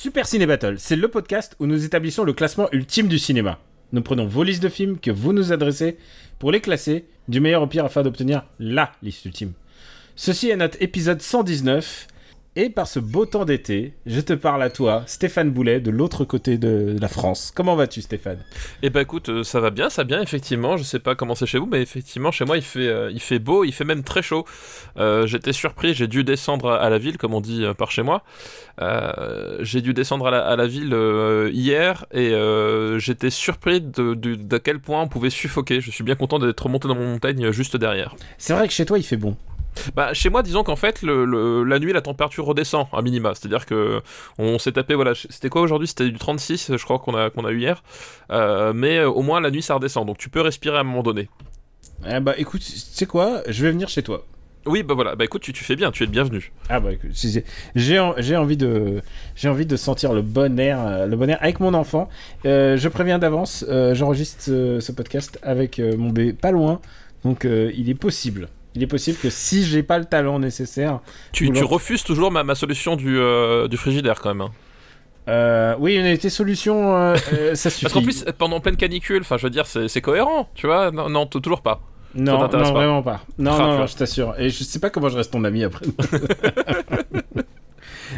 Super Ciné Battle, c'est le podcast où nous établissons le classement ultime du cinéma. Nous prenons vos listes de films que vous nous adressez pour les classer du meilleur au pire afin d'obtenir LA liste ultime. Ceci est notre épisode 119 et par ce beau temps d'été, je te parle à toi, Stéphane Boulet, de l'autre côté de la France. Comment vas-tu Stéphane? Eh ben écoute, euh, ça va bien, ça va bien effectivement. Je sais pas comment c'est chez vous, mais effectivement chez moi il fait, euh, il fait beau, il fait même très chaud. Euh, J'étais surpris, j'ai dû descendre à la ville, comme on dit euh, par chez moi. J'ai dû descendre à la, à la ville hier et j'étais surpris de, de, d'à quel point on pouvait suffoquer. Je suis bien content d'être remonté dans mon montagne juste derrière. C'est vrai que chez toi il fait bon. Bah, chez moi, disons qu'en fait, le, le- la nuit, la température redescend à minima. C'est-à-dire que on s'est tapé, voilà, c'était quoi aujourd'hui? C'était du 36, je crois qu'on a, qu'on a eu hier. Euh, mais euh, au moins, la nuit, ça redescend. Donc tu peux respirer à un moment donné. Eh bah écoute, tu sais quoi? Je vais venir chez toi. Oui, bah voilà, bah écoute, tu, tu fais bien, tu es le bienvenu. Ah bah écoute, j'ai- j'ai en- j'ai envie de j'ai envie de sentir le bon air euh, le bon air avec mon enfant. Euh, je préviens d'avance, euh, j'enregistre ce, ce podcast avec mon bébé pas loin, donc il est possible. Il est possible que si j'ai pas le talent nécessaire, Tu, refuses toujours ma, ma solution du, euh, du frigidaire quand même. hein. euh, oui, une tes solutions, euh, euh, ça suffit. Parce qu'en plus, pendant pleine canicule, enfin, je veux dire, c'est cohérent, tu vois Non, toujours pas. non, non, pas. vraiment pas. Non, non, je t'assure. Et je sais pas comment je reste ton ami après.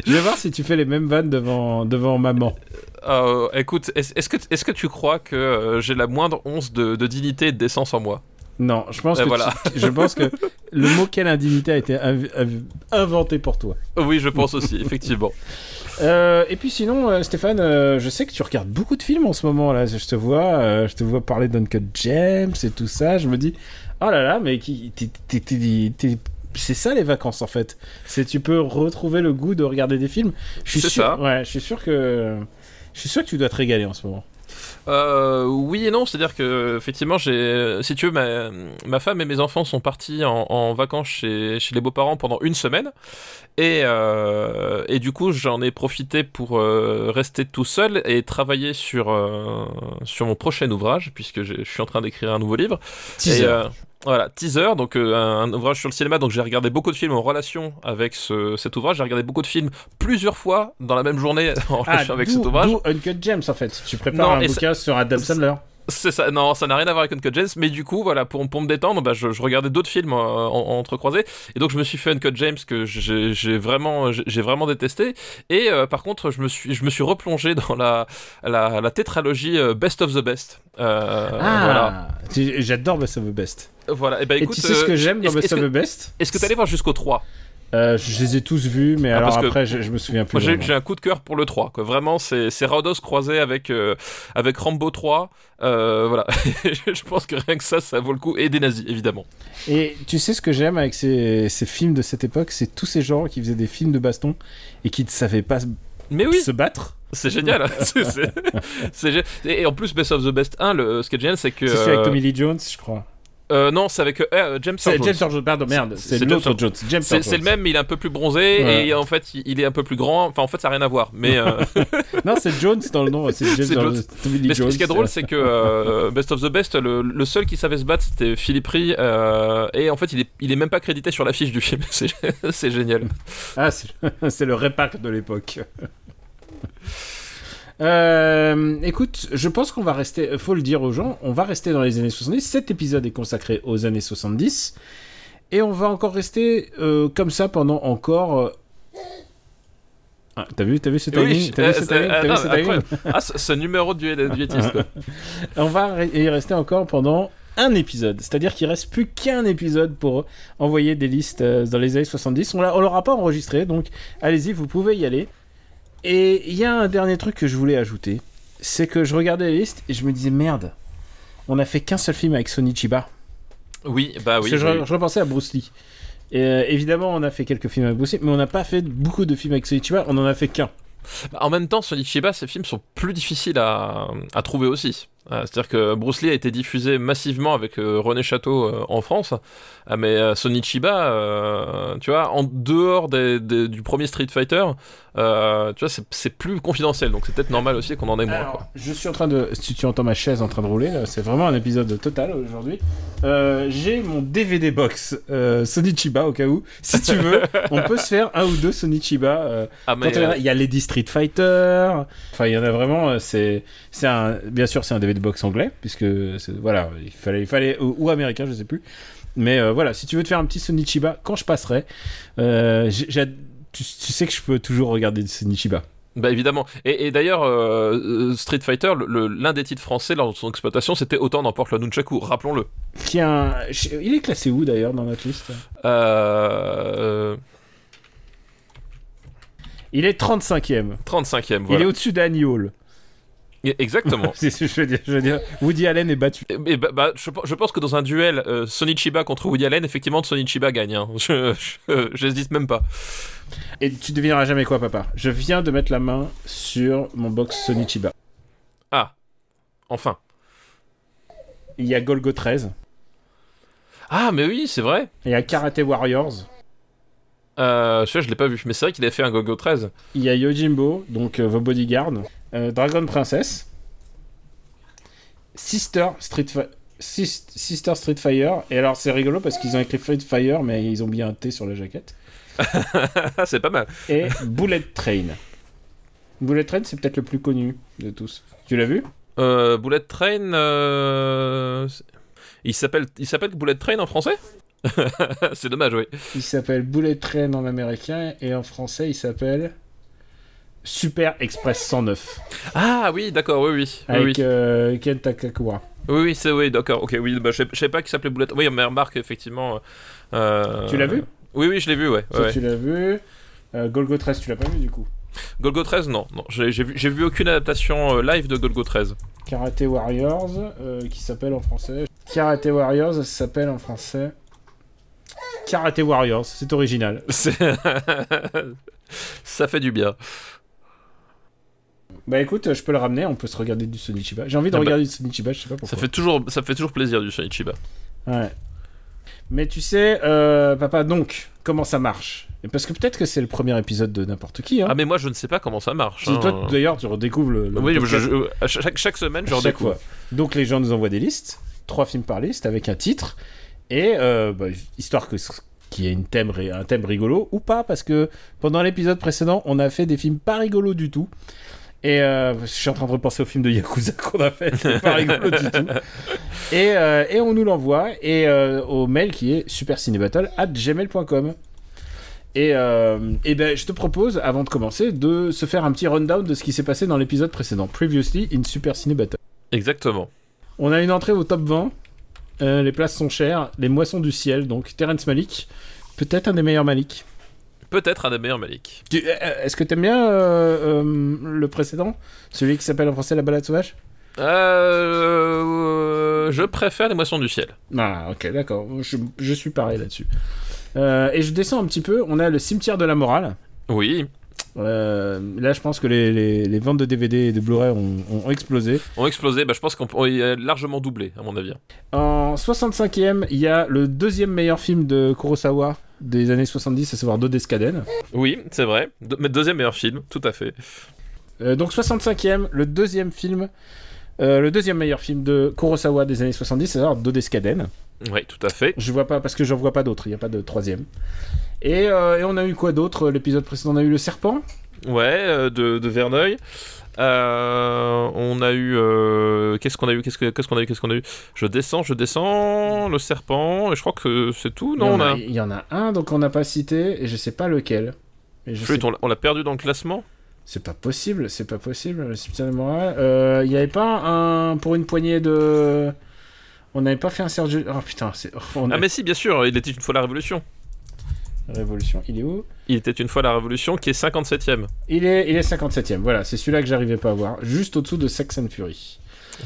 je vais voir si tu fais les mêmes vannes devant devant maman. Euh, écoute, est-ce que, est que tu crois que j'ai la moindre once de, de dignité et de décence en moi? Non, je pense Et que voilà. tu- je pense que le mot quelle indignité a été inv- inv- inventé pour toi. Oui, je pense aussi, effectivement. Euh, et puis sinon, euh, Stéphane, euh, je sais que tu regardes beaucoup de films en ce moment là. Je te vois, je te vois parler d'Uncut James et tout ça. Je me dis, oh là là, mais qui, c'est ça les vacances en fait. C'est tu peux retrouver le goût de regarder des films. Je suis C'est sûr, ça. ouais, je suis sûr que je suis sûr que tu dois te régaler en ce moment. Euh, oui et non, c'est-à-dire que effectivement, j'ai, si tu veux, ma, ma femme et mes enfants sont partis en, en vacances chez, chez les beaux-parents pendant une semaine, et, euh, et du coup, j'en ai profité pour euh, rester tout seul et travailler sur euh, sur mon prochain ouvrage, puisque je suis en train d'écrire un nouveau livre. Teaser. Et, euh, voilà, teaser, donc euh, un, ouvrage sur le cinéma. Donc j'ai regardé beaucoup de films en relation avec ce, cet ouvrage. J'ai regardé beaucoup de films plusieurs fois dans la même journée en relation avec Ah, cet ouvrage. Uncut James en fait. Tu prépares Non, un bouquin sur Adam Sandler. C'est ça, non, ça n'a rien à voir avec Uncut James, mais du coup, voilà, pour, pour me détendre, bah, je, je regardais d'autres films euh, en, en entrecroisés, et donc je me suis fait Uncut James que j'ai j'ai vraiment, j'ai vraiment détesté, et euh, par contre, je me suis, je me suis replongé dans la, la, la tétralogie euh, Best of the Best. Euh, Ah, tu- j'adore Best of the Best. Voilà, voilà. Et, bah, Et écoute, tu sais ce que j'aime dans Best of the Best? Est-ce que t'allais voir jusqu'au 3 Euh, Je les ai tous vus, mais Ah, alors après, je, je me souviens plus. J'ai un coup de cœur pour le 3, quoi. Vraiment, c'est Rodos croisé avec, euh, avec Rambo 3. Euh, voilà. je pense que rien que ça, ça vaut le coup. Et des nazis, évidemment. Et tu sais ce que j'aime avec ces, ces films de cette époque, c'est tous ces gens qui faisaient des films de baston et qui ne savaient pas se- Mais oui, se battre. c'est génial. Et, et en plus, Best of the Best 1, le, ce qui est génial, c'est que. C'est avec Tommy Lee Jones, je crois. Euh, non, c'est avec euh, euh, James C'est Earl James Jones. Earl Jones, pardon, merde. C'est- l'autre Jones. James C'est le Jones. même, mais il est un peu plus bronzé Ouais. et en fait il, il est un peu plus grand. Enfin en fait ça n'a rien à voir. Mais, euh, Non, c'est Jones dans le nom. C'est James Jones. Mais ce, Jones. qui est drôle c'est que euh, Best of the Best, le, le seul qui savait se battre c'était Philippe euh, et en fait il est, il est même pas crédité sur l'affiche du film. C'est génial. Ah, c'est c'est le réparc de l'époque. Euh, écoute, je pense qu'on va rester, faut le dire aux gens, on va rester dans les années 70. Cet épisode est consacré aux années 70. Et on va encore rester euh, comme ça pendant encore. euh, Ah, t'as vu, t'as vu ce timing? Oui, vu euh, ce timing? euh. Ah ce, ce numéro du, du. On va y rester encore pendant un épisode. C'est-à-dire qu'il reste plus qu'un épisode pour envoyer des listes euh, dans les années 70. On on l'aura pas enregistré, donc allez-y, vous pouvez y aller. Et il y a un dernier truc que je voulais ajouter. C'est que je regardais les listes et je me disais merde. On a fait qu'un seul film avec Sonny Chiba. Oui, bah Parce oui. que je, oui. je repensais à Bruce Lee. Et euh, évidemment, on a fait quelques films avec Bruce Lee, mais on n'a pas fait beaucoup de films avec Sonny Chiba. On en a fait qu'un. Bah, En même temps, Sonic Chiba, ces films sont plus difficiles à, à trouver aussi. Euh, C'est-à-dire que Bruce Lee a été diffusé massivement avec euh, René Château euh, en France, Ah, mais Sonic Chiba, euh, tu vois, en dehors des- des- du premier Street Fighter, tu vois, c'est- plus confidentiel, donc c'est peut-être normal aussi qu'on en ait moins. Quoi. je suis en train de. Si tu entends ma chaise en train de rouler, c'est vraiment un épisode total aujourd'hui. J'ai mon DVD box euh, Sonic Chiba au cas où. Si tu veux, on peut se faire un ou deux Sonic Chiba. euh, Ah, il y a Lady Street Fighter. Enfin, il y en a vraiment. C'est, c'est un. Bien sûr, c'est un DVD box anglais puisque voilà, il fallait, il fallait ou, ou américain, je sais plus. Mais euh, voilà, si tu veux te faire un petit Sonic Chiba, quand je passerai, euh, tu, tu sais que je peux toujours regarder Sonic Chiba. Bah évidemment. Et, et d'ailleurs, euh, Street Fighter, l'un des titres français lors de son exploitation, c'était Autant n'emporte le Nunchaku, rappelons-le. Qui un- Il est classé où d'ailleurs dans notre liste? Il est 35ème. 35e, Il voilà. est au-dessus d'Annie Hall. Exactement. Je veux dire. Je veux dire, Woody Allen est battu. Et- et bah, bah, je, je pense que dans un duel euh, Sonny Chiba contre Woody Allen, effectivement, Sonny Chiba gagne. Hein. Je, j'hésite même pas. Et tu devineras jamais quoi, papa. Je viens de mettre la main sur mon box Sony Chiba. Ah, enfin. Il y a Golgo 13. Ah, mais oui, c'est vrai. Il y a Karate Warriors. Euh, celui-là, je l'ai pas vu, mais c'est vrai qu'il avait fait un Gogo 13. Il y a Yojimbo, donc euh, The Bodyguard. Euh, Dragon Princess. Sister Street, Sis- Sister Street Fire. Et alors, c'est rigolo parce qu'ils ont écrit Street Fire, mais ils ont bien un T sur la jaquette. C'est pas mal. Et Bullet Train. Bullet Train, c'est peut-être le plus connu de tous. Tu l'as vu? Euh, Bullet Train. euh, c'est- Il s'appelle, il s'appelle Bullet Train en français? C'est dommage, oui. Il s'appelle Bullet Train en américain et en français il s'appelle Super Express 109 Ah oui, d'accord, oui, oui. Avec oui, euh, Ken Takakura. oui, oui, c'est oui, d'accord. Ok, oui, bah, je sais- je pas qu'il s'appelait Bullet. Oui, mais remarque effectivement. euh, Tu l'as vu? Oui, oui, je l'ai vu, ouais. Ça, ouais. tu l'as vu. Euh, Golgo 13, tu l'as pas vu du coup? Golgo 13, non, non, j'ai vu, vu aucune adaptation live de Golgo 13. Karate Warriors qui s'appelle en français. Karate Warriors ça s'appelle en français. Karate Warriors, c'est original. Ça fait du bien. Bah écoute, je peux le ramener, on peut se regarder du Sonichiba. J'ai envie de Ah bah, regarder du Sonichiba, je sais pas pourquoi. Ça fait toujours, ça fait toujours plaisir du Sonichiba. Ouais. Mais tu sais, euh, papa, donc, comment ça marche? Et Parce que peut-être que c'est le premier épisode de n'importe qui. Hein. Ah mais moi je ne sais pas comment ça marche. Si hein. toi, d'ailleurs, tu redécouvres le. le Oui, je- podcast je- à chaque, chaque semaine je redécouvre. fois. Donc les gens nous envoient des listes, trois films par liste avec un titre, et euh, bah, histoire que qu'il y ait une thème, un thème rigolo ou pas, parce que pendant l'épisode précédent, on a fait des films pas rigolos du tout. Et euh, je suis en train de repenser au film de Yakuza qu'on a fait, c'est pas rigolo du tout. Et, euh, et on nous l'envoie et euh, au mail qui est supercinébattle@gmail.com. Et, et ben, je te propose, avant de commencer, de se faire un petit rundown de ce qui s'est passé dans l'épisode précédent, Previously in Super Ciné Battle. Exactement. On a une entrée au top 20. Euh, les places sont chères. Les moissons du ciel, donc Terrence Malik. Peut-être un des meilleurs Malik. Peut-être un des meilleurs Malik. Tu- euh, Est-ce que t'aimes bien euh, euh, le précédent? Celui qui s'appelle en français La balade sauvage? Euh, je préfère les moissons du ciel. Ah, ok, d'accord. Je, je suis pareil là-dessus. Euh, et je descends un petit peu. On a le cimetière de la morale. Oui, Euh, là, je pense que les, les- les ventes de DVD et de Blu-ray ont, ont explosé. ont explosé. Bah, je pense qu'on a largement doublé, à mon avis. En 65e, il y a le deuxième meilleur film de Kurosawa des années 70, à savoir Dodescaden. Oui, c'est vrai. De- mais deuxième meilleur film, tout à fait. Euh, donc 65e, le deuxième film, euh, le deuxième meilleur film de Kurosawa des années 70, c'est alors Dodescaden. Oui, tout à fait. Je vois pas parce que j'en vois pas d'autres, il y a pas de troisième. Et, euh, et on a eu quoi d'autre L'épisode précédent, on a eu le serpent? Ouais, euh, de, de Verneuil. Euh, on a eu. euh, qu'est-ce qu'on a eu Qu'est-ce que- qu'est-ce qu'on a eu Qu'est-ce qu'on a eu? Je descends, je descends. Le serpent. Et je crois que c'est tout. Non, il, y en a, a. il y en a un donc on n'a pas cité et je sais pas lequel. Et je Flûte, sais- on l'a- perdu dans le classement? C'est pas possible, c'est pas possible. Le morale. Il y avait pas un pour une poignée de. On n'avait pas fait un Sergio. Oh putain, c'est. A... Ah, mais si, bien sûr, il était une fois la Révolution. Révolution, il est où? Il était une fois la Révolution qui est 57ème. Il est, il est 57ème, voilà, c'est celui-là que j'arrivais pas à voir, juste au-dessous de Sex and Fury.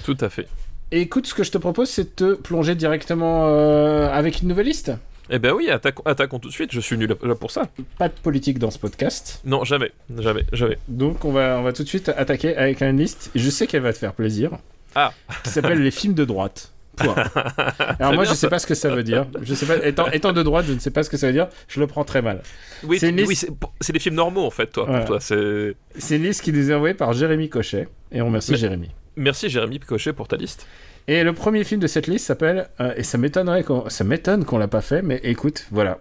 Tout à fait. Et écoute, ce que je te propose, c'est de te plonger directement euh, avec une nouvelle liste. Eh ben oui, attaquons, attaquons tout de suite, je suis nul là pour ça. Pas de politique dans ce podcast. Non, jamais, jamais, jamais. Donc on va, on va tout de suite attaquer avec une liste. Je sais qu'elle va te faire plaisir. Ah. Qui s'appelle les films de droite. Point. Alors moi, je sais pas ce que ça veut dire. Je sais pas. Étant, étant de droite, je ne sais pas ce que ça veut dire. Je le prends très mal. Oui, C'est liste- oui, des films normaux en fait, toi. Toi, c'est. Une liste qui nous est envoyée par Jérémy Cochet. Et on remercie Mais- Jérémy. Merci Jérémy Picochet pour ta liste. Et le premier film de cette liste s'appelle, euh, et ça m'étonnerait qu'on, ça m'étonne qu'on l'a pas fait, mais écoute, voilà.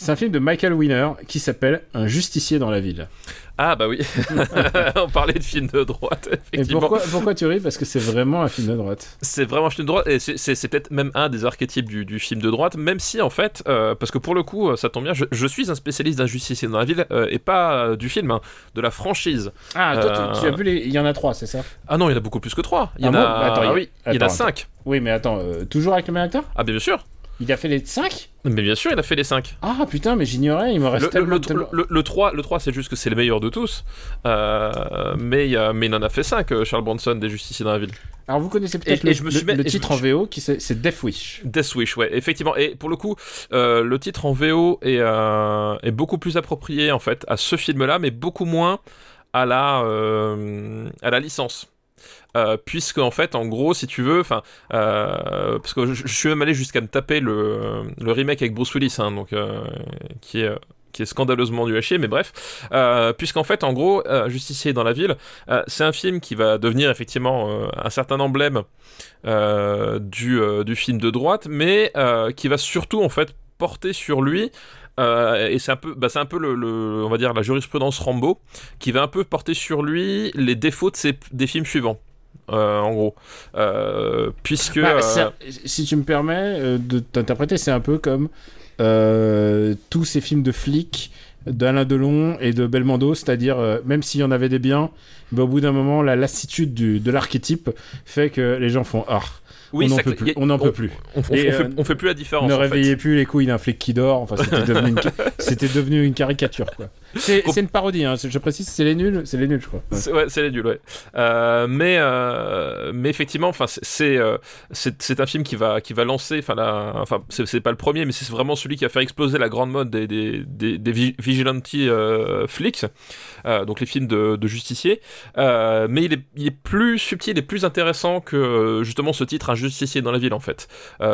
C'est un film de Michael Winner qui s'appelle Un justicier dans la ville. Ah bah oui, on parlait de films de droite, Et effectivement. pourquoi, pourquoi tu ris? Parce que c'est vraiment un film de droite. C'est vraiment un film de droite, et c'est- peut-être même un des archétypes du, du film de droite, même si en fait, euh, parce que pour le coup, ça tombe bien, je, je suis un spécialiste d'un justicier dans la ville, euh, et pas euh, du film, hein, de la franchise. Ah, toi, tu- tu, as vu les... Il y en a trois, c'est ça? Ah non, il y en a beaucoup plus que trois. Il y Ah en bon? a, attends, il y a- ah oui, il y en a attends, cinq. Oui, mais attends, toujours avec le même acteur? Ah bien sûr, Il a fait les cinq mais bien sûr, il a fait les cinq. Ah putain, mais j'ignorais, il me reste le, tellement... le, tellement- le- le 3, le 3 c'est juste que c'est le meilleur de tous. Euh, mais, a- mais il en a fait 5, Charles Bronson, des justiciers dans la ville. Alors vous connaissez peut-être le, le- titre en VO, qui c'est Death Wish. Death Wish, ouais, effectivement. Et pour le coup, euh, le titre en VO est, euh, est beaucoup plus approprié en fait à ce film-là, mais beaucoup moins à la, euh, à la licence. Euh, puisque en fait, en gros, si tu veux, enfin, euh, parce que je, suis même allé jusqu'à me taper le, le remake avec Bruce Willis, hein, donc euh, qui est qui est scandaleusement du chier, mais bref, euh, puisqu'en fait, en gros, euh, Justicier dans la ville, c'est un film qui va devenir effectivement un certain emblème du, du film de droite, mais qui va surtout en fait porter sur lui. et c'est un peu, bah, c'est un peu le, on va dire la jurisprudence Rambo, qui va un peu porter sur lui les défauts de des films suivants. Euh, en gros, Euh, puisque Bah, euh, si tu me permets de t'interpréter, c'est un peu comme tous ces films de flics d'Alain Delon et de Belmondo, c'est-à-dire même s'il y en avait des biens, mais au bout d'un moment, la lassitude du- de l'archétype fait que les gens font ah, oui, on n'en peut plus, a- on n'en peut plus. On, on- Et, on fait, on fait plus la différence. ne en fait. réveillez plus les couilles d'un flic qui dort. Enfin, c'était devenu une, c'était devenu une caricature, quoi. C'est une parodie, hein. je précise, c'est les nuls, c'est les nuls, je crois. Ouais. C'est- Ouais, c'est les nuls, ouais. Euh, mais, euh, mais effectivement, c'est- euh, un film qui va qui va lancer, enfin, c'est pas le premier, mais c'est vraiment celui qui a fait exploser la grande mode des des des, des vi- vigilante euh, flics, donc les films de, de justiciers. Mais il est il est plus subtil et plus intéressant que justement ce titre, un justicier dans la ville, en fait.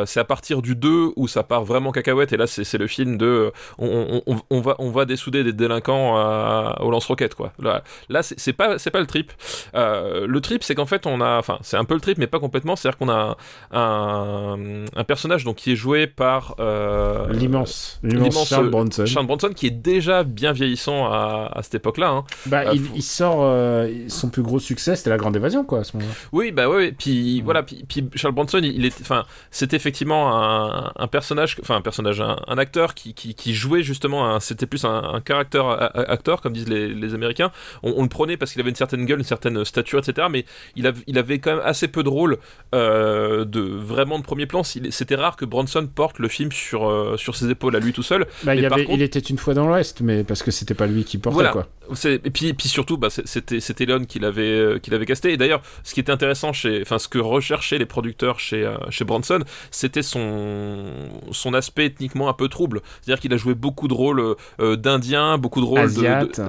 C'est à partir du 2 où ça part vraiment cacahuète, et là c'est le film de on, on, on- on va on va dessouder des délinquants à- au lance-roquettes, quoi. Là, Là, c'est pas, c'est pas le trip. Euh, le trip, c'est qu'en fait, on a, enfin, c'est un peu le trip, mais pas complètement. C'est-à-dire qu'on a un, un personnage donc qui est joué par euh, L'immense, l'immense, Charles euh, Bronson. Charles Bronson, qui est déjà bien vieillissant à, à cette époque-là. hein. Bah, Euh, il, faut- il sort son plus gros succès, c'était la Grande Évasion, quoi, à ce moment-là. Oui, bah ouais. Puis voilà, puis, puis Charles Bronson, il, est, enfin, c'est effectivement un, un personnage, enfin un personnage, un, un acteur qui, qui, qui jouait justement, c'était plus un, un caractère acteur, comme disent les, les Américains. On, on le prenait parce qu'il avait une certaine gueule, une certaine stature, etc. Mais il, av- il avait quand même assez peu de rôle euh, de vraiment de premier plan. C'était rare que Bronson porte le film sur euh, sur ses épaules à lui tout seul. Bah, il, Mais y par avait, contre- il était une fois dans l'Ouest, mais parce que c'était pas lui qui portait, Voilà. quoi. Et puis, puis surtout, bah, c'était Leon qui l'avait euh, qui l'avait casté. Et d'ailleurs, ce qui était intéressant chez, enfin, ce que recherchaient les producteurs chez euh, chez Bronson, c'était son son aspect ethniquement un peu trouble. C'est-à-dire qu'il a joué beaucoup de rôles euh, d'indiens, beaucoup de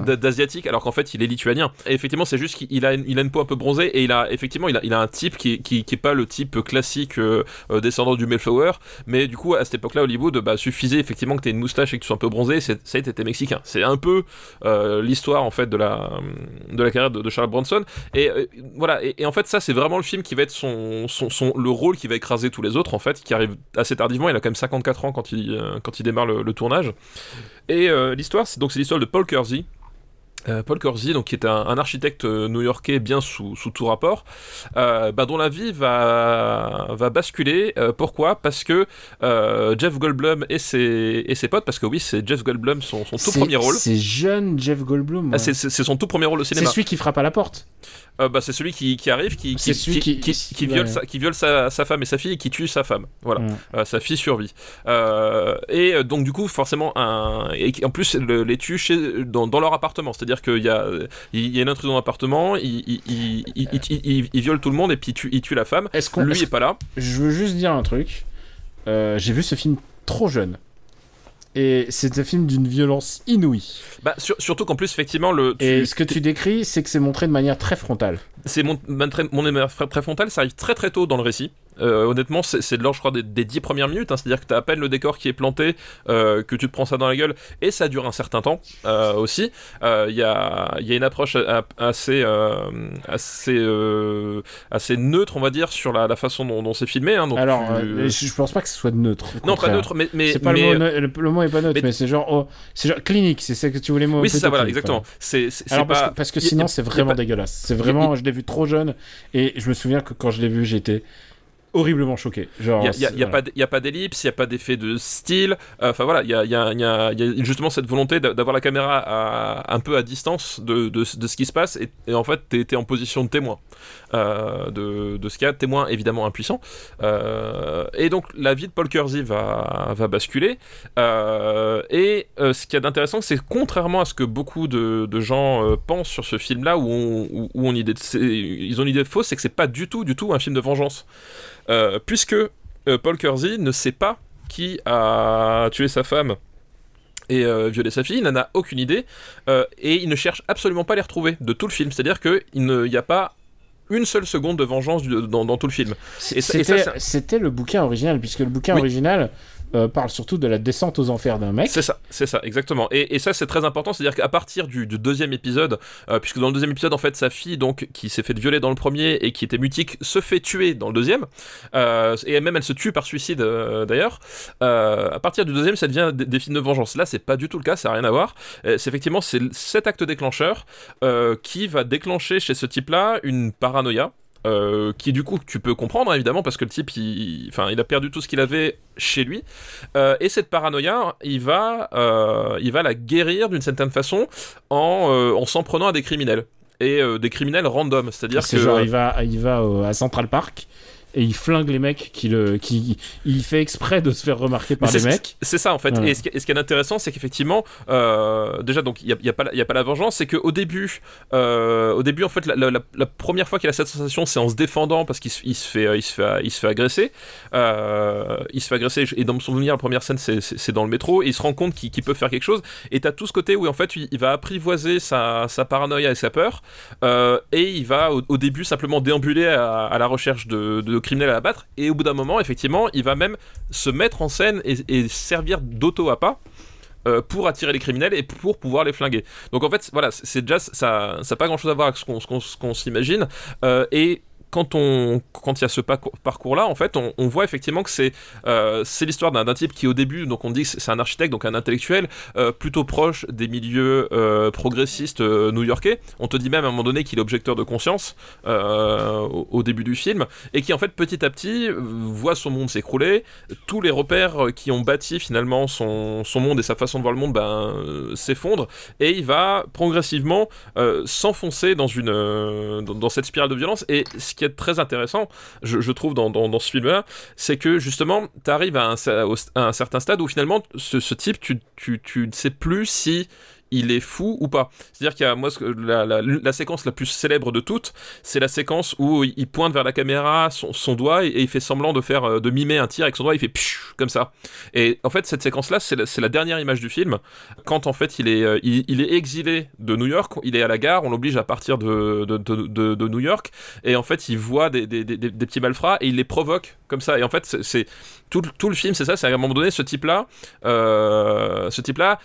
de- d'asiatiques, alors qu'en fait, il est lituanien. Et effectivement, c'est juste qu'il a une, il a une peau un peu bronzée et il a effectivement, il a il a un type qui qui, qui est pas le type classique euh, euh, descendant du Mayflower, mais du coup, à cette époque-là, Hollywood, bah, suffisait effectivement que tu aies une moustache et que tu sois un peu bronzé, c'est- ça t'étais mexicain. C'est un peu euh, l'histoire en fait de la de la carrière de, de Charles Bronson. Et euh, voilà. Et, et en fait ça c'est vraiment le film qui va être son, son, son- le rôle qui va écraser tous les autres en fait qui arrive assez tardivement. Il a quand même 54 ans quand il quand il démarre le, le tournage et euh, l'histoire c'est donc c'est l'histoire de Paul Kersey euh, Paul Kersey, donc qui est un, un architecte euh, new-yorkais bien sous, sous tout rapport, euh, bah, dont la vie va, va basculer. Euh, pourquoi? Parce que euh, Jeff Goldblum et ses, et ses potes, parce que oui, c'est Jeff Goldblum son, son tout C'est- premier rôle. C'est jeune Jeff Goldblum. Ah, ouais. c'est- c'est c'est son tout premier rôle au C'est cinéma. celui qui frappe à la porte. Euh, bah, c'est celui qui, qui arrive, qui, qui, qui, qui- qui- viole, ouais. sa, qui viole sa, sa femme et sa fille et qui tue sa femme. Voilà, Ouais. Euh, sa fille survit. Euh, et donc du coup, forcément, un, et en plus, le- les tue chez, dans, dans leur appartement. C'est-à-dire qu'il y a, il y a une intrusion dans l'appartement, il, il, il, il, viole tout le monde et puis il tue, il tue la femme. Est-ce qu'on. Lui est pas là. Je veux juste dire un truc. J'ai vu ce film trop jeune. Et c'est un film d'une violence inouïe. Bah, sur- surtout qu'en plus, effectivement, le. tu- Et ce que tu décris, c'est que c'est montré de manière très frontale. c'est mon, mon, mon très, très frontal, ça arrive très très tôt dans le récit. Euh, honnêtement, c'est de l'ordre, je crois, des, des 10 premières minutes. hein. C'est-à-dire que tu as à peine le décor qui est planté, euh, que tu te prends ça dans la gueule, et ça dure un certain temps euh, aussi. Il y, a, il y a une approche assez, assez, assez neutre, on va dire, sur la, la façon dont, dont c'est filmé. hein. Donc Alors, tu- je je pense pas que ce soit neutre. non, pas neutre, mais. mais pas mais- le, mot, ne- le, le mot est pas neutre, mais, mais- c'est genre, oh, c'est genre clinique, c'est ça que tu voulais mot. Oui, c'est ça, voilà, clinique, exactement. C'est Alors parce pas. que, parce que sinon c'est vraiment dégueulasse. C'est vraiment, je l'ai vu trop jeune et je me souviens que quand je l'ai vu j'étais horriblement choqué. Il n'y a, y a voilà. pas a d'ellipse, il n'y a pas d'effet de style. Euh, Enfin voilà, il y a, y justement cette volonté d'a- d'avoir la caméra à- un peu à distance de, de, de ce qui se passe. Et, et en fait, tu es, en position de témoin euh, de, de ce a. Témoin évidemment impuissant. Euh, et donc la vie de Paul Kersey va, va basculer. Euh, et ce qu'il y a d'intéressant, c'est contrairement à ce que beaucoup de, gens pensent sur ce film-là, où, on, où, où on idée ils ont fausse, c'est que c'est pas du tout, du tout un film de vengeance. Puisque Paul Kersey ne sait pas qui a tué sa femme et euh, violé sa fille, il n'en a aucune idée, et il ne cherche absolument pas à les retrouver de tout le film. C'est-à-dire qu'il n'y a pas une seule seconde de vengeance du- dans, dans tout le film. C'était le bouquin original, puisque le bouquin Oui. original euh, parle surtout de la descente aux enfers d'un mec. C'est ça, c'est ça, exactement. Et, ça, c'est très important, c'est-à-dire qu'à partir du, deuxième épisode, euh, puisque dans le deuxième épisode, en fait, sa fille, donc, qui s'est fait violer dans le premier et qui était mutique, se fait tuer dans le deuxième, euh, et même elle se tue par suicide d'ailleurs. À partir du deuxième, ça devient des, des films de vengeance. Là, c'est pas du tout le cas, ça n'a rien à voir. C'est effectivement c'est cet acte déclencheur qui va déclencher chez ce type-là une paranoïa. Euh, qui du coup tu peux comprendre hein, évidemment parce que le type il, enfin, il a perdu tout ce qu'il avait chez lui euh, et cette paranoïa, il va, euh, il va la guérir d'une certaine façon en, en s'en prenant à des criminels. Et des criminels random, c'est-à-dire que... C'est genre, il va, il va à Central Park et il flingue les mecs qui le, qui, il fait exprès de se faire remarquer par les mecs. C'est ça en fait. Voilà. Et, ce qui, et ce qui est intéressant, c'est qu'effectivement, euh, déjà donc il y a, y a pas, la- y a pas la vengeance, c'est qu'au début, euh, au début en fait, la, la- la- la première fois qu'il a cette sensation, c'est en se défendant parce qu'il se, il se fait, il se fait, il se fait agresser. Euh, il se fait agresser et dans mon souvenir, la première scène, c'est- dans le métro et il se rend compte qu'il peut faire quelque chose. Et t'as tout ce côté où en fait, il, il va apprivoiser sa, sa paranoïa et sa peur et il va au, au début simplement déambuler à, à la recherche de, de criminels à abattre. Et au bout d'un moment, effectivement, il va même se mettre en scène et, servir d'auto à pas euh, pour attirer les criminels et pour pouvoir les flinguer. Donc en fait, voilà, c'est déjà ça, ça n'a pas grand chose à voir avec ce qu'on s'imagine. Euh, et quand on quand il y a ce parcours là en fait on, voit effectivement que c'est euh, l'histoire d'un type qui au début donc on dit que c'est un architecte donc un intellectuel euh, plutôt proche des milieux euh, progressistes new-yorkais. On te dit même à un moment donné qu'il est objecteur de conscience au, début du film et qui en fait petit à petit voit son monde s'écrouler. Tous les repères qui ont bâti finalement son, son monde et sa façon de voir le monde ben, s'effondrent et il va progressivement s'enfoncer dans une dans, cette spirale de violence. Et qui est très intéressant je, trouve dans, ce film là c'est que justement tu arrives à un, certain stade où finalement ce, ce type tu ne sais plus si il est fou ou pas. C'est-à-dire qu'il y a moi la, séquence la plus célèbre de toutes, c'est la séquence où il pointe vers la caméra son, doigt et, il fait semblant de faire euh, de mimer un tir avec son doigt, il fait pshh, comme ça. Et en fait cette séquence là, c'est la, la dernière image du film quand en fait il est euh, il, est exilé de New York, il est à la gare, on l'oblige à partir de de, de, New York et en fait il voit des, des- des petits malfrats et il les provoque comme ça. Et en fait c'est- tout, le- film c'est ça, c'est à un moment donné ce type là euh, ce type là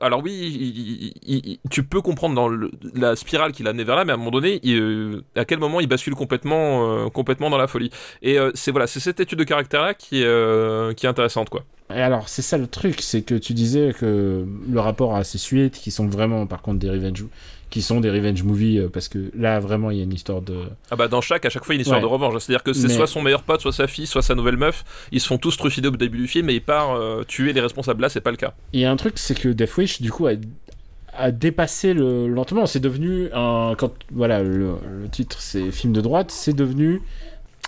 alors oui tu peux comprendre dans la spirale qu'il a amené vers là mais à un moment donné euh, à quel moment il bascule complètement euh, complètement dans la folie. Et c'est voilà c'est cette étude de caractère là qui qui est intéressante quoi. Et alors, c'est ça le truc, c'est que tu disais que le rapport à ces suites, qui sont vraiment, par contre, des revenge, qui sont des revenge movies, euh, parce que là, vraiment, il y a une histoire de. Ah bah dans chaque, à chaque fois, il y a une histoire Ouais. de revanche. C'est-à-dire que c'est Mais- soit son meilleur pote, soit sa fille, soit sa nouvelle meuf. Ils se font tous trucider au début du film et il part euh, tuer les responsables. Là, c'est pas le cas. Il y a un truc, c'est que Death Wish, du coup, a, a dépassé le lentement. C'est devenu un. Quand voilà, le, le titre, c'est film de droite. C'est devenu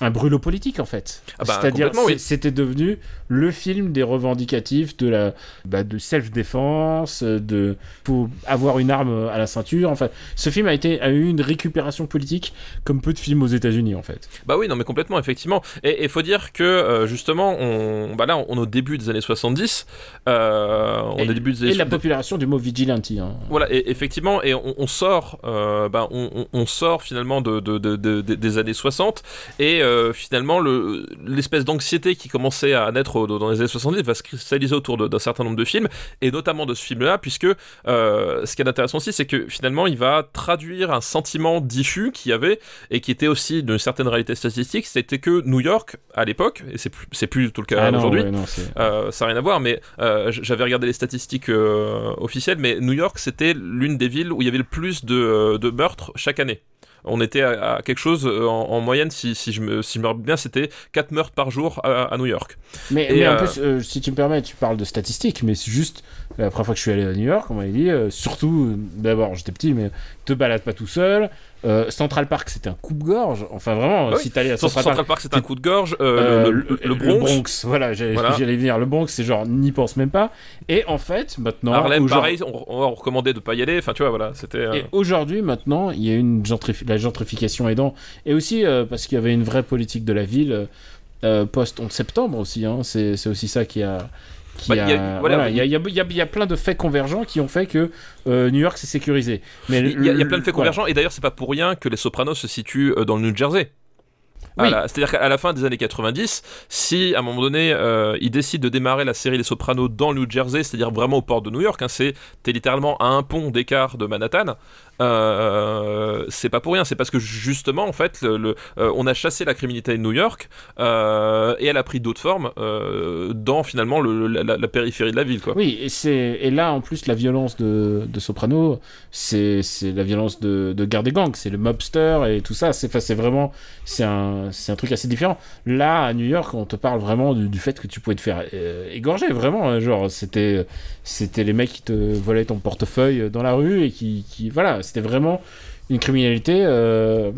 un brûlot politique en fait. Ah bah, C'est-à-dire complètement, oui. c'est- c'était devenu le film des revendicatifs de la bah, de self-défense, de faut avoir une arme à la ceinture. Enfin, ce film a été a eu une récupération politique comme peu de films aux États-Unis en fait. Bah oui, non, mais complètement, effectivement. Et il faut dire que, euh, justement, on, bah là, on est au début des années 70. Euh, on et, est début des et années la population du mot vigilante. Hein. Voilà, et effectivement, et on, on sort, euh, bah, on, sort finalement de, de- de- de- de- des années 60, et euh, finalement, le- l'espèce d'anxiété qui commençait à naître dans les années 70 va se cristalliser autour d'un certain nombre de films, et notamment de ce film-là, puisque euh, ce qui est intéressant aussi, c'est que finalement, il va traduire un sentiment diffus qu'il y avait, et qui était aussi d'une certaine réalité statistique, c'était que New York, à l'époque, et c'est plus, c'est plus du tout le cas Ah aujourd'hui, ouais, euh, ça n'a rien à voir, mais euh, j'avais regardé les statistiques officielles, mais New York, c'était l'une des villes où il y avait le plus de, de meurtres chaque année. On était à, à quelque chose euh, en, en moyenne, si, si je me, si je me rappelle bien, c'était 4 meurtres par jour à, à New York. Mais, en euh, plus, euh, si tu me permets, tu parles de statistiques, mais c'est juste la première fois que je suis allé à New York, on m'avait dit, surtout, d'abord, j'étais petit, mais te balade pas tout seul. Euh, Central Park, c'était un coupe-gorge. Enfin, vraiment, Ah oui. si t'allais à Central, Central, Park. C'est un coup de gorge. euh, euh, le, le- le Bronx, voilà, j'allais Voilà. venir. Le Bronx, c'est genre, n'y pense même pas. Et en fait, maintenant. Harlem, pareil, on, on recommandait de pas y aller. Enfin, tu vois, voilà, c'était. euh, Et aujourd'hui, maintenant, il y a une gentrifi- la gentrification aidant. Et aussi parce qu'il y avait une vraie politique de la ville euh, post-11 septembre aussi. Hein, c'est c'est aussi ça qui a. qui Bah, il y a- voilà, il y, a, y y y plein de faits convergents qui ont fait que euh, New York s'est sécurisé. Mais Il y, a- plein de faits convergents, et d'ailleurs, c'est pas pour rien que Les Sopranos se situent euh, dans le New Jersey. Oui. C'est-à-dire qu'à la fin des années 90, si à un moment donné, euh, ils décident de démarrer la série Les Sopranos dans le New Jersey, c'est-à-dire vraiment au port de New York, hein, c'est t'es littéralement à un pont d'écart de Manhattan. Euh, c'est pas pour rien, c'est parce que justement, en fait, le, euh, on a chassé la criminalité de New York euh, et elle a pris d'autres formes dans finalement le- la, périphérie de la ville, quoi. Oui, et, et là, en plus, la violence de, de Soprano, c'est, la violence de, de guerre des gangs, c'est le mobster et tout ça. C'est, vraiment, c'est un, un truc assez différent. Là, à New York, on te parle vraiment du, du fait que tu pouvais te faire égorger, vraiment. hein, Genre, c'était, c'était les mecs qui te volaient ton portefeuille dans la rue et qui, qui voilà, c'était vraiment une criminalité. euh,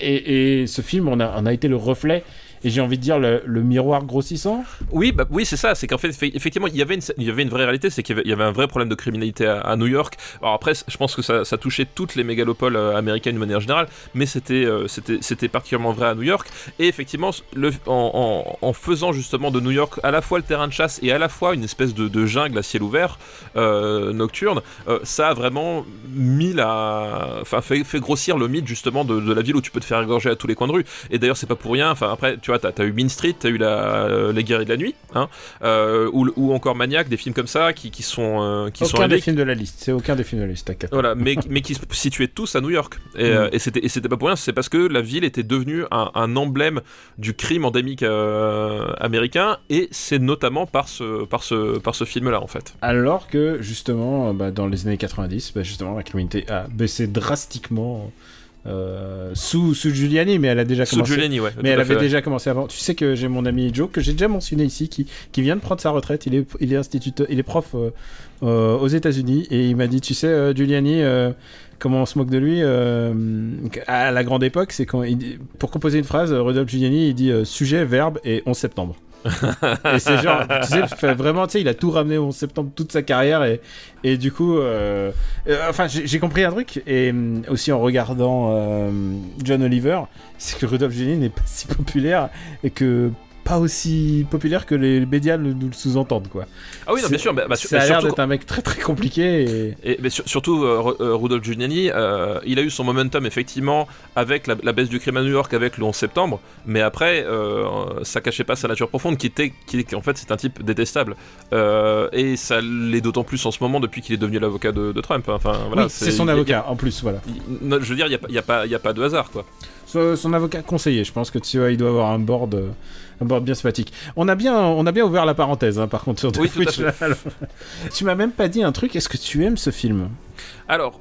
et, ce film, on a été le reflet. Et j'ai envie de dire le, miroir grossissant. Oui, bah, oui, c'est ça. C'est qu'en fait, effe- effectivement, il y avait une, il y avait une vraie réalité, c'est qu'il y avait, un vrai problème de criminalité à, New York. Alors après, je pense que ça, touchait toutes les mégalopoles euh, américaines de manière générale, mais c'était, euh, c'était, particulièrement vrai à New York. Et effectivement, le, en, en- faisant justement de New York à la fois le terrain de chasse et à la fois une espèce de, jungle à ciel ouvert euh, nocturne, ça a vraiment mis la, enfin, fait, fait grossir le mythe justement de, de la ville où tu peux te faire égorger à tous les coins de rue. Et d'ailleurs, c'est pas pour rien. Enfin, après, tu vois, t'as as eu Mean Street, t'as eu la, euh, les guerriers de la nuit, hein, euh, ou, ou encore Maniac, des films comme ça qui, qui sont, euh, qui sont aucun des indés, films de la liste. C'est aucun des films de la liste. t'inquiète. voilà, mais, mais qui se situaient tous à New York. Et, euh, et c'était pas pour rien, c'est parce que la ville était devenue un, un emblème du crime endémique américain, et c'est notamment par ce, par ce, par ce film-là, en fait. Alors que justement, bah, dans les années 90, bah, justement, la criminalité a baissé drastiquement euh, sous, sous Giuliani, mais elle a déjà Sous commencé. Giuliani, ouais. mais tout elle à fait, avait ouais. déjà commencé avant. Tu sais que j'ai mon ami Joe que j'ai déjà mentionné ici, qui, qui vient de prendre sa retraite. Il est, il est instituteur, il est prof euh, euh, aux États-Unis et il m'a dit, tu sais, Giuliani. Comment on se moque de lui à la grande époque, c'est quand il pour composer une phrase, Rodolphe Giuliani il dit sujet, verbe et 11 septembre. Et c'est genre, tu sais, vraiment, tu sais, il a tout ramené au 11 septembre toute sa carrière et, du coup, euh, euh, enfin, j'ai compris un truc et hum, aussi en regardant euh, John Oliver, c'est que Rudolph Giuliani n'est pas si populaire et que pas aussi populaire que les médias nous, le sous-entendent, quoi. Ah oui, non, bien sûr, bah, bah, ça a l'air d'être un mec très très compliqué et... Et, mais sur- surtout, euh, euh, Rudolph Giuliani, euh, il a eu son momentum effectivement avec la, la baisse du crime à New York avec le 11 septembre, mais après, euh, ça cachait pas sa nature profonde, qui était, qui, en fait, c'est un type détestable. Et ça l'est d'autant plus en ce moment depuis qu'il est devenu l'avocat de, de Trump. Enfin, voilà, oui, c'est son a- avocat en plus, voilà. je veux dire, il n'y a, y a, pas- y a pas de hasard, quoi. Son, son avocat conseiller, je pense que tu vois, il doit avoir un board, board bien sympathique. On a bien, on a bien ouvert la parenthèse, hein, par contre sur Oui, Twitch. tu m'as même pas dit un truc. Est-ce que tu aimes ce film? Alors,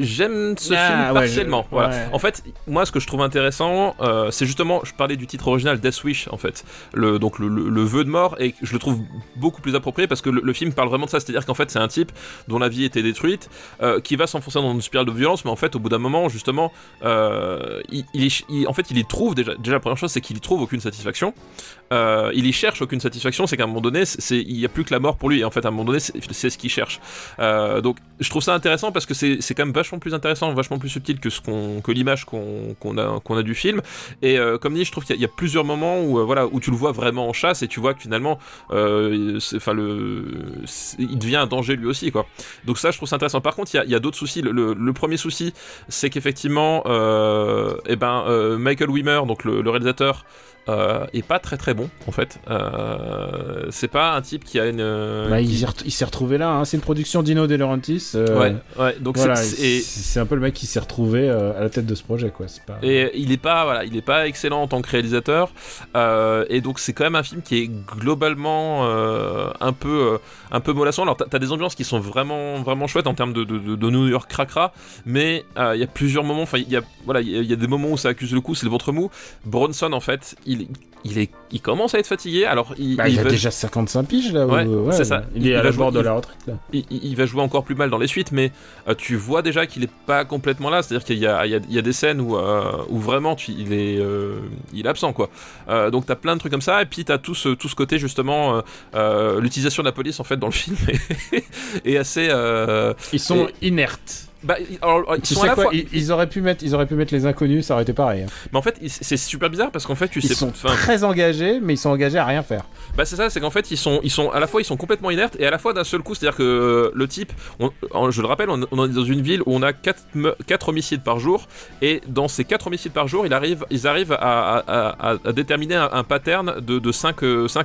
j'aime ce Ah, film ouais, partiellement. je- Voilà. ouais. En fait, moi, ce que je trouve intéressant, euh, c'est justement, je parlais du titre original Death Wish, en fait, le, donc le, le- le vœu de mort, et je le trouve beaucoup plus approprié parce que le, le film parle vraiment de ça. C'est-à-dire qu'en fait, c'est un type dont la vie était détruite, euh, qui va s'enfoncer dans une spirale de violence, mais en fait, au bout d'un moment, justement, euh, il, il y- il- en fait, il y trouve déjà. Déjà, la première chose, c'est qu'il y trouve aucune satisfaction. Il y cherche aucune satisfaction, c'est qu'à un moment donné, il n'y a plus que la mort pour lui. Et en fait, à un moment donné, c'est, ce qu'il cherche. Donc, je trouve ça intéressant parce que c'est, quand même vachement plus intéressant, vachement plus subtil que ce qu'on, que l'image qu'on, a, qu'on a du film. Et euh, comme dit, je trouve qu'il y a, plusieurs moments où, euh, voilà, où tu le vois vraiment en chasse et tu vois que finalement, euh, enfin, le, il devient un danger lui aussi, quoi. Donc ça, je trouve ça intéressant. Par contre, il y a, a d'autres soucis. Le, premier souci, c'est qu'effectivement, eh ben, Michael Wimmer, donc le réalisateur, euh, est pas très très bon en fait. Euh, c'est pas un type qui a une. Bah, qui- il s'est ret- il s'est retrouvé là, hein. c'est une production d'Ino De Laurentiis. euh, Ouais, ouais. Donc voilà, c'est- un peu le mec qui s'est retrouvé euh, à la tête de ce projet, quoi. Pas... et il est pas voilà, il est pas excellent en tant que réalisateur. Et donc c'est quand même un film qui est globalement un peu un peu mollasson. Alors t'as des ambiances qui sont vraiment vraiment chouettes en termes de, de, de- de New York cracra, mais il y a plusieurs moments. Enfin il y a voilà, il y, a- il y a des moments où ça accuse le coup, c'est le ventre mou. Bronson en fait, il il est il commence à être fatigué. Alors il, Bah, il, a déjà 55 piges là. Ouais, c'est ça. Il est à la bord de la retraite là. il, va jouer encore plus mal dans les suites, mais euh, tu vois déjà qu'il est pas complètement là. C'est-à-dire qu'il y a, y y des scènes où, euh, où vraiment tu- il, est, euh, il est absent, quoi. Donc t'as plein de trucs comme ça, et puis t'as tout ce, tout ce côté justement, l'utilisation de la police en fait dans le film est, assez. Ils sont Et- inertes. Bah, ils- alors, ils Tu sont à sais la quoi fois- ils, ils auraient pu mettre, ils auraient pu mettre les inconnus, ça aurait été pareil. hein. Mais en fait, ils- c'est super bizarre parce qu'en fait, tu Ils sais. sont très engagés, mais ils sont engagés à rien faire. Bah c'est ça, c'est qu'en fait ils sont, ils sont à la fois ils sont complètement inertes et à la fois d'un seul coup, c'est-à-dire que euh, le type, on- je le rappelle, on, on est dans une ville où on a 4, homicides par jour et dans ces 4 homicides par jour, il arrive, ils arrivent à, à- à- à déterminer un, un pattern de, de 5,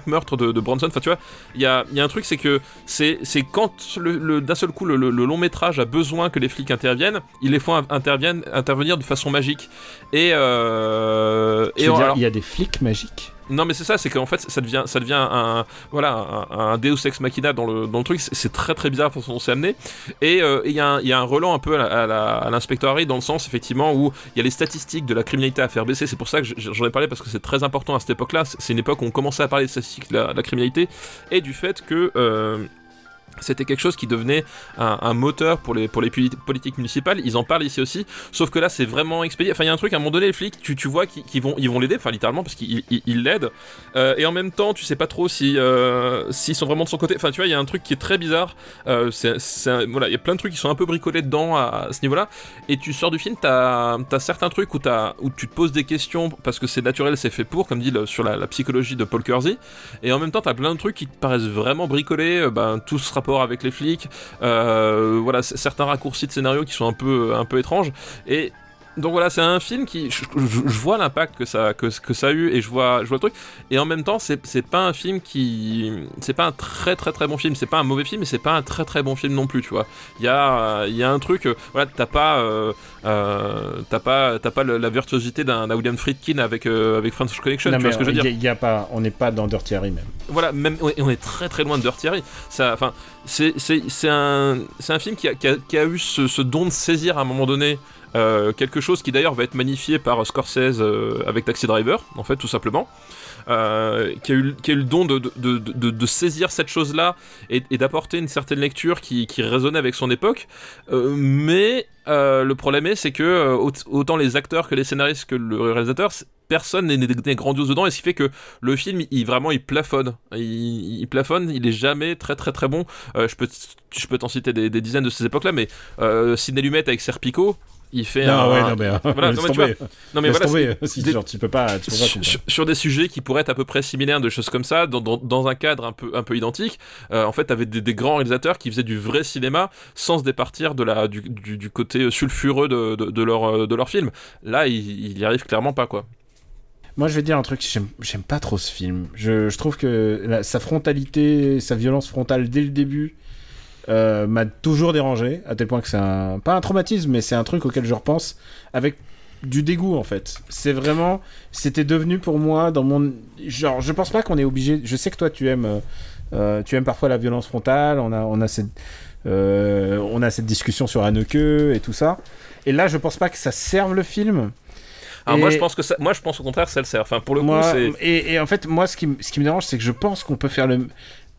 meurtres de, de Bronson. Enfin tu vois, il y a, y a un truc, c'est que c'est, c'est quand le, le- d'un seul coup le, le- le long métrage a besoin que les flics interviennent, ils les font interviennent, intervenir de façon magique et euh, et alors- il y a des flics magiques? non mais c'est ça, c'est qu'en fait ça devient, ça devient un, voilà, un, un Deus ex machina dans le, dans le truc. C'est très très bizarre la façon dont c'est amené. Et euh, il y, a un- il y a un relan un peu à, l'inspecteur Harry dans le sens effectivement où il y a les statistiques de la criminalité à faire baisser. C'est pour ça que je- j'en ai parlé parce que c'est très important à cette époque-là. C'est c'est une époque où on commençait à parler des statistiques de la, de la criminalité et du fait que euh, c'était quelque chose qui devenait un, moteur pour les, pour les poli- politiques municipales. Ils en parlent ici aussi. Sauf que là, c'est vraiment expédié. Enfin, il y a un truc, à un moment donné, les flics, tu, tu vois qu'ils vont vont l'aider, enfin, littéralement, parce qu'ils ils- ils l'aident. Euh, et en même temps, tu sais pas trop si euh, s'ils sont vraiment de son côté. Enfin, tu vois, il y a un truc qui est très bizarre. Euh, c'est, voilà, il y a plein de trucs qui sont un peu bricolés dedans à, ce niveau-là. Et tu sors du film, t'as as certains trucs où, où tu te poses des questions parce que c'est naturel, c'est fait pour, comme dit sur la, psychologie de Paul Kersey. Et en même temps, t'as plein de trucs qui te paraissent vraiment bricolés. euh, ben, tout rapport avec les flics, euh, voilà, certains raccourcis de scénario qui sont un peu, un peu étranges. Et donc voilà, c'est un film qui, je, je- je vois l'impact que ça, que, que ça a eu et je vois, je vois le truc. Et en même temps, c'est pas un film qui, c'est pas un très très très bon film. C'est pas un mauvais film, mais c'est pas un très très bon film non plus, tu vois. Il y a, euh, y a un truc, euh, voilà, t'as pas, euh, euh, t'as pas, t'as pas le- la virtuosité d'un William Friedkin avec avec French Connection. Non, tu vois ce que je veux dire il y a- il y a pas, on n'est pas dans Dirty Harry même. voilà, même on est- on est très très loin de Dirty Harry. Ça, enfin, c'est un c'est un film qui a, qui a, qui a eu ce, ce don de saisir à un moment donné euh, quelque chose qui d'ailleurs va être magnifié par Scorsese euh, avec Taxi Driver, en fait, tout simplement. Euh, qui, a eu, le don de, saisir cette chose-là et, d'apporter une certaine lecture qui, résonnait avec son époque. Mais le problème est, c'est que aut- autant les acteurs que les scénaristes que le réalisateur, personne n'est- grandiose dedans, et ce qui fait que le film, il vraiment, il plafonne. Il, plafonne, il est jamais très très très bon. Je peux, je peux t'en citer des, dizaines de ces époques-là, mais euh, Sidney Lumet avec Serpico, il fait Non, un, ouais, non, mais, voilà, laisse non, mais tu tomber. non mais voilà, tomber. Si, des- genre, tu peux pas, tu peux pas sur, sur- sur des sujets qui pourraient être à peu près similaires, de choses comme ça, dans, dans, dans un cadre un peu, un peu identique. Euh, en fait, t'avais des, des grands réalisateurs qui faisaient du vrai cinéma sans se départir de la, du, du, du côté sulfureux de, de, de leur, euh, de leur film. Là, il, il y arrive clairement pas, quoi. Moi, je vais dire un truc, j'aime j'aime pas trop ce film. Je, je trouve que la- sa frontalité, sa violence frontale dès le début euh, m'a toujours dérangé, à tel point que c'est un... Pas un traumatisme, mais c'est un truc auquel je repense avec du dégoût, en fait. C'est vraiment... C'était devenu pour moi, dans mon... Genre, je pense pas qu'on est obligé... Je sais que toi, tu aimes... euh, euh, tu aimes parfois la violence frontale, on a, on a cette... Euh, on a cette discussion sur Haneke et tout ça. Et là, je pense pas que ça serve le film. Alors moi Et- je pense que ça, moi je pense au contraire ça le sert. Enfin pour le coup Moi, c'est et, et en fait, moi, ce qui, ce qui me dérange, c'est que je pense qu'on peut faire le.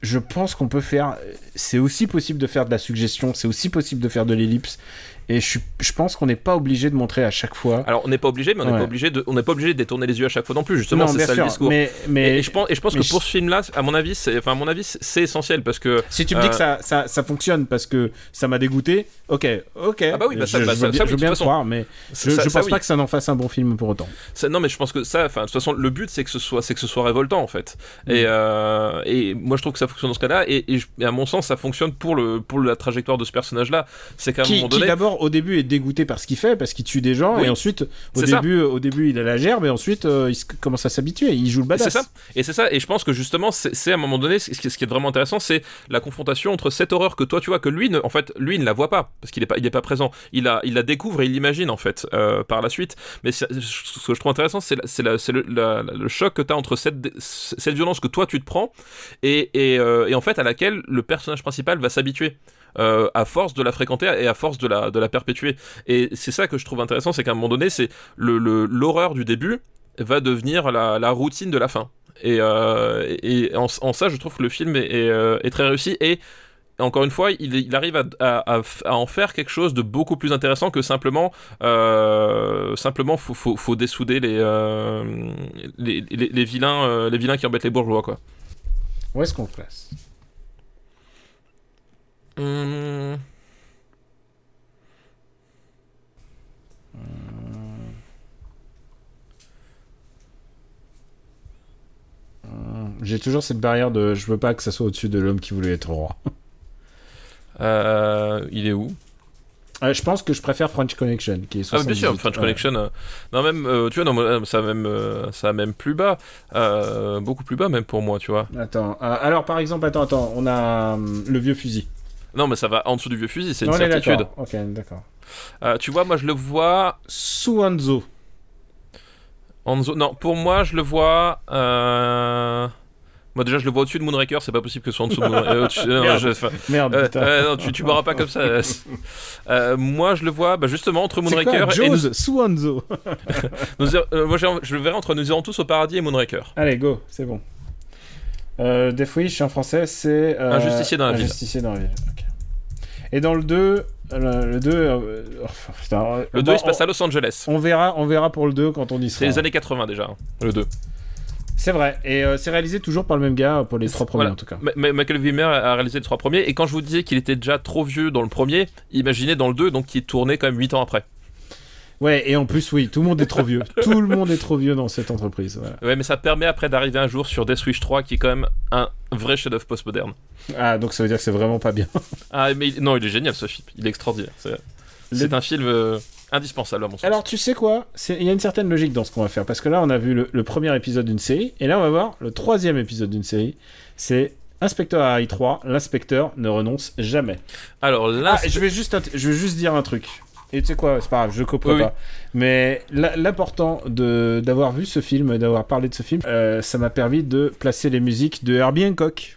Je pense qu'on peut faire. C'est aussi possible de faire de la suggestion, c'est aussi possible de faire de l'ellipse. Et je, je pense qu'on n'est pas obligé de montrer à chaque fois. alors on n'est pas obligé mais on n'est Ouais. pas obligé de on n'est pas obligé de détourner les yeux à chaque fois non plus justement c'est ça sûr, le discours. mais, mais Et, et je pense et je pense que je- pour ce film là à mon avis c'est enfin à mon avis c'est essentiel parce que si tu me dis euh, que ça, ça, ça fonctionne parce que ça m'a dégoûté, ok, ok. Ah bah oui, bah ça- je, bah ça- veux bien, ça, veux croire, mais je, ça, pense oui. pas que ça n'en fasse un bon film pour autant. Non mais je pense que ça enfin de toute façon le but c'est que ce soit c'est que ce soit révoltant en fait Mm. et euh, et moi je trouve que ça fonctionne dans ce cas-là et, à mon sens ça fonctionne pour le pour la trajectoire de ce personnage là c'est qu'à un moment donné au début est dégoûté par ce qu'il fait parce qu'il tue des gens Oui. et ensuite au ça. début au début il a la gerbe et ensuite euh, il commence à s'habituer il joue le badass C'est ça. Et c'est ça. Et je pense que justement, c'est à un moment donné, ce qui, est vraiment intéressant, c'est la confrontation entre cette horreur que toi tu vois, que lui, ne, en fait, lui ne la voit pas parce qu'il est pas, il est pas présent. Il la, il la découvre et il l'imagine en fait euh, par la suite. Mais ce que je trouve intéressant, c'est le, le choc que tu as entre cette, cette violence que toi tu te prends et, et, euh, et en fait à laquelle le personnage principal va s'habituer. Euh, à force de la fréquenter et à force de la, de la perpétuer. Et c'est ça que je trouve intéressant, c'est qu'à un moment donné, c'est le- le- l'horreur du début va devenir la, routine de la fin. Et, euh, en, ça, je trouve que le film est, euh, très réussi. Et encore une fois, il, arrive à, en faire quelque chose de beaucoup plus intéressant que simplement, euh, simplement, faut, faut, faut dessouder les, les, les, vilains, les vilains qui embêtent les bourgeois, quoi. où est-ce qu'on le place? J'ai toujours cette barrière de je veux pas que ça soit au-dessus de l'homme qui voulait être roi euh, il est où? Euh, je pense que je préfère French Connection qui est Ah, bien sûr, 78. French Ouais. Connection. euh, non, même, euh, tu vois, non, ça même, ça même plus bas, beaucoup plus bas même pour moi, tu vois. attends alors par exemple attends attends on a le vieux fusil Non, mais ça va en dessous du vieux fusil, c'est une on est certitude. d'accord ok d'accord Euh, tu vois, moi je le vois. Suanzo Hanzo... Non, pour moi je le vois. euh, Moi déjà je le vois au-dessus de Moonraker, c'est pas possible que ce soit en dessous de Moonraker. euh, au-dessus- non, Merde. je- enfin, merde euh, putain euh, non, tu, tu m'auras pas comme ça. Euh, moi je le vois bah, justement entre c'est Moonraker quoi et nous, Jaws Suanzo nous ir- euh, moi, j'ai- je le verrai entre Nous irons tous au paradis et Moonraker. allez go c'est bon euh, Death Wish en français c'est euh, Un justicier dans la un ville. justicier dans la ville ok. Et dans le 2 le, le 2 euh, oh, putain, euh, Le 2 bon, il se passe à Los Angeles. on, verra on verra pour le 2 quand on y C'est sera les années 80 déjà, hein, le 2. c'est vrai et euh, c'est réalisé toujours par le même gars pour les trois premiers Voilà. en tout cas Ma- Michael Wimmer a réalisé les trois premiers, et quand je vous disais qu'il était déjà trop vieux dans le premier, imaginez dans le 2, donc qui tournait quand même 8 ans après. Ouais, et en plus, oui, tout le monde est trop vieux. tout le monde est trop vieux dans cette entreprise. Voilà. Ouais, mais ça permet après d'arriver un jour sur Death Wish 3, qui est quand même un vrai chef-d'œuvre postmoderne. Ah, donc ça veut dire que c'est vraiment pas bien. Ah, mais il- non, il est génial ce film, il est extraordinaire. C'est c'est un film euh, indispensable à mon sens. Alors, tu sais quoi? Il y a une certaine logique dans ce qu'on va faire. Parce que là, on a vu le, le premier épisode d'une série. Et là, on va voir le troisième épisode d'une série. C'est Inspecteur Harry 3. L'inspecteur ne renonce jamais. Alors là, Ah, je vais juste, je vais juste dire un truc. Et tu sais quoi, c'est pas grave, je coperai Oui, oui. pas. Mais l'important d'avoir vu ce film, d'avoir parlé de ce film, euh, ça m'a permis de placer les musiques de Herbie Hancock.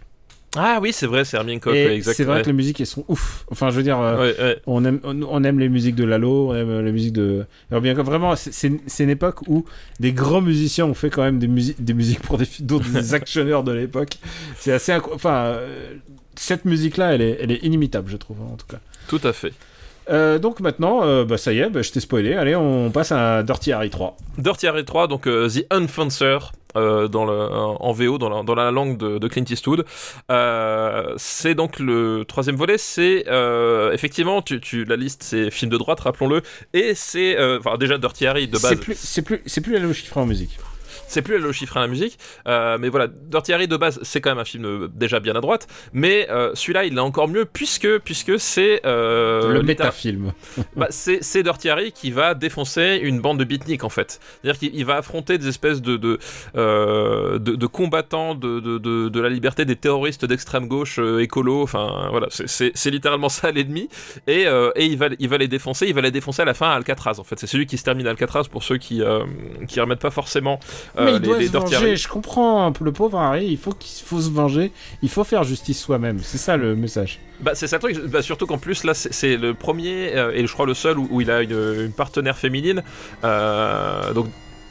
ah oui, c'est vrai, c'est Coq, et ouais, exact. c'est vrai ouais. que les musiques, elles sont ouf. Enfin, je veux dire, euh, Ouais, on, aime, on, on aime les musiques de Lalo, on aime les musiques de Herbie Hancock. Vraiment, c'est- une époque où des grands musiciens ont fait quand même des, musi- des musiques pour des, d'autres des actionneurs de l'époque. C'est assez... Enfin, euh, cette musique-là, elle est, elle est inimitable, je trouve, en tout cas. Tout à fait. Euh, donc maintenant, euh, bah, ça y est, bah, je t'ai spoilé. Allez, on passe à Dirty Harry 3. Dirty Harry 3, donc euh, The dans le, en VO, dans la, dans la langue de, de Clint Eastwood. C'est donc le troisième volet. C'est effectivement, tu, tu, la liste, c'est film de droite, rappelons-le. Et c'est, enfin, déjà Dirty Harry de base. C'est plus, c'est plus, plus la en musique. C'est plus le chiffre à la musique, euh, mais voilà, Dirty Harry de base, c'est quand même un film euh, déjà bien à droite, mais euh, celui-là, il est encore mieux puisque puisque c'est le métafilm. bah, c'est Dirty Harry qui va défoncer une bande de beatniks en fait. C'est-à-dire qu'il il va affronter des espèces de de, de, de combattants de, de, de, la liberté, des terroristes d'extrême gauche écolo. Enfin voilà, c'est- littéralement ça l'ennemi. Et, et il va il va les défoncer. Il va les défoncer à la fin à Alcatraz en fait. C'est celui qui se termine à Alcatraz pour ceux qui qui remettent pas forcément mais il les, doit les se venger, je comprends. Le pauvre Harry, il faut qu'il faut se venger. Il faut faire justice soi-même. C'est ça le message. Bah, c'est ça le truc, bah, surtout qu'en plus, là, c'est le premier, euh, et je crois le seul, où, où il a une, une partenaire féminine. Euh, donc,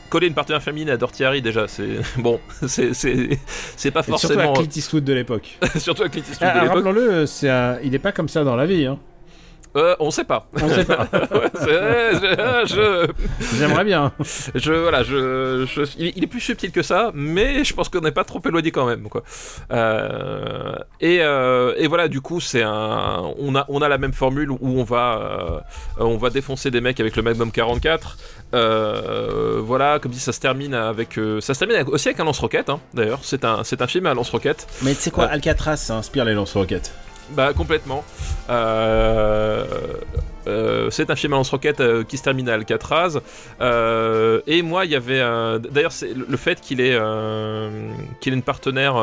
coller une partenaire féminine à Dirty Harry, déjà, c'est. Bon, c'est pas Et surtout forcément. à Clint Eastwood de l'époque. surtout avec Clint Eastwood Ah, de l'époque. Rappelons-le, un- il est pas comme ça dans la vie. Hein. Euh, on sait pas. On sait pas. Ouais, je, J'aimerais bien. je, voilà, je, je- il, est plus subtil que ça, mais je pense qu'on n'est pas trop éloigné quand même, quoi. Euh, et, euh, et voilà, du coup, c'est un, on a, on a la même formule où on va, euh, on va défoncer des mecs avec le Magnum 44. Euh, voilà, comme dit, ça se termine avec, euh, ça se termine avec- aussi avec un lance-roquette. hein, D'ailleurs, c'est un, c'est un film à lance-roquette. Mais tu sais quoi, Ouais. Alcatraz, ça inspire les lance-roquettes. Bah complètement. Euh, euh, c'est un film à lance-roquette euh, qui se termine à Alcatraz. Et moi, il y avait. D'ailleurs, c'est le fait qu'il ait, qu'il ait une partenaire,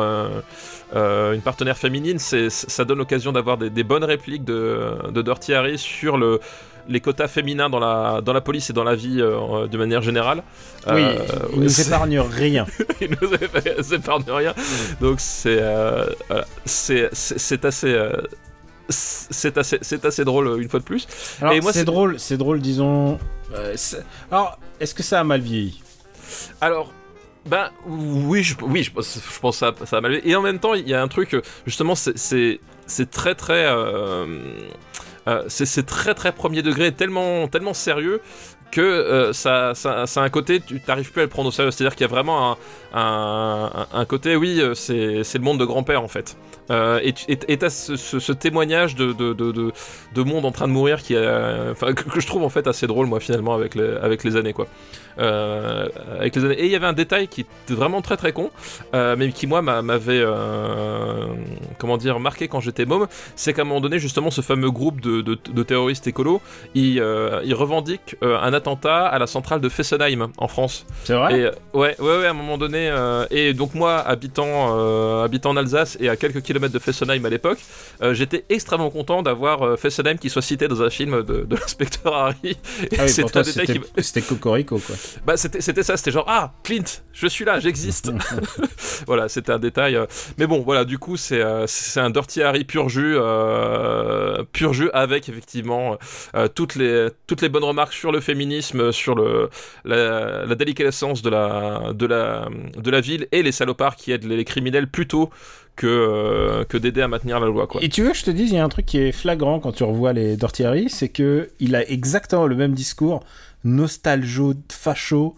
une partenaire féminine, ça donne l'occasion d'avoir des, bonnes répliques de, de Dirty sur le les quotas féminins dans la, dans la police et dans la vie euh, de manière générale. Oui, Euh, nous c'est- épargne rien. il nous épargne rien. Donc c'est euh, c'est assez euh, c'est assez c'est assez drôle euh, une fois de plus. Alors, Et moi, c'est drôle, c'est drôle, disons. euh, c'est- Alors, est-ce que ça a mal vieilli? Alors ben oui je, oui je, pense- je pense que ça, ça a mal et en même temps il y a un truc euh, justement c'est c'est c'est très très euh, euh, c'est très très premier degré tellement tellement sérieux que euh, ça, ça, a un côté, tu t'arrives plus à le prendre au sérieux. C'est-à-dire qu'il y a vraiment un, un, un- côté, oui, euh, c'est le monde de grand-père en fait. Et t'as ce, ce- témoignage de, de, de, de, de monde en train de mourir qui a, que, que je trouve en fait assez drôle, moi, finalement, avec les, avec les années, quoi. Euh, avec les années. Et il y avait un détail qui était vraiment très très con, euh, mais qui, moi, m'a- m'avait, euh, comment dire, marqué quand j'étais môme. C'est qu'à un moment donné, justement, ce fameux groupe de, de, de terroristes écolos, il, euh, il revendique euh, un attentat à la centrale de Fessenheim en France. C'est vrai? Et ouais, ouais, ouais, à un moment donné. et donc moi, habitant, habitant en Alsace et à quelques kilomètres de Fessenheim à l'époque, j'étais extrêmement content d'avoir Fessenheim qui soit cité dans un film de, de l'inspecteur Harry. Ah oui, qui, c'était Cocorico, quoi. Bah c'était c'était ça, c'était genre ah Clint, je suis là, j'existe. voilà, c'était un détail. euh. Mais bon, voilà, du coup c'est euh, c'est un Dirty Harry pur jus, euh, pur jus avec effectivement euh, toutes les toutes les bonnes remarques sur le féminisme, sur le la, la délicatesse de la de la de la ville et les salopards qui aident les criminels plutôt que euh, que d'aider à maintenir la loi quoi. Et tu veux que je te dise, il y a un truc qui est flagrant quand tu revois les Dirty Harry, c'est que il a exactement le même discours nostalgio, facho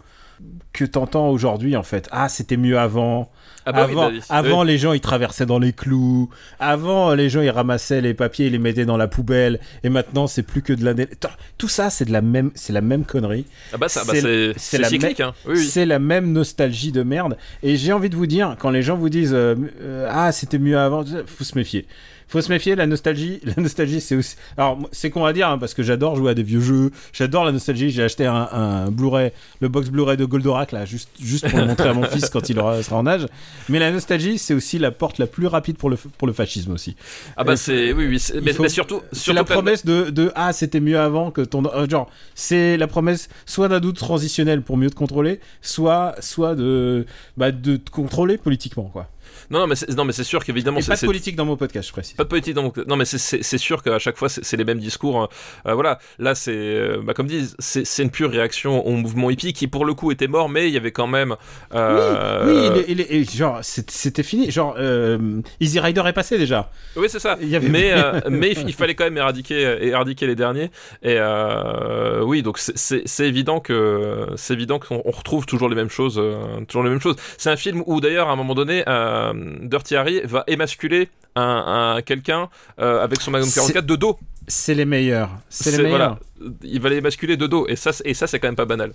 que t'entends aujourd'hui en fait. Ah, c'était mieux avant. Ah bah oui, avant, oui. avant les gens ils traversaient dans les clous. Avant les gens ils ramassaient les papiers, ils les mettaient dans la poubelle. Et maintenant c'est plus que de la. Tout ça c'est de la même, c'est la même connerie. Ah bah ça, bah, c'est- la cyclique hein. Oui. C'est la même nostalgie de merde. Et j'ai envie de vous dire, quand les gens vous disent euh, euh, ah c'était mieux avant, faut se méfier. Faut se méfier. La nostalgie, la nostalgie c'est aussi. Alors c'est qu'on va dire hein, parce que j'adore jouer à des vieux jeux. J'adore la nostalgie. J'ai acheté un, un Blu-ray, le box Blu-ray de Goldorak là, juste juste pour le montrer à mon fils quand il aura, sera en âge. Mais la nostalgie c'est aussi la porte la plus rapide pour le pour le fascisme aussi. Ah bah il c'est oui oui, mais, faut- mais surtout C'est la promesse de, de ah c'était mieux avant que ton euh, genre c'est la promesse soit d'un doute transitionnel pour mieux te contrôler, soit soit de bah, de te contrôler politiquement quoi. Non, non, mais c'est non, mais c'est sûr qu'évidemment, pas de politique dans mon podcast, je précise. Pas de politique dans mon... Non, mais c'est- sûr qu'à chaque fois, c'est les mêmes discours. hein. Euh, voilà, là, c'est. euh, bah, comme dit, c'est une pure réaction au mouvement hippie qui, pour le coup, était mort, mais il y avait quand même. euh, Oui, oui, il est, il est- et genre c'était fini, genre Easy Rider est passé déjà. Oui, c'est ça. Il y avait- Mais, mais il, fallait quand même éradiquer, éradiquer les derniers. Et oui, donc c'est- évident que c'est évident qu'on on retrouve toujours les mêmes choses, toujours les mêmes choses. C'est un film où d'ailleurs à un moment donné, euh, Dirty Harry va émasculer un, un- quelqu'un euh, avec son Magnum C'est- 44 de dos. C'est les meilleurs, c'est les meilleurs. voilà, il va l'émasculer de dos. Et ça, c'est- et ça, c'est quand même pas banal.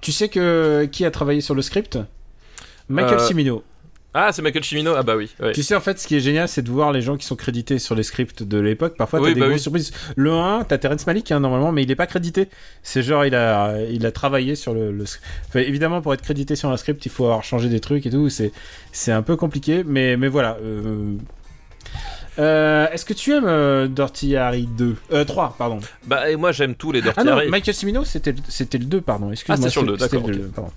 Tu sais que qui a travaillé sur le script? Michael Euh, Cimino. Ah, c'est Michael Cimino. Ah bah oui. ouais. Tu sais, en fait, ce qui est génial, c'est de voir les gens qui sont crédités sur les scripts de l'époque. Parfois, t'as Oui, des bah grosses oui. surprises. Le 1, t'as Terrence Malick, hein, normalement, mais il est pas crédité. C'est genre, il a, il a travaillé sur le, le- Enfin, évidemment, pour être crédité sur un script, il faut avoir changé des trucs et tout. C'est, c'est un peu compliqué, mais, mais voilà. euh. Euh, est-ce que tu aimes euh, Dirty Harry 2 euh, 3, pardon. Bah et moi, j'aime tous les Dirty Ah non, Harry. Michael Cimino, c'était, le- c'était le 2, pardon. Excuse-moi. Ah, c'était sur le 2, c'était d'accord.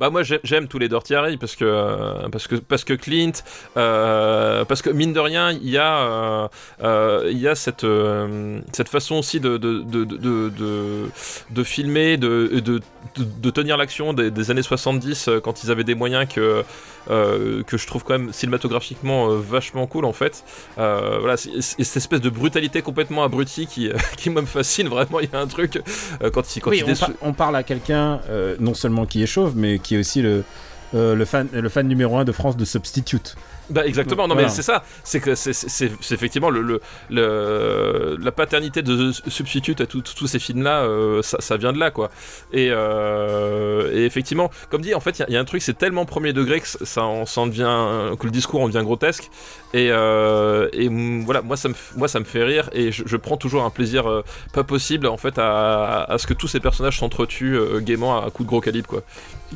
Bah moi j'ai- j'aime tous les Dirty parce que euh, parce que parce que Clint, euh, parce que mine de rien il y a euh, y a cette cette façon aussi de de de de, de, filmer, de de, tenir l'action des, des années 70 euh, quand ils avaient des moyens que euh, que je trouve quand même cinématographiquement euh, vachement cool en fait. Euh, voilà, c'est c'est cette espèce de brutalité complètement abrutie qui qui me fascine vraiment. Il y a un truc quand il quand Oui, il on, déçoit- par- on parle à quelqu'un non seulement qui est chauve, mais qui est aussi le, le, fan, le fan numéro un de France de Substitute. Bah exactement, non Voilà. mais c'est ça, c'est que c'est- effectivement le, le, le- la paternité de The Substitute à tous ces films-là, euh, ça, ça vient de là quoi. Et, euh, et effectivement, comme dit, en fait, il y a- il y, a un truc, c'est tellement premier degré que ça en, ça en devient, que le discours en devient grotesque. Et, euh, et voilà, moi ça me, moi ça me fait rire et je, je prends toujours un plaisir euh, pas possible en fait à, à ce que tous ces personnages s'entretuent euh, gaiement à coups de gros calibre quoi.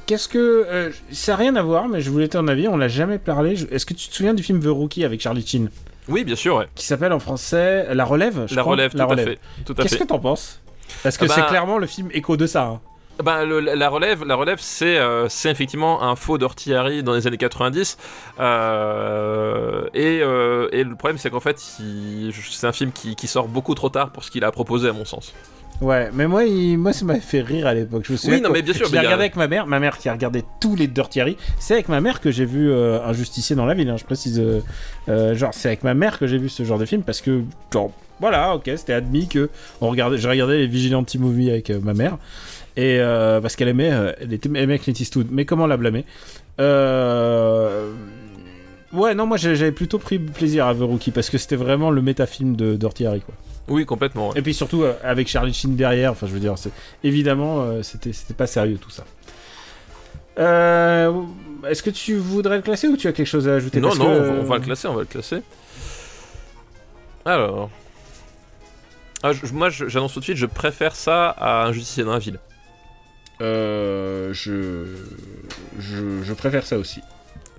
Qu'est-ce que. euh, ça n'a rien à voir, mais je voulais ton avis, on l'a jamais parlé. Je- Est-ce que tu te souviens du film The Rookie avec Charlie Chin? Oui, bien sûr, ouais. Qui s'appelle en français La Relève je La crois relève, tout à fait. Qu'est-ce que t'en penses? Parce que Ah bah- c'est clairement le film écho de ça. hein. Ben, le- la relève, la relève, c'est euh, effectivement un faux Harry dans les années 90. euh, et, euh, et le problème, c'est qu'en fait, c'est un film qui, qui sort beaucoup trop tard pour ce qu'il a proposé, à mon sens. Ouais, mais moi, il- moi ça m'avait fait rire à l'époque. Je me souviens Oui, non, mais bien sûr, Je l'ai regardé avec ma mère, ma mère qui a regardé tous les Dirty Harry. C'est avec ma mère que j'ai vu euh, Un justicier dans la ville, hein, je précise. euh, euh, genre, c'est avec ma mère que j'ai vu ce genre de film parce que, genre, voilà, ok, c'était admis que on regardait, je regardais les Vigilante Movie avec ma mère. Et parce qu'elle aimait, elle était, aimait Clint Eastwood. Mais comment la blâmer? Euh... Ouais, non, moi j'avais plutôt pris plaisir à The Rookie parce que c'était vraiment le métafilm de Dirty Harry, quoi. Oui, complètement. ouais. Et puis surtout euh, avec Charlie Sheen derrière, enfin je veux dire, c'est évidemment euh, c'était c'était pas sérieux tout ça. Euh, Est-ce que tu voudrais le classer ou tu as quelque chose à ajouter? Non, Parce non, que- on va, on va le classer, on va le classer. Alors. Ah, je- moi, j'annonce tout de suite, je préfère ça à un justicier dans la ville. Euh, je... je je préfère ça aussi.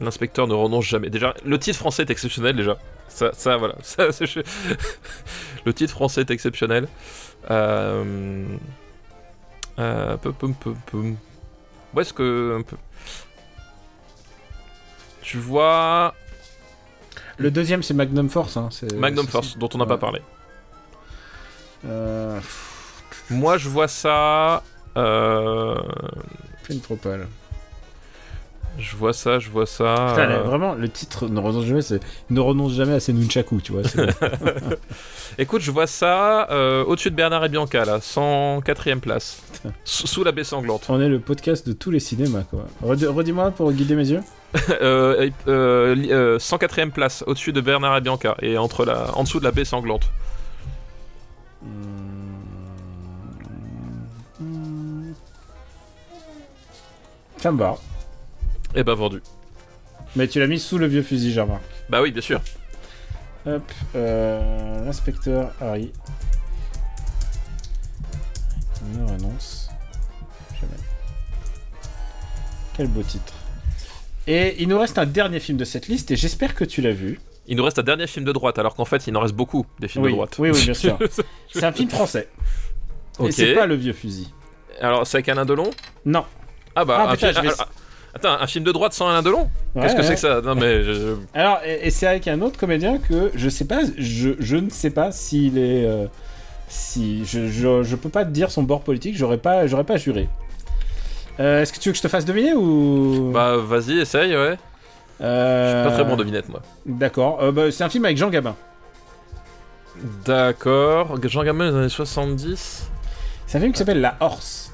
L'inspecteur ne renonce jamais. Déjà, le titre français est exceptionnel déjà. Ça, ça voilà. Ça, c'est- je- le titre français est exceptionnel. Euh... Euh... Pum, pum, pum. Où est-ce que... un peu- Tu vois... Le deuxième c'est Magnum Force. Hein, Magnum Force, dont on n'a Ouais. pas parlé. Euh, Moi, je vois ça... Euh... Une. Je vois ça, je vois ça... Putain, euh, vraiment, le titre ne renonce jamais, c'est ne renonce jamais à ses nunchaku, tu vois. Écoute, je vois ça euh, au-dessus de Bernard et Bianca, là, 104ème place. Sous sous la baie sanglante. On est le podcast de tous les cinémas, quoi. Redi- Redis-moi pour guider mes yeux. euh, euh, li- euh, 104ème place, au-dessus de Bernard et Bianca, et entre la, en dessous de la baie sanglante. Ça me va. Et bah vendu. Mais tu l'as mis sous le vieux fusil, j'ai remarqué. Bah oui, bien sûr. Hop, euh, l'inspecteur Harry. Ne renonce jamais. Quel beau titre. Et il nous reste un dernier film de cette liste et j'espère que tu l'as vu. Il nous reste un dernier film de droite, alors qu'en fait, il en reste beaucoup des films oui, de droite. oui, oui, bien sûr. C'est un film français. Et c'est pas le vieux fusil. alors, c'est avec Alain Delon? Non. Ah bah, Ah, un putain, film- je vais- ah, ah, Attends, un film de droite sans Alain Delon? Qu'est-ce Ouais, que c'est que ça? Non mais... je- Alors, et, et c'est avec un autre comédien que je sais pas, je, je ne sais pas s'il est. euh, si. Je, je, je peux pas te dire son bord politique, j'aurais pas, j'aurais pas juré. Euh, Est-ce que tu veux que je te fasse deviner ou? Bah vas-y, essaye, ouais. Euh, Je suis pas très bon devinette, moi. D'accord. Euh, bah, c'est un film avec Jean Gabin. D'accord. Jean Gabin des années 70 C'est un film qui s'appelle La Horse.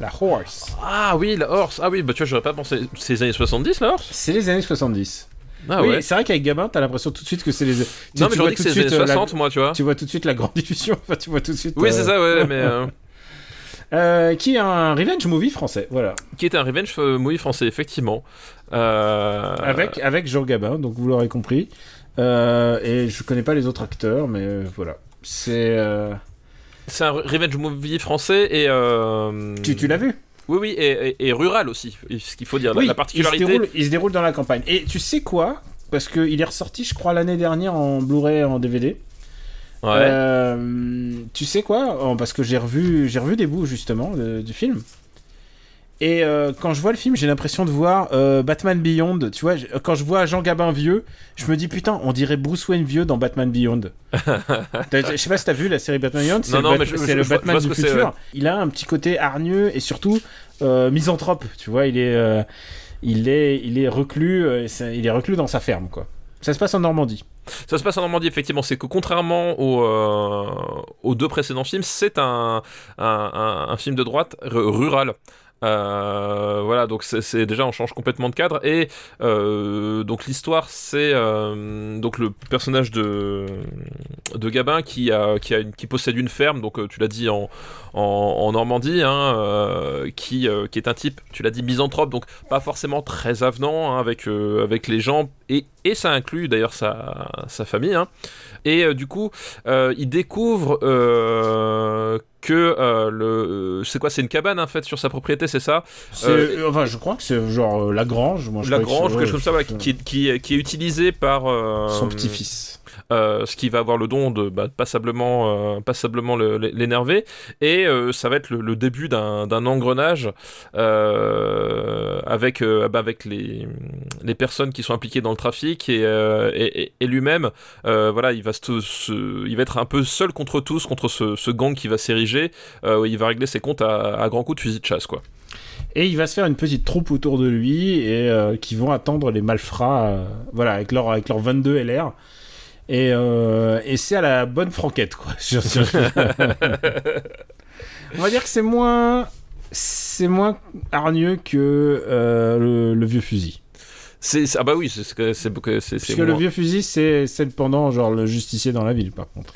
La Horse. Ah oui, la Horse. Ah oui, bah tu vois, j'aurais pas pensé. C'est les années 70, la Horse? C'est les années 70. Ah oui, ouais. c'est vrai qu'avec Gabin, t'as l'impression tout de suite que c'est les. tu- Non, mais j'aurais dit que c'est les années euh, la- 60, moi, tu vois. Tu vois tout de suite la grande diffusion. Enfin, tu vois tout de suite. Oui, euh, c'est ça, ouais, mais. euh, euh, qui est un revenge movie français, voilà. qui était un revenge euh, movie français, effectivement. Euh, Avec, avec Jean Gabin, donc vous l'aurez compris. Euh, et je connais pas les autres acteurs, mais euh, voilà. C'est. C'est un revenge movie français et. euh, Tu, tu l'as vu Oui, oui, et, et- et rural aussi, ce qu'il faut dire. La- Oui, la il se, particularité. déroule, il se déroule dans la campagne. Et tu sais quoi? Parce qu'il est ressorti, je crois, l'année dernière en Blu-ray, en DVD. Ouais. Euh, tu sais quoi? Oh, Parce que j'ai revu, j'ai revu des bouts justement de- du film. Et euh, quand je vois le film, j'ai l'impression de voir euh, Batman Beyond. Tu vois, quand je vois Jean Gabin vieux, je me dis putain, on dirait Bruce Wayne vieux dans Batman Beyond. Je sais pas si t'as vu la série Batman Beyond, c'est Non, le, non, Bat- mais je- c'est je- le je Batman du futur. ouais. Il a un petit côté hargneux et surtout euh, misanthrope. Tu vois, il est, il est, il est reclus, il est reclus dans sa ferme quoi. Ça se passe en Normandie. Ça se passe en Normandie, effectivement. C'est que contrairement aux, euh, aux deux précédents films, c'est un, un, un- un film de droite rural. Euh, voilà, donc c'est déjà on change complètement de cadre. Et euh, donc l'histoire c'est euh, donc le personnage de de Gabin qui a qui a une- qui possède une ferme. Donc tu l'as dit en, en, en Normandie hein, euh, qui euh, qui est un type tu l'as dit misanthrope donc pas forcément très avenant hein, avec euh, avec les gens et et ça inclut d'ailleurs sa sa famille hein. et du coup il découvre que euh, le c'est quoi c'est une cabane en fait sur sa propriété c'est ça? Euh, enfin, je crois que c'est genre la grange. Moi, je la que grange c'est- quelque chose comme ça ouais, qui, qui, est utilisée par son petit-fils. Euh, ce qui va avoir le don de bah, passablement, euh, passablement le- l'énerver, et euh, ça va être le, début d'un engrenage avec, bah, avec les, les personnes qui sont impliquées dans le trafic et, et, lui-même. voilà, il va, se, il va être un peu seul contre tous, contre ce, gang qui va s'ériger. il va régler ses comptes à, à grands coups de fusil de chasse, quoi. Et il va se faire une petite troupe autour de lui et qui vont attendre les malfrats, voilà, avec leur avec leur 22 LR. Et, euh, et c'est à la bonne franquette, quoi. On va dire que c'est moins c'est moins hargneux que euh, le, le vieux fusil. Ah bah oui, c'est c'est c'est Parce que le vieux fusil, c'est c'est le pendant, genre le justicier dans la ville, par contre.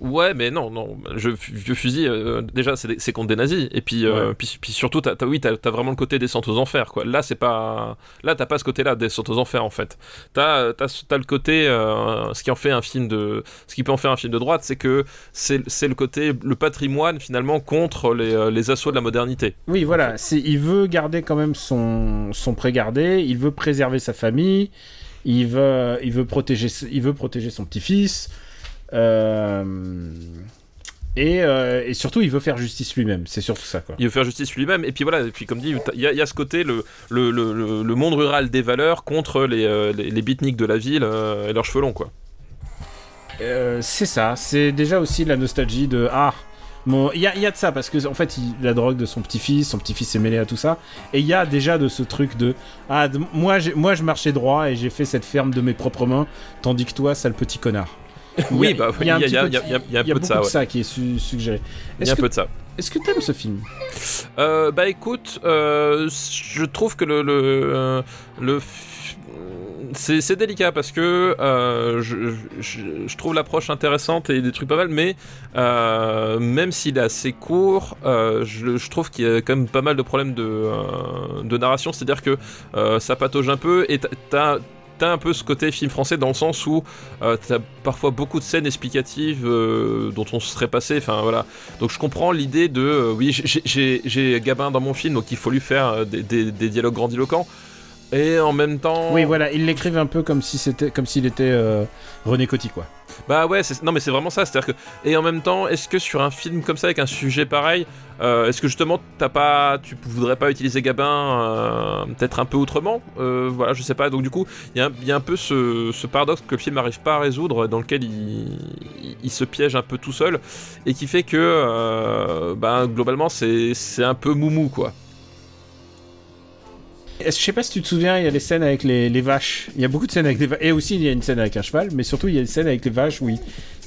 Ouais, mais non, non. Je, vieux fusil, euh, déjà, c'est contre des nazis. Et puis, euh, Ouais. puis, puis surtout, t'as, t'as- oui, t'as, t'as vraiment le côté descente aux enfers, quoi. Là, c'est pas. Là, t'as pas ce côté-là, descente aux enfers, en fait. T'as, t'as, t'as le côté. euh, ce qui en fait un film de. Ce qui peut en faire un film de droite, c'est que c'est, c'est le côté. Le patrimoine, finalement, contre les, euh, les assauts de la modernité. Oui, voilà. C'est, il veut garder quand même son, son pré-gardé. Il veut préserver sa famille. Il veut, il veut protéger, il veut protéger son petit-fils. Euh, et, euh, et surtout, il veut faire justice lui-même. C'est surtout ça, quoi. Il veut faire justice lui-même. Et puis voilà, et puis comme dit, il y, a- il y a ce côté, le, le, le, le- le monde rural des valeurs contre les, euh, les, les beatniks de la ville et leurs cheveux longs, quoi. Euh, c'est ça. C'est déjà aussi la nostalgie de ah. Il y y a de ça parce que en fait, il, la drogue de son petit-fils, son petit-fils s'est mêlé à tout ça, et il y a déjà de ce truc de ah de- moi, moi je marchais droit et j'ai fait cette ferme de mes propres mains, tandis que toi, sale petit connard. Oui, Il y a- bah, il y a un il y a- petit il y a- peu il y a- de ça, ouais. qui est su- suggéré. Il y a un peu de ça. est-ce que t'aimes ce film? Euh, bah écoute, euh, je trouve que le le, euh, le c'est délicat parce que euh, je, je, je trouve l'approche intéressante et des trucs pas mal, mais euh, même s'il est assez court, euh, je, je trouve qu'il y a quand même pas mal de problèmes de, de narration, c'est-à-dire que ça patauge un peu et t'as- un peu ce côté film français dans le sens où euh, t'as parfois beaucoup de scènes explicatives euh, dont on se serait passé, enfin voilà. Donc je comprends l'idée de euh, oui j'ai- Gabin dans mon film donc il faut lui faire des dialogues grandiloquents et en même temps Oui, voilà, ils l'écrivent un peu comme si c'était comme s'il était euh, René Coty, quoi. bah ouais c'est- non mais c'est vraiment ça c'est à dire que et en même temps est-ce que sur un film comme ça avec un sujet pareil euh, est-ce que justement t'as pas tu voudrais pas utiliser Gabin euh, peut-être un peu autrement Euh, voilà je sais pas donc du coup il y, a un- il y a un peu ce, ce paradoxe que le film n'arrive pas à résoudre dans lequel il, il- il se piège un peu tout seul et qui fait que bah, globalement c'est un peu moumou quoi Je sais pas si tu te souviens, il y a les scènes avec les, les vaches. Il y a beaucoup de scènes avec des vaches. Et aussi, il y a une scène avec un cheval, mais surtout, il y a une scène avec les vaches où ils,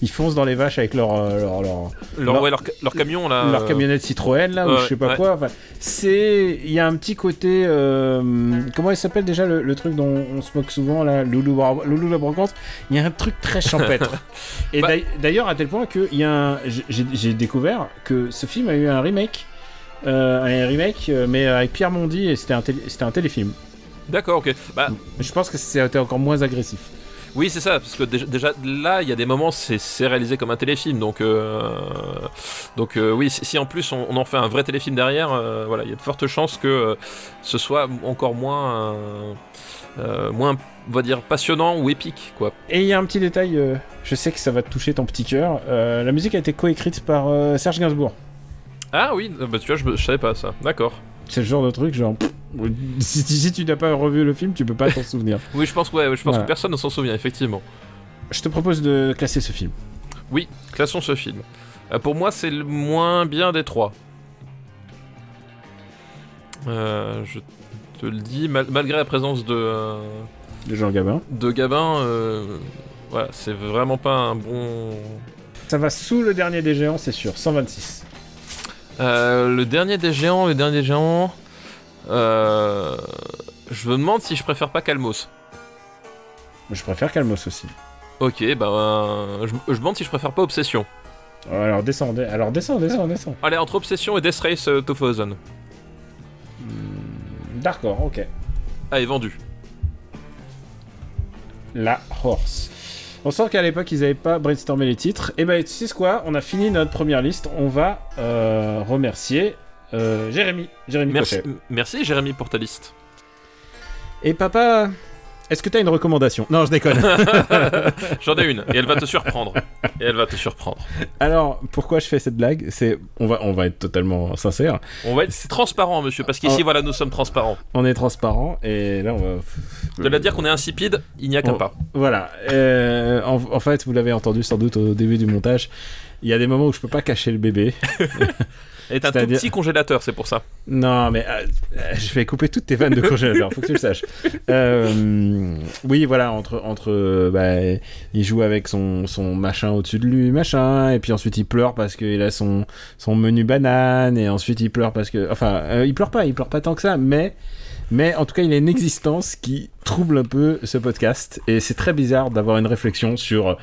ils foncent dans les vaches avec leur, euh, leur, leur, leur, Leur- ouais, leur, leur camion là leur euh, camionnette Citroën, là, ou ouais, je sais pas ouais. quoi. Enfin, c'est. Il y a un petit côté. euh, Comment il s'appelle déjà le, le truc dont on se moque souvent, là Loulou, la brocante? Il y a un truc très champêtre. Et Bah- d'ail- d'ailleurs, à tel point que j'ai découvert que ce film a eu un remake. Euh, un remake, euh, mais avec Pierre Mondy, et c'était un, télé- c'était un téléfilm. d'accord ok bah Je pense que c'était encore moins agressif. Oui, c'est ça, parce que déjà, déjà, là, il y a des moments, c'est réalisé comme un téléfilm, donc euh, donc euh, oui, si, si en plus on, on en fait un vrai téléfilm derrière, euh, voilà, il y a de fortes chances que ce soit encore moins moins, on va dire, passionnant ou épique, quoi. Et il y a un petit détail, je sais que ça va te toucher ton petit cœur. la musique a été coécrite par Serge Gainsbourg. Ah oui, euh, bah tu vois, je, je savais pas ça. D'accord. C'est le genre de truc, genre. pff, si, si tu n'as pas revu le film, tu peux pas t'en souvenir. Oui, je pense, ouais, je pense Voilà. que personne ne s'en souvient, effectivement. Je te propose de classer ce film. Oui, classons ce film. Euh, pour moi, c'est le moins bien des trois. Euh, je te le dis, mal- malgré la présence de, euh, De Jean Gabin. de Gabin, voilà, c'est vraiment pas un bon. Ça va sous le dernier des géants, c'est sûr. 126. Euh, le dernier des géants, le dernier des géants. euh, je me demande si je préfère pas Calmos. Je préfère Calmos aussi. Ok, bah, euh, je, je me demande si je préfère pas Obsession. Alors descends, alors descends, descends, descends. Allez, entre Obsession et Death Race euh, 2000. D'accord, ok. Allez, vendu. La Horse. On sent qu'à l'époque, ils n'avaient pas brainstormé les titres. Et ben, tu sais quoi? On a fini notre première liste. On va euh, remercier euh, Jérémy. Jérémy Merci, Cochet. merci Jérémy pour ta liste. Et papa, est-ce que t'as une recommandation Non, je déconne. J'en ai une, et elle va te surprendre. Et elle va te surprendre. Alors, pourquoi je fais cette blague C'est, on va, on va être totalement sincère. On va être transparent, monsieur, parce qu'ici, Oh. voilà, nous sommes transparents. On est transparent et là, on va. De la dire qu'on est insipide, il n'y a qu'un pas. Voilà. Euh, en, en fait, vous l'avez entendu sans doute au début du montage. Il y a des moments où je peux pas cacher le bébé. Et t'as un tout petit congélateur, c'est pour ça. Non, mais euh, euh, je vais couper toutes tes vannes de congélateur, faut que tu le saches. Euh, oui, voilà, entre. entre bah, il joue avec son, son machin au-dessus de lui, machin, et puis ensuite il pleure parce qu'il a son, son menu banane, et ensuite il pleure parce que. Enfin, euh, il pleure pas, il pleure pas tant que ça, mais. Mais en tout cas, il a une existence qui trouble un peu ce podcast, et c'est très bizarre d'avoir une réflexion sur.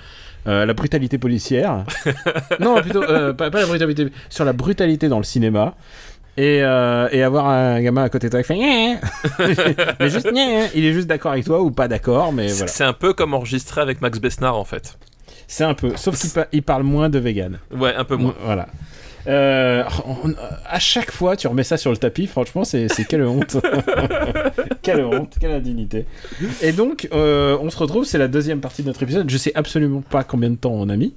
Euh, la brutalité policière. non, plutôt euh, pas, pas la brutalité, sur la brutalité dans le cinéma. Et, euh, et avoir un gamin à côté de toi qui fait mais juste il est juste d'accord avec toi ou pas d'accord mais C'est voilà c'est un peu comme enregistré avec Max Besnard, en fait. c'est un peu sauf qu'il pa- il parle moins de vegan Ouais, un peu moins. voilà Euh, on- à chaque fois tu remets ça sur le tapis franchement c'est c'est quelle honte quelle honte quelle indignité et donc euh, on se retrouve c'est la deuxième partie de notre épisode je sais absolument pas combien de temps on a mis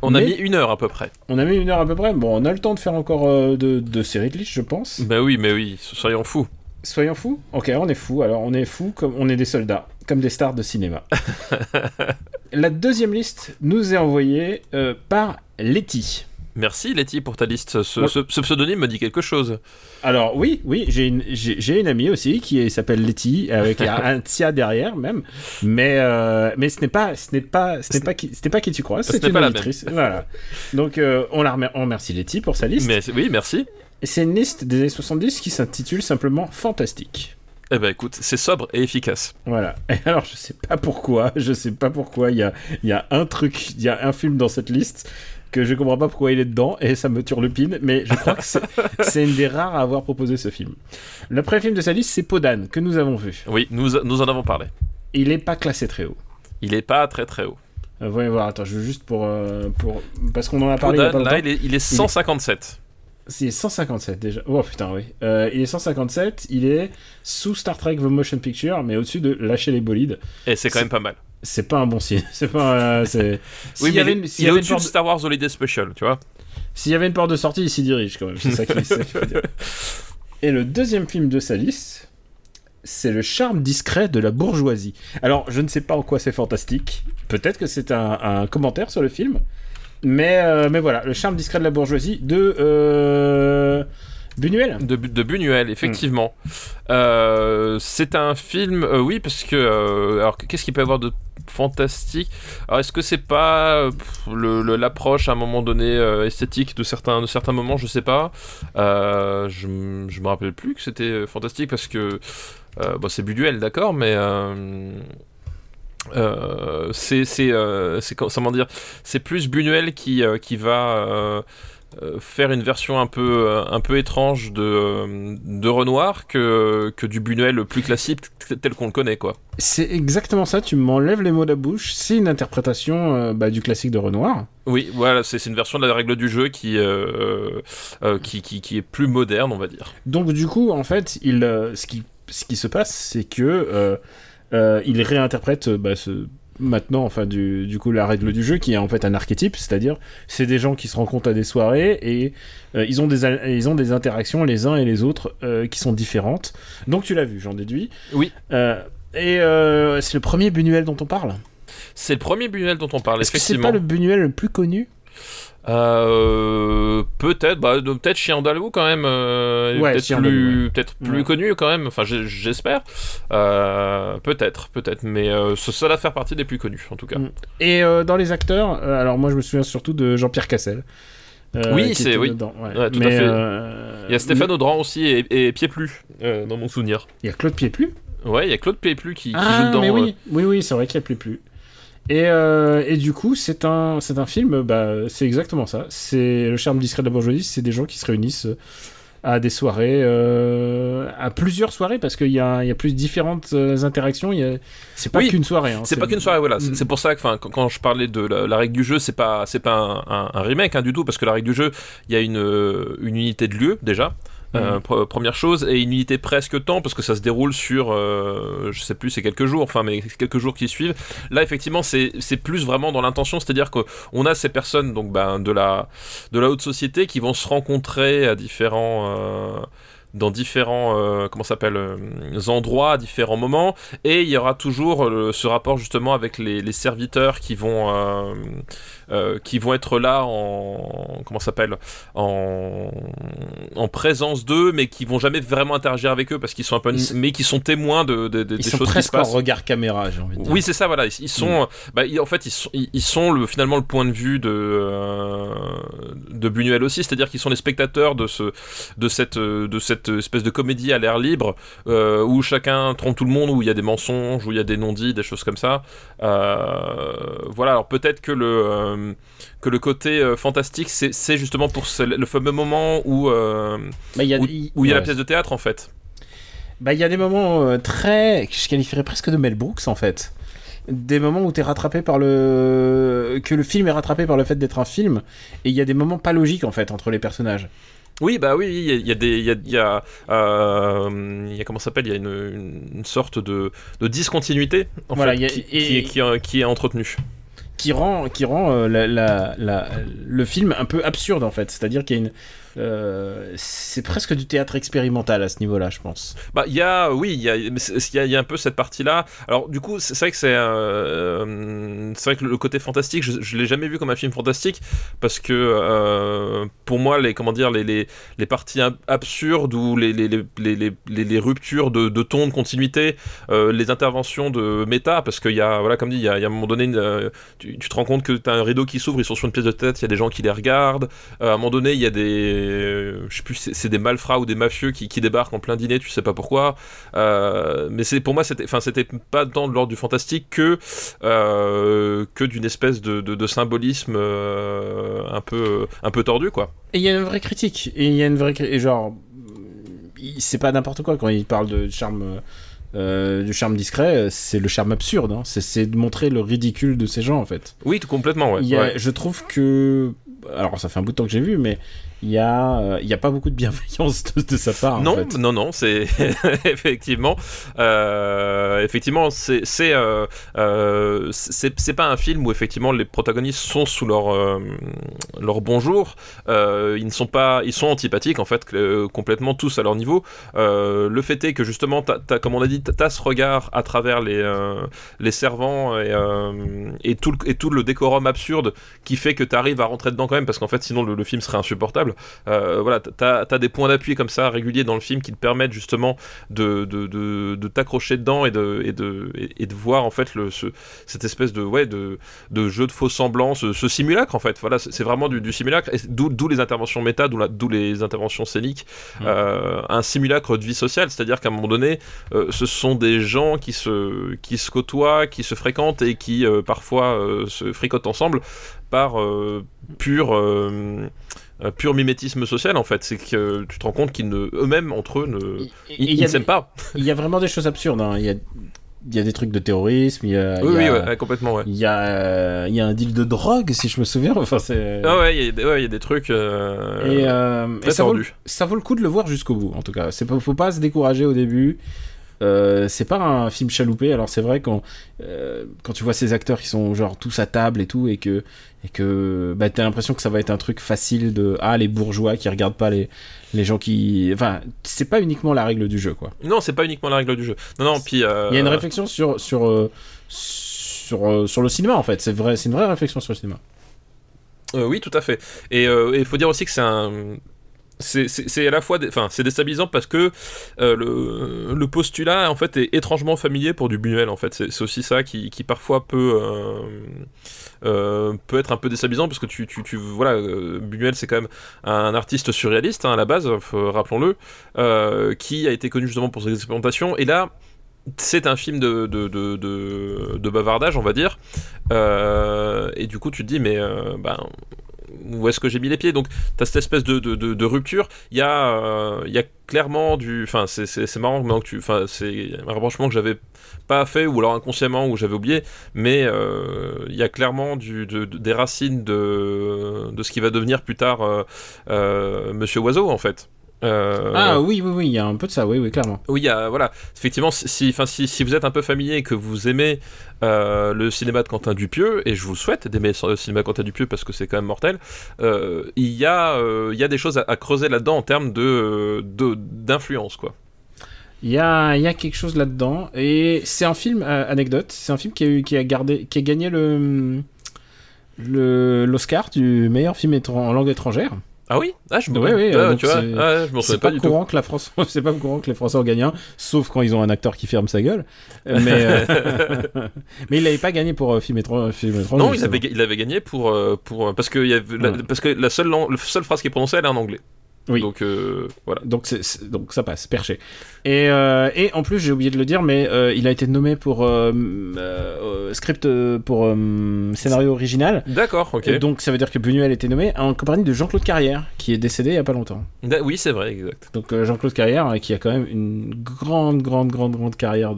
On a mis une heure à peu près. on a mis une heure à peu près bon on a le temps de faire encore euh, de, de séries de je pense Bah oui, mais oui, soyons fous. Soyons fous Ok, on est fous. Alors, on est fous comme on est des soldats, comme des stars de cinéma. La deuxième liste nous est envoyée euh, par Letty. Merci Letty pour ta liste. Ce, Ouais. ce- ce pseudonyme me dit quelque chose. Alors, oui, oui, j'ai une, j'ai, j'ai une amie aussi qui s'appelle Letty, avec un, tia derrière même. Mais, euh, mais ce n'est pas, ce n'est pas, ce n'est pas qui, ce n'est pas qui tu crois, Ce c'est une pas la. Voilà. Donc, euh, on la remer- on remercie Letty pour sa liste. Mais oui, merci. C'est une liste des années 70 qui s'intitule simplement Fantastique. Eh ben écoute, c'est sobre et efficace. Voilà. Et alors, je sais pas pourquoi, je sais pas pourquoi, il y a, il y a un truc, il y a un film dans cette liste que je comprends pas pourquoi il est dedans et ça me turlupine, mais je crois que c'est une des rares à avoir proposé ce film. Le premier film de sa liste, c'est Podane, que nous avons vu. Oui, nous, nous en avons parlé. Il est pas classé très haut. Il est pas très très haut. Euh, voyons voir, attends, je veux juste pour. euh, pour... Parce qu'on en a parlé il y a pas là, il est, il est 157. C'est 157 déjà. Oh putain, oui. Euh, il est 157, il est sous Star Trek The Motion Picture, mais au-dessus de Lâcher les bolides. Et c'est quand même pas mal. C'est pas un bon signe. C'est pas. euh, Oui, S'il y mais avait il une- il y avait une au-dessus de porte- Star Wars Holiday Special, tu vois. S'il y avait une porte de sortie, il s'y dirige quand même. C'est ça qui-. Et le deuxième film de sa liste, c'est Le charme discret de la bourgeoisie. Alors, je ne sais pas en quoi c'est fantastique. Peut-être que c'est un, un commentaire sur le film. Mais, euh, mais voilà, Le charme discret de la bourgeoisie de euh, Buñuel. De, de Buñuel, effectivement. Euh, c'est un film, euh, oui, parce que. euh, alors, qu'est-ce qu'il peut y avoir de fantastique? Alors, est-ce que c'est pas l'approche à un moment donné esthétique de certains, de certains moments? Je sais pas. Je, je me rappelle plus que c'était fantastique parce que. bon, c'est Buñuel, d'accord, mais. c'est c'est c'est co- comment dire? C'est plus Buñuel qui qui va faire une version un peu euh, un peu étrange de euh, de Renoir que que du Buñuel plus classique tel qu'on le connaît quoi. C'est exactement ça, tu m'enlèves les mots de la bouche. C'est une interprétation euh, bah, du classique de Renoir. Oui, voilà, c'est une version de la règle du jeu qui euh, euh, qui, qui qui est plus moderne, on va dire. Donc du coup, en fait, il, euh, ce, qui, ce qui se passe, c'est que euh, euh, il réinterprète euh, bah, ce, maintenant, enfin du, du coup la règle du jeu qui est en fait un archétype, c'est-à-dire c'est des gens qui se rencontrent à des soirées et euh, ils ont des ils ont des interactions les uns et les autres euh, qui sont différentes. Donc tu l'as vu, j'en déduis. Oui. Euh, et c'est le premier Buñuel dont on parle? C'est le premier Buñuel dont on parle, Est-ce que c'est pas le Buñuel le plus connu? Euh, peut-être, bah, peut-être Chien quand même, euh, Ouais, peut-être plus, peut-être plus Ouais. connu quand même. Enfin, j'espère. Euh, peut-être, peut-être, mais ça va faire partie des plus connus en tout cas. Mm. Et dans les acteurs, alors moi je me souviens surtout de Jean-Pierre Cassel. Oui, c'est- oui. dedans, tout à fait. Il y a Stéphane Audran aussi et, et Pieplu dans mon souvenir. Il y a Claude Pieplu. Ouais, il y a Claude Pieplu qui, qui Ah, joue dedans. mais oui, oui, oui, c'est vrai qu'il n'y a plus. Et, euh, et du coup, c'est un, c'est un film, bah, c'est exactement ça. C'est le charme discret de la bourgeoisie, c'est des gens qui se réunissent euh, à des soirées, euh, à plusieurs soirées, parce qu'il y a, y a plus différentes interactions. y a- C'est pas Oui, qu'une soirée. hein, C'est pas qu'une soirée, voilà. Mm. c'est pour ça que, quand, je parlais de la, la règle du jeu, c'est pas, c'est pas un, un- un remake hein, du tout, parce que la règle du jeu, il y a une, une unité de lieu déjà. Euh, pre- première chose et une unité presque temps parce que ça se déroule sur euh, je sais plus c'est quelques jours enfin mais quelques jours qui suivent. Là effectivement c'est c'est plus vraiment dans l'intention c'est-à-dire qu'on a ces personnes donc ben de la de la haute société qui vont se rencontrer à différents euh, dans différents euh, comment s'appelle euh, endroits à différents moments et il y aura toujours euh, ce rapport justement avec les, les serviteurs qui vont qui vont être là en comment s'appelle en en présence d'eux mais qui vont jamais vraiment interagir avec eux parce qu'ils sont un peu Ils mais qui sont témoins de, de- de- Ils des sont choses qui se presque en passent regard caméra, j'ai envie de dire. oui, c'est ça, voilà. Ils, ils sont, bah, ils- en fait, ils sont, ils, ils sont le, finalement le point de vue de, de Buñuel aussi, c'est-à-dire qu'ils sont les spectateurs de ce, de cette, de cette espèce de comédie à l'air libre euh, où chacun trompe tout le monde, où il y a des mensonges, où il y a des non-dits, des choses comme ça. Euh, voilà. Alors peut-être que le, euh, que le côté fantastique, c'est justement pour ce- le fameux moment où, Bah, il y a, où, où il y a la pièce de théâtre en fait. Bah, il y a des moments très. que je qualifierais presque de Mel Brooks en fait. Des moments où t'es rattrapé par le. que le film est rattrapé par le fait d'être un film, et il y a des moments pas logiques en fait entre les personnages. Oui, bah oui, il y y a des, il y a, y a, euh, y a comment s'appelle, il y a une, une, sorte de, de discontinuité en Voilà, fait, a- qui, et- qui est, qui, est, qui est entretenue. qui rend, qui rend euh, la, la- la- le film un peu absurde en fait. C'est-à-dire qu'il y a une. Euh, c'est presque du théâtre expérimental à ce niveau-là, je pense. Bah, il y a, oui, il y y y a un peu cette partie-là. Alors, du coup, c'est vrai que c'est, euh, c'est vrai que le côté fantastique, je, je l'ai jamais vu comme un film fantastique parce que euh, pour moi, les, comment dire, les, les, les parties ab- absurdes ou les, les, les, ruptures de, de ton, de continuité, euh, les interventions de méta, parce qu'il y a, voilà, comme dit, il y y un moment donné, euh, tu, tu te rends compte que tu as un rideau qui s'ouvre, ils sont sur une pièce de tête, il y a des gens qui les regardent. Euh, à un moment donné, il y a des, euh, je sais plus, c'est des malfrats ou des mafieux qui, qui débarquent en plein dîner, tu sais pas pourquoi. Euh, mais c'est pour moi, c'était, enfin, c'était pas tant de l'ordre du fantastique que euh, que d'une espèce de, de, de symbolisme euh, un peu un peu tordu, quoi. Et il y a une vraie critique. Et il y a une vraie. Et genre. C'est pas n'importe quoi quand il parle de charme. euh, euh, du charme discret, euh, c'est le charme absurde. hein. C'est- C'est de montrer le ridicule de ces gens en fait. Oui, tout complètement, ouais. Il y a- ouais. Je trouve que. Alors ça fait un bout de temps que j'ai vu, mais il y a, euh, y a pas beaucoup de bienveillance de, de sa part. en Non, fait. non, non, c'est effectivement, euh, effectivement, c'est c'est euh, euh, c'est c'est pas un film où effectivement les protagonistes sont sous leur leur bonjour. Ils ne sont pas, ils sont antipathiques en fait, complètement tous à leur niveau. Le fait est que justement, comme on a dit, t'as ce regard à travers les les servants et et tout le, et tout le décorum absurde qui fait que tu arrives à rentrer dedans quand même parce qu'en fait sinon le, le film serait insupportable. Euh, voilà, t'as as des points d'appui comme ça réguliers dans le film qui te permettent justement de, de, de, de t'accrocher dedans et de, et, de, et, de voir en fait le, ce, cette espèce de, ouais, de, de jeu de faux semblants, ce, ce simulacre en fait. Voilà, c'est vraiment du, du simulacre, d'où les interventions méta, d'où les interventions scéniques. Mm. Euh, un simulacre de vie sociale, c'est-à-dire qu'à un moment donné, euh, ce sont des gens qui se, qui se côtoient, qui se fréquentent et qui euh, parfois se fricotent ensemble par euh, pur euh, pur mimétisme social en fait c'est que tu te rends compte qu'ils ne eux-mêmes entre eux ne Et- et ils, ne s'aiment pas Il y a vraiment des choses absurdes. hein. Il y a, il y a des trucs de terrorisme. Il y a, oui il y oui a- ouais, ouais, complètement ouais Il y a, il y a un deal de drogue, si je me souviens. Enfin, c'est. ah ouais il y, a des- ouais, il y a des trucs euh, Et, euh, et ça, vaut, ça vaut le coup de le voir jusqu'au bout, en tout cas. C'est pas, faut pas se décourager au début. Euh, c'est pas un film chaloupé. Alors c'est vrai quand euh, quand tu vois ces acteurs qui sont genre tous à table et tout et que et que bah t'as l'impression que ça va être un truc facile de ah les bourgeois qui regardent pas les les gens qui enfin c'est pas uniquement la règle du jeu quoi. Non, c'est pas uniquement la règle du jeu. Non, non, puis. euh, Il y a une réflexion sur sur sur sur le cinéma en fait. C'est vrai, c'est une vraie réflexion sur le cinéma. Euh, oui, tout à fait. Et il faut dire aussi que c'est un. C'est à la fois, enfin, c'est déstabilisant parce que euh, le, postulat en fait est étrangement familier pour du Buñuel en fait. C'est aussi ça qui, qui parfois peut euh, euh, peut être un peu déstabilisant parce que tu, tu, tu voilà, Buñuel c'est quand même un artiste surréaliste hein, à la base, rappelons-le, qui a été connu justement pour ses expérimentations. Et là, c'est un film de, de, de, bavardage, on va dire. Et du coup, tu te dis, mais ben, où est-ce que j'ai mis les pieds Donc, tu as cette espèce de, de, de, rupture. Il y, a, euh, y a clairement du. Enfin, c'est- marrant que tu. Enfin, c'est un rapprochement que j'avais pas fait, ou alors inconsciemment, ou j'avais oublié. Mais euh, il y a clairement du, de, de- des racines de, de ce qui va devenir plus tard euh, Monsieur Oiseau, en fait. Euh, Ah oui oui oui, il y a un peu de ça. Oui oui clairement. oui, il y a- voilà. Effectivement, si, si, si vous êtes un peu familier et que vous aimez euh, le cinéma de Quentin Dupieux, et je vous souhaite d'aimer le cinéma de Quentin Dupieux parce que c'est quand même mortel, euh, il, y a, il y a des choses à, à creuser là-dedans en termes de, de- d'influence, quoi. Il y a, y a quelque chose là-dedans. Et c'est un film, anecdote, c'est un film qui a, eu, qui a, gardé, qui a gagné le, le, l'Oscar du meilleur film en langue étrangère. Ah oui? Ah, je me Oui, oui, ah, euh, donc tu vois, ah, je m'en souviens pas, pas, du tout. courant que la France, c'est pas courant que les Français en gagnent un, sauf quand ils ont un acteur qui ferme sa gueule. Euh, Mais, euh, mais il l'avait pas gagné pour euh, film, étran- film étranger. Non, il avait, il avait gagné pour, euh, pour parce que y avait la, parce que la seule, la seule phrase qui est prononcée elle est en anglais. Oui. Donc euh, voilà. Donc, ça passe, perché. Et, euh, et en plus, j'ai oublié de le dire, mais euh, il a été nommé pour script pour scénario original. D'accord, ok. Et donc ça veut dire que Buñuel a été nommé en compagnie de Jean-Claude Carrière, qui est décédé il y a pas longtemps. Da- Oui, c'est vrai, exact. Donc Jean-Claude Carrière, qui a quand même une grande, grande, grande, grande carrière.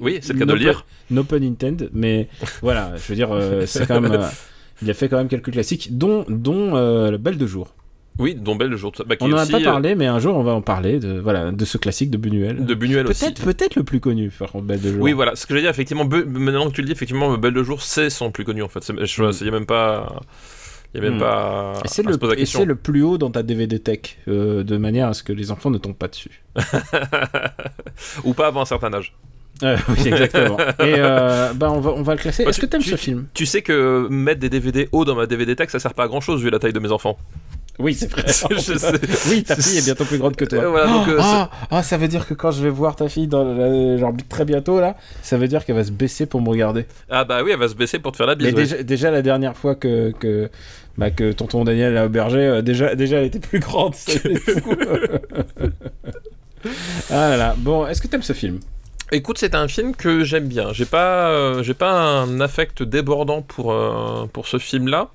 Oui, c'est le cas de le dire. No pun intended, mais voilà, je veux dire, c'est quand même. il a fait quand même quelques classiques, dont, dont Le Belle de jour. Oui, dont Belle le jour. de- Bah, On n'en a pas euh, parlé, mais un jour on va en parler de, voilà, de ce classique de Buñuel. de Buñuel aussi. Peut-être le plus connu, par contre, Belle de jour. Oui, voilà, ce que j'allais dire, effectivement, Be- maintenant que tu le dis, effectivement, Belle de jour, c'est son plus connu en fait. Je il n'y a même pas. Il y a même Mm. pas. Et c'est le, plus haut dans ta DVD tech, euh, de manière à ce que les enfants ne tombent pas dessus. Ou pas avant un certain âge. Euh, oui, exactement. Et euh, bah, on, va, on va le classer. Bah, Est-ce tu- que t'aimes ce film? Tu sais que mettre des DVD hauts dans ma DVD tech, ça sert pas à grand chose vu la taille de mes enfants. Oui, c'est vrai. Je sais. Oui, ta fille est bientôt plus grande que toi. Euh, voilà, donc, euh, ah, ah, ça veut dire que quand je vais voir ta fille dans la- genre très bientôt là, ça veut dire qu'elle va se baisser pour me regarder. Ah bah oui, elle va se baisser pour te faire la bise. Mais ouais. déjà, déjà la dernière fois que que, bah, que tonton Daniel a aubergé, euh, déjà déjà elle était plus grande. ah là là. Bon, est-ce que t'aimes ce film? Écoute, c'est un film que j'aime bien. J'ai pas, euh, j'ai pas un affect débordant pour, euh, pour ce film-là.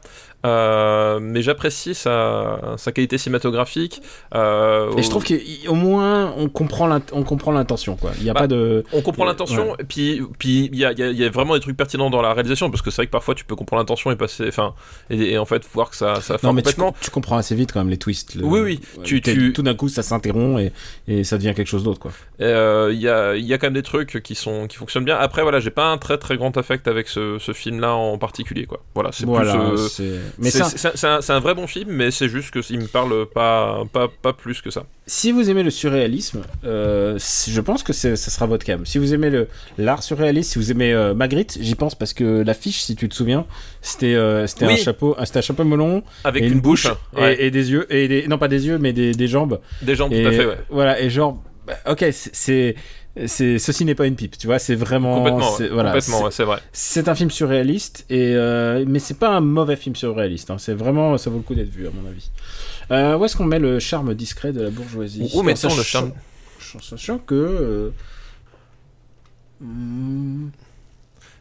Euh, mais j'apprécie sa, sa qualité cinématographique. Euh, Et je trouve qu'au moins on comprend l'int- on comprend l'intention quoi. Il y a Bah, pas de On comprend Euh, l'intention, et puis puis il y a, y a- y a vraiment des trucs pertinents dans la réalisation, parce que c'est vrai que parfois tu peux comprendre l'intention et passer, enfin, et, et en fait voir que ça, ça non mais tu, complètement. com- tu comprends assez vite quand même les twists. le- Oui, oui, Ouais, tu- t'es- tu- tout d'un coup ça s'interrompt et, et ça devient quelque chose d'autre quoi. Euh, Il y, a, y a quand même des trucs qui sont qui fonctionnent bien. Après voilà, j'ai pas un très très grand affect avec ce, ce film-là en particulier, quoi. Voilà, c'est Voilà, plus. C'est- mais c'est- ça, c'est c'est un, vrai bon film, mais c'est juste que il me parle pas, pas, pas plus que ça. si vous aimez le surréalisme, euh, je pense que ça sera votre cam. Si vous aimez le l'art surréaliste, si vous aimez euh, Magritte, j'y pense parce que l'affiche, si tu te souviens, c'était euh, c'était Oui. un chapeau, c'était un chapeau melon Avec et une, bouche, et, ouais. et des yeux et des non pas des yeux mais des, des jambes. des jambes et tout à fait, ouais. voilà et genre bah, ok c'est- c'est ceci n'est pas une pipe, tu vois, c'est vraiment Complètement, c'est- ouais. voilà, Complètement, c'est- ouais, c'est vrai. C'est un film surréaliste, et, euh, mais c'est pas un mauvais film surréaliste. hein. C'est vraiment, ça vaut le coup d'être vu, à mon avis. Euh, où est-ce qu'on met le charme discret de la bourgeoisie? Où mettons le charme? sachant que. euh, hmm,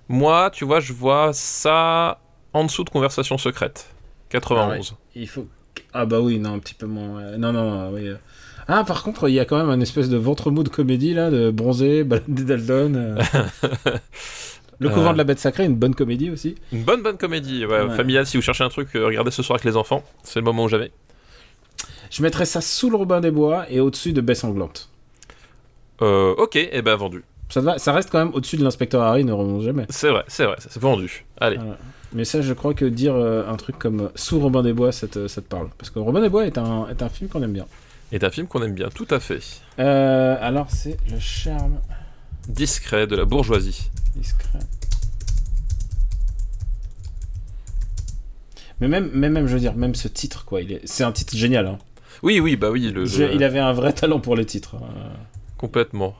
Moi, tu vois, je vois ça en dessous de Conversation secrète. 91. il faut. Ah bah oui, non, un petit peu moins. ouais. Non, non, non, oui. Ah, par contre, il y a quand même un espèce de ventre mou de comédie là, de bronzé, des euh. Le couvent Euh. de la bête sacrée, une bonne comédie aussi. Une bonne bonne comédie, ouais, Ouais. familiale. Si vous cherchez un truc, euh, regardez ce soir avec les enfants. C'est le moment où j'avais. Je mettrais ça sous le Robin des Bois et au-dessus de Baie Sanglante. Euh, ok, et eh ben vendu. Ça, va, ça reste quand même au-dessus de l'inspecteur Harry, ne remonte jamais. C'est vrai, c'est vrai, c'est vendu. Allez. Voilà. Mais ça, je crois que dire euh, un truc comme sous Robin des Bois, ça te, ça te parle. Parce que Robin des Bois est un, est un film qu'on aime bien. Est un film qu'on aime bien, tout à fait. Euh, alors, c'est le charme Discret de la bourgeoisie. discret. Mais même, mais même, je veux dire, même ce titre, quoi, il est, c'est un titre génial. Hein. Oui, oui, bah oui, le, Je- le- Il avait un vrai talent pour les titres. hein. complètement.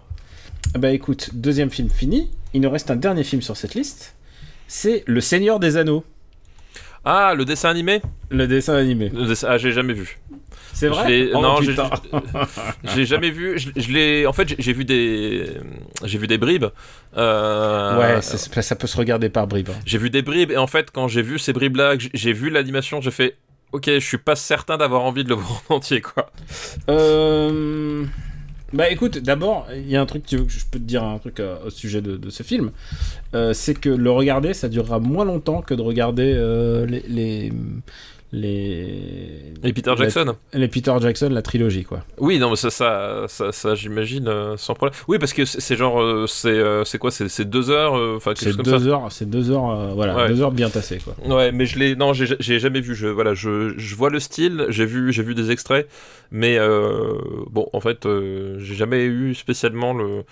Bah écoute, deuxième film fini. Il nous reste un dernier film sur cette liste. C'est Le Seigneur des Anneaux, Ah, le dessin animé? Le dessin animé. Le Ah, j'ai jamais vu. C'est vrai Oh, non, j'ai- jamais vu. Je, je l'ai. En fait, j'ai- vu des. J'ai vu des bribes. Euh, Ouais, ça peut se regarder par bribes. hein. J'ai vu des bribes et en fait, quand j'ai vu ces bribes-là, j'ai- vu l'animation, j'ai fait. Ok, je suis pas certain d'avoir envie de le voir en entier, quoi. Euh... Bah écoute, d'abord, il y a un truc, que je peux te dire un truc euh, au sujet de, de ce film. Euh, c'est que le regarder, ça durera moins longtemps que de regarder euh, les, les, les... Et Peter la- Jackson les Peter Jackson, la trilogie, quoi. Oui, non, mais ça, ça, ça, ça, j'imagine, euh, sans problème. Oui, parce que c'est genre. euh, c'est euh, c'est quoi C'est deux heures Enfin, C'est deux heures, c'est deux heures, voilà, deux heures bien tassées, quoi. Ouais, mais je l'ai. Non, j'ai jamais vu. Je, voilà, je, je vois le style, j'ai vu, j'ai vu des extraits, mais bon, en fait, j'ai jamais eu spécialement le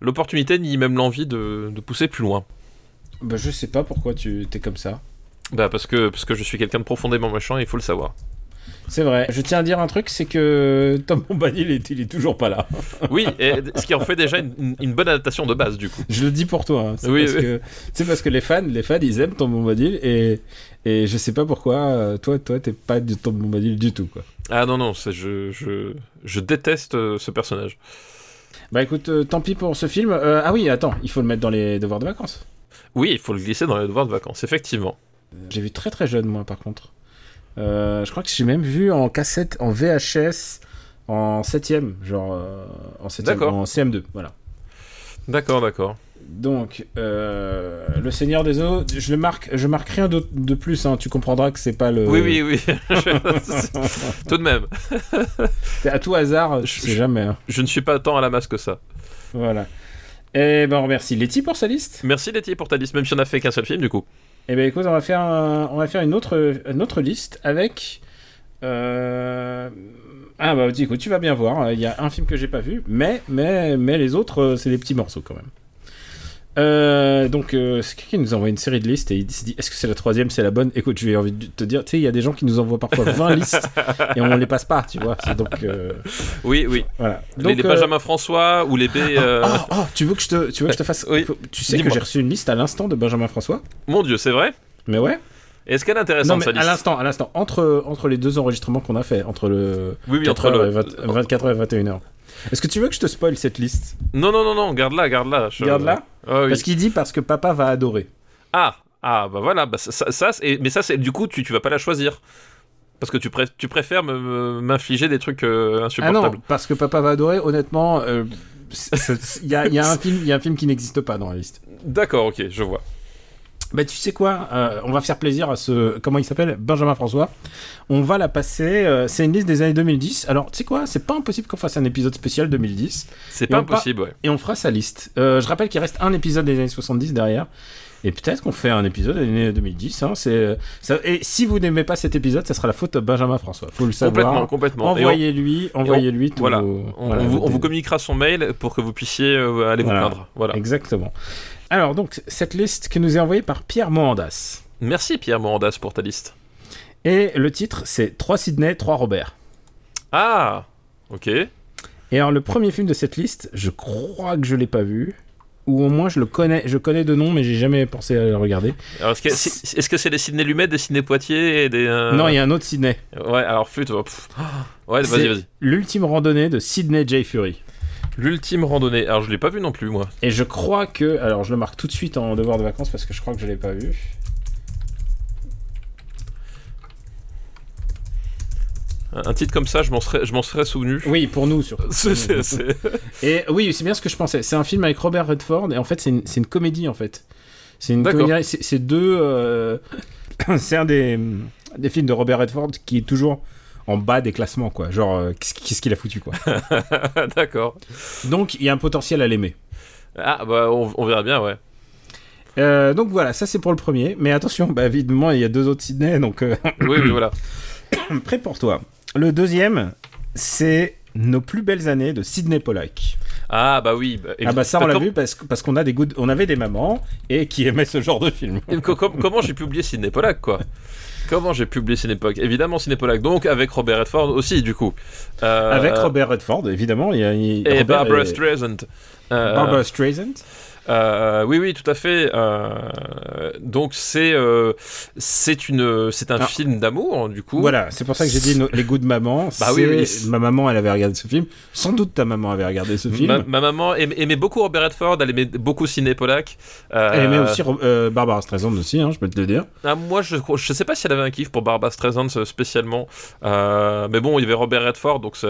l'opportunité ni même l'envie de, de pousser plus loin. Bah je sais pas pourquoi tu t'es comme ça. Bah parce que parce que je suis quelqu'un de profondément méchant, il faut le savoir. C'est vrai. Je tiens à dire un truc, c'est que Tom Bombadil, il est, il est toujours pas là. Oui, et ce qui en fait déjà une, bonne adaptation de base du coup. Je le dis pour toi. hein. C'est Oui, parce oui. que parce que les fans, les fans, ils aiment Tom Bombadil et et je sais pas pourquoi. euh, toi, toi, t'es pas du Tom Bombadil du tout, quoi. Ah non non, je, je je déteste euh, ce personnage. Bah écoute, euh, tant pis pour ce film. Euh, ah oui, attends, il faut le mettre dans les devoirs de vacances. Oui, il faut le glisser dans les devoirs de vacances, effectivement. J'ai vu très très jeune moi, par contre. Euh, je crois que j'ai même vu en cassette, en VHS, en 7ème, genre euh, en 7 D'accord. en CM2, voilà. D'accord, d'accord. Donc, euh, le Seigneur des Eaux, je le marque, je marque rien de, de plus. hein, tu comprendras que c'est pas le. Oui, oui, oui. Je- Tout de même, à tout hasard, je Je- sais jamais. hein. je ne suis pas tant à la masse que ça. Voilà. Et ben on remercie Letty pour sa liste. Merci Letty pour ta liste, même si on a fait qu'un seul film du coup. Et ben écoute, on va faire, on va faire une autre, une autre liste avec. euh, Ah bah écoute, tu vas bien voir. Il y a un film que j'ai pas vu, mais mais mais les autres, euh, c'est des petits morceaux quand même. Euh, donc euh, c'est quelqu'un qui nous envoie une série de listes et il s'est dit est-ce que c'est la troisième c'est la bonne? Écoute j'ai envie de te dire tu sais il y a des gens qui nous envoient parfois 20 listes et on les passe pas tu vois donc euh, Oui, oui. voilà donc les euh, Benjamin François ou les B. oh, oh, tu veux que je te tu veux que je te fasse Oui. tu sais que j'ai reçu une liste à l'instant de Benjamin François? Mon Dieu, c'est vrai? Mais ouais Est-ce qu'elle est Non, intéressante mais sa à liste l'instant, à l'instant, entre, entre les deux enregistrements qu'on a fait, entre le Oui, oui, 4 entre le. et 20 24h et 21h. Est-ce que tu veux que je te spoil cette liste Non, non, non, non, garde-la, garde-la. je- Garde-la Ah, oui. Parce qu'il dit parce que papa va adorer. Ah, ah, bah voilà, bah, ça, ça, c'est- mais ça, c'est du coup, tu, tu vas pas la choisir. Parce que tu, pré- tu préfères m'infliger des trucs euh, Ah non, insupportables. parce que papa va adorer, honnêtement, euh, il y, y a un film qui n'existe pas dans la liste. D'accord, ok, je vois. Bah tu sais quoi, euh, on va faire plaisir à ce, comment il s'appelle, Benjamin François. On va la passer, euh, c'est une liste des années 2010. Alors tu sais quoi, c'est pas impossible qu'on fasse un épisode spécial 2010. C'est pas impossible, ouais. et on fera sa liste. Euh, je rappelle qu'il reste un épisode des années 70 derrière. Et peut-être qu'on fait un épisode des années 2010. Hein, c'est, euh, ça- et si vous n'aimez pas cet épisode, ça sera la faute de Benjamin François. Faut le Complètement, savoir. complètement. On- Envoyez-lui, envoyez-lui tout. voilà. vos- On, voilà, on vous, on vos- vous communiquera son mail pour que vous puissiez euh, aller Voilà. vous plaindre. Voilà. Exactement. Alors donc cette liste que nous est envoyée par Pierre Mohandas. Merci Pierre Morandas pour ta liste. Et le titre c'est 3 Sydney, 3 Robert. Ah, ok. Et alors le premier film de cette liste, je crois que je l'ai pas vu. Ou au moins je le connais, je connais de nom, mais j'ai jamais pensé à le regarder. Est-ce que c'est c'est des Sydney Lumet, des Sydney Poitiers et des. euh, Non, il y a un autre Sydney. Ouais, alors flûte. Ouais, vas-y, vas-y. L'ultime randonnée de Sydney J. Fury. L'ultime randonnée. Alors, je l'ai pas vu non plus, moi. Et je crois que. Alors, je le marque tout de suite en devoir de vacances parce que je crois que je l'ai pas vu. Un titre comme ça, je m'en serais, je m'en serais souvenu. Oui, pour nous surtout. C'est- c'est- c'est- Et oui, c'est bien ce que je pensais. C'est un film avec Robert Redford et en fait, c'est une, comédie en fait. C'est une comédie. C'est c'est deux. euh, c'est un des, des films de Robert Redford qui est toujours en bas des classements, quoi. Genre, euh, qu'est-ce qu'il a foutu, quoi. D'accord. Donc, il y a un potentiel à l'aimer. Ah, bah, on, on verra bien, ouais. Euh, donc voilà, ça c'est pour le premier. Mais attention, bah, évidemment, il y a deux autres Sydney, donc euh, Oui, oui, voilà. prêt pour toi. Le deuxième, c'est Nos plus belles années de Sidney Pollack. Ah, bah oui. bah, Ah bah ça on l'a com- vu parce, parce qu'on a des goûts, on avait des mamans et qui aimaient ce genre de film. co- com- comment j'ai pu oublier Sidney Pollack, quoi? Comment j'ai pu oublier Sidney Pollack Évidemment, Sidney Pollack. Donc, avec Robert Redford aussi, du coup. Euh, Avec Robert Redford, évidemment. Il y a, il- Et Robert Barbara est- Streisand. Euh, Barbara Streisand. Euh, oui, oui, tout à fait. Euh, donc c'est euh, c'est une c'est un Ah. film d'amour du coup. Voilà, c'est pour ça que j'ai dit no- les goûts de maman. Bah oui, c'est- oui. Ma maman, elle avait regardé ce film. Sans doute ta maman avait regardé ce film. Ma, ma maman aimait, aimait beaucoup Robert Redford, elle aimait beaucoup Pollack. Euh, Elle aimait aussi Barbara Streisand aussi, hein, je peux te le dire. ah, moi, je, je sais pas si elle avait un kiff pour Barbara Streisand spécialement, mais bon, il y avait Robert Redford, donc ça,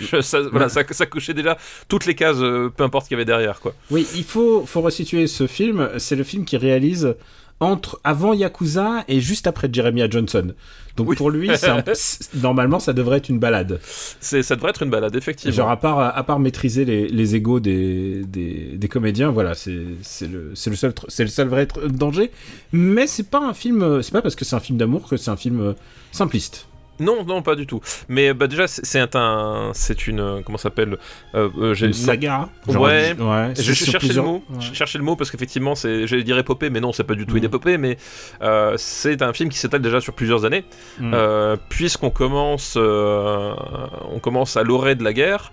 je- ça- voilà, ça, ça cochait déjà toutes les cases, peu importe ce qu'il y avait derrière, quoi. Oui, il faut, faut resituer ce film. C'est le film qu'il réalise entre avant Yakuza et juste après Jeremiah Johnson. Donc Oui. pour lui, un- normalement, ça devrait être une balade. Ça devrait être une balade, effectivement. Genre à part, à part maîtriser les, les égos des, des, des comédiens, voilà, c'est le, le seul, le seul vrai danger. Mais c'est pas un film, c'est pas parce que c'est un film d'amour que c'est un film euh, simpliste. Non, non, pas du tout. Mais bah, déjà, c'est, un, c'est une, comment ça s'appelle euh, euh, Une saga. genre, Ouais. ouais. Je, je cherchais plusieurs- le mot, ouais. je cherchais le mot parce qu'effectivement, c'est, j'allais dire épopée, mais non, c'est pas du tout Mm. une épopée, mais euh, c'est un film qui s'étale déjà sur plusieurs années, Mm. euh, puisqu'on commence, on commence à l'orée de la guerre.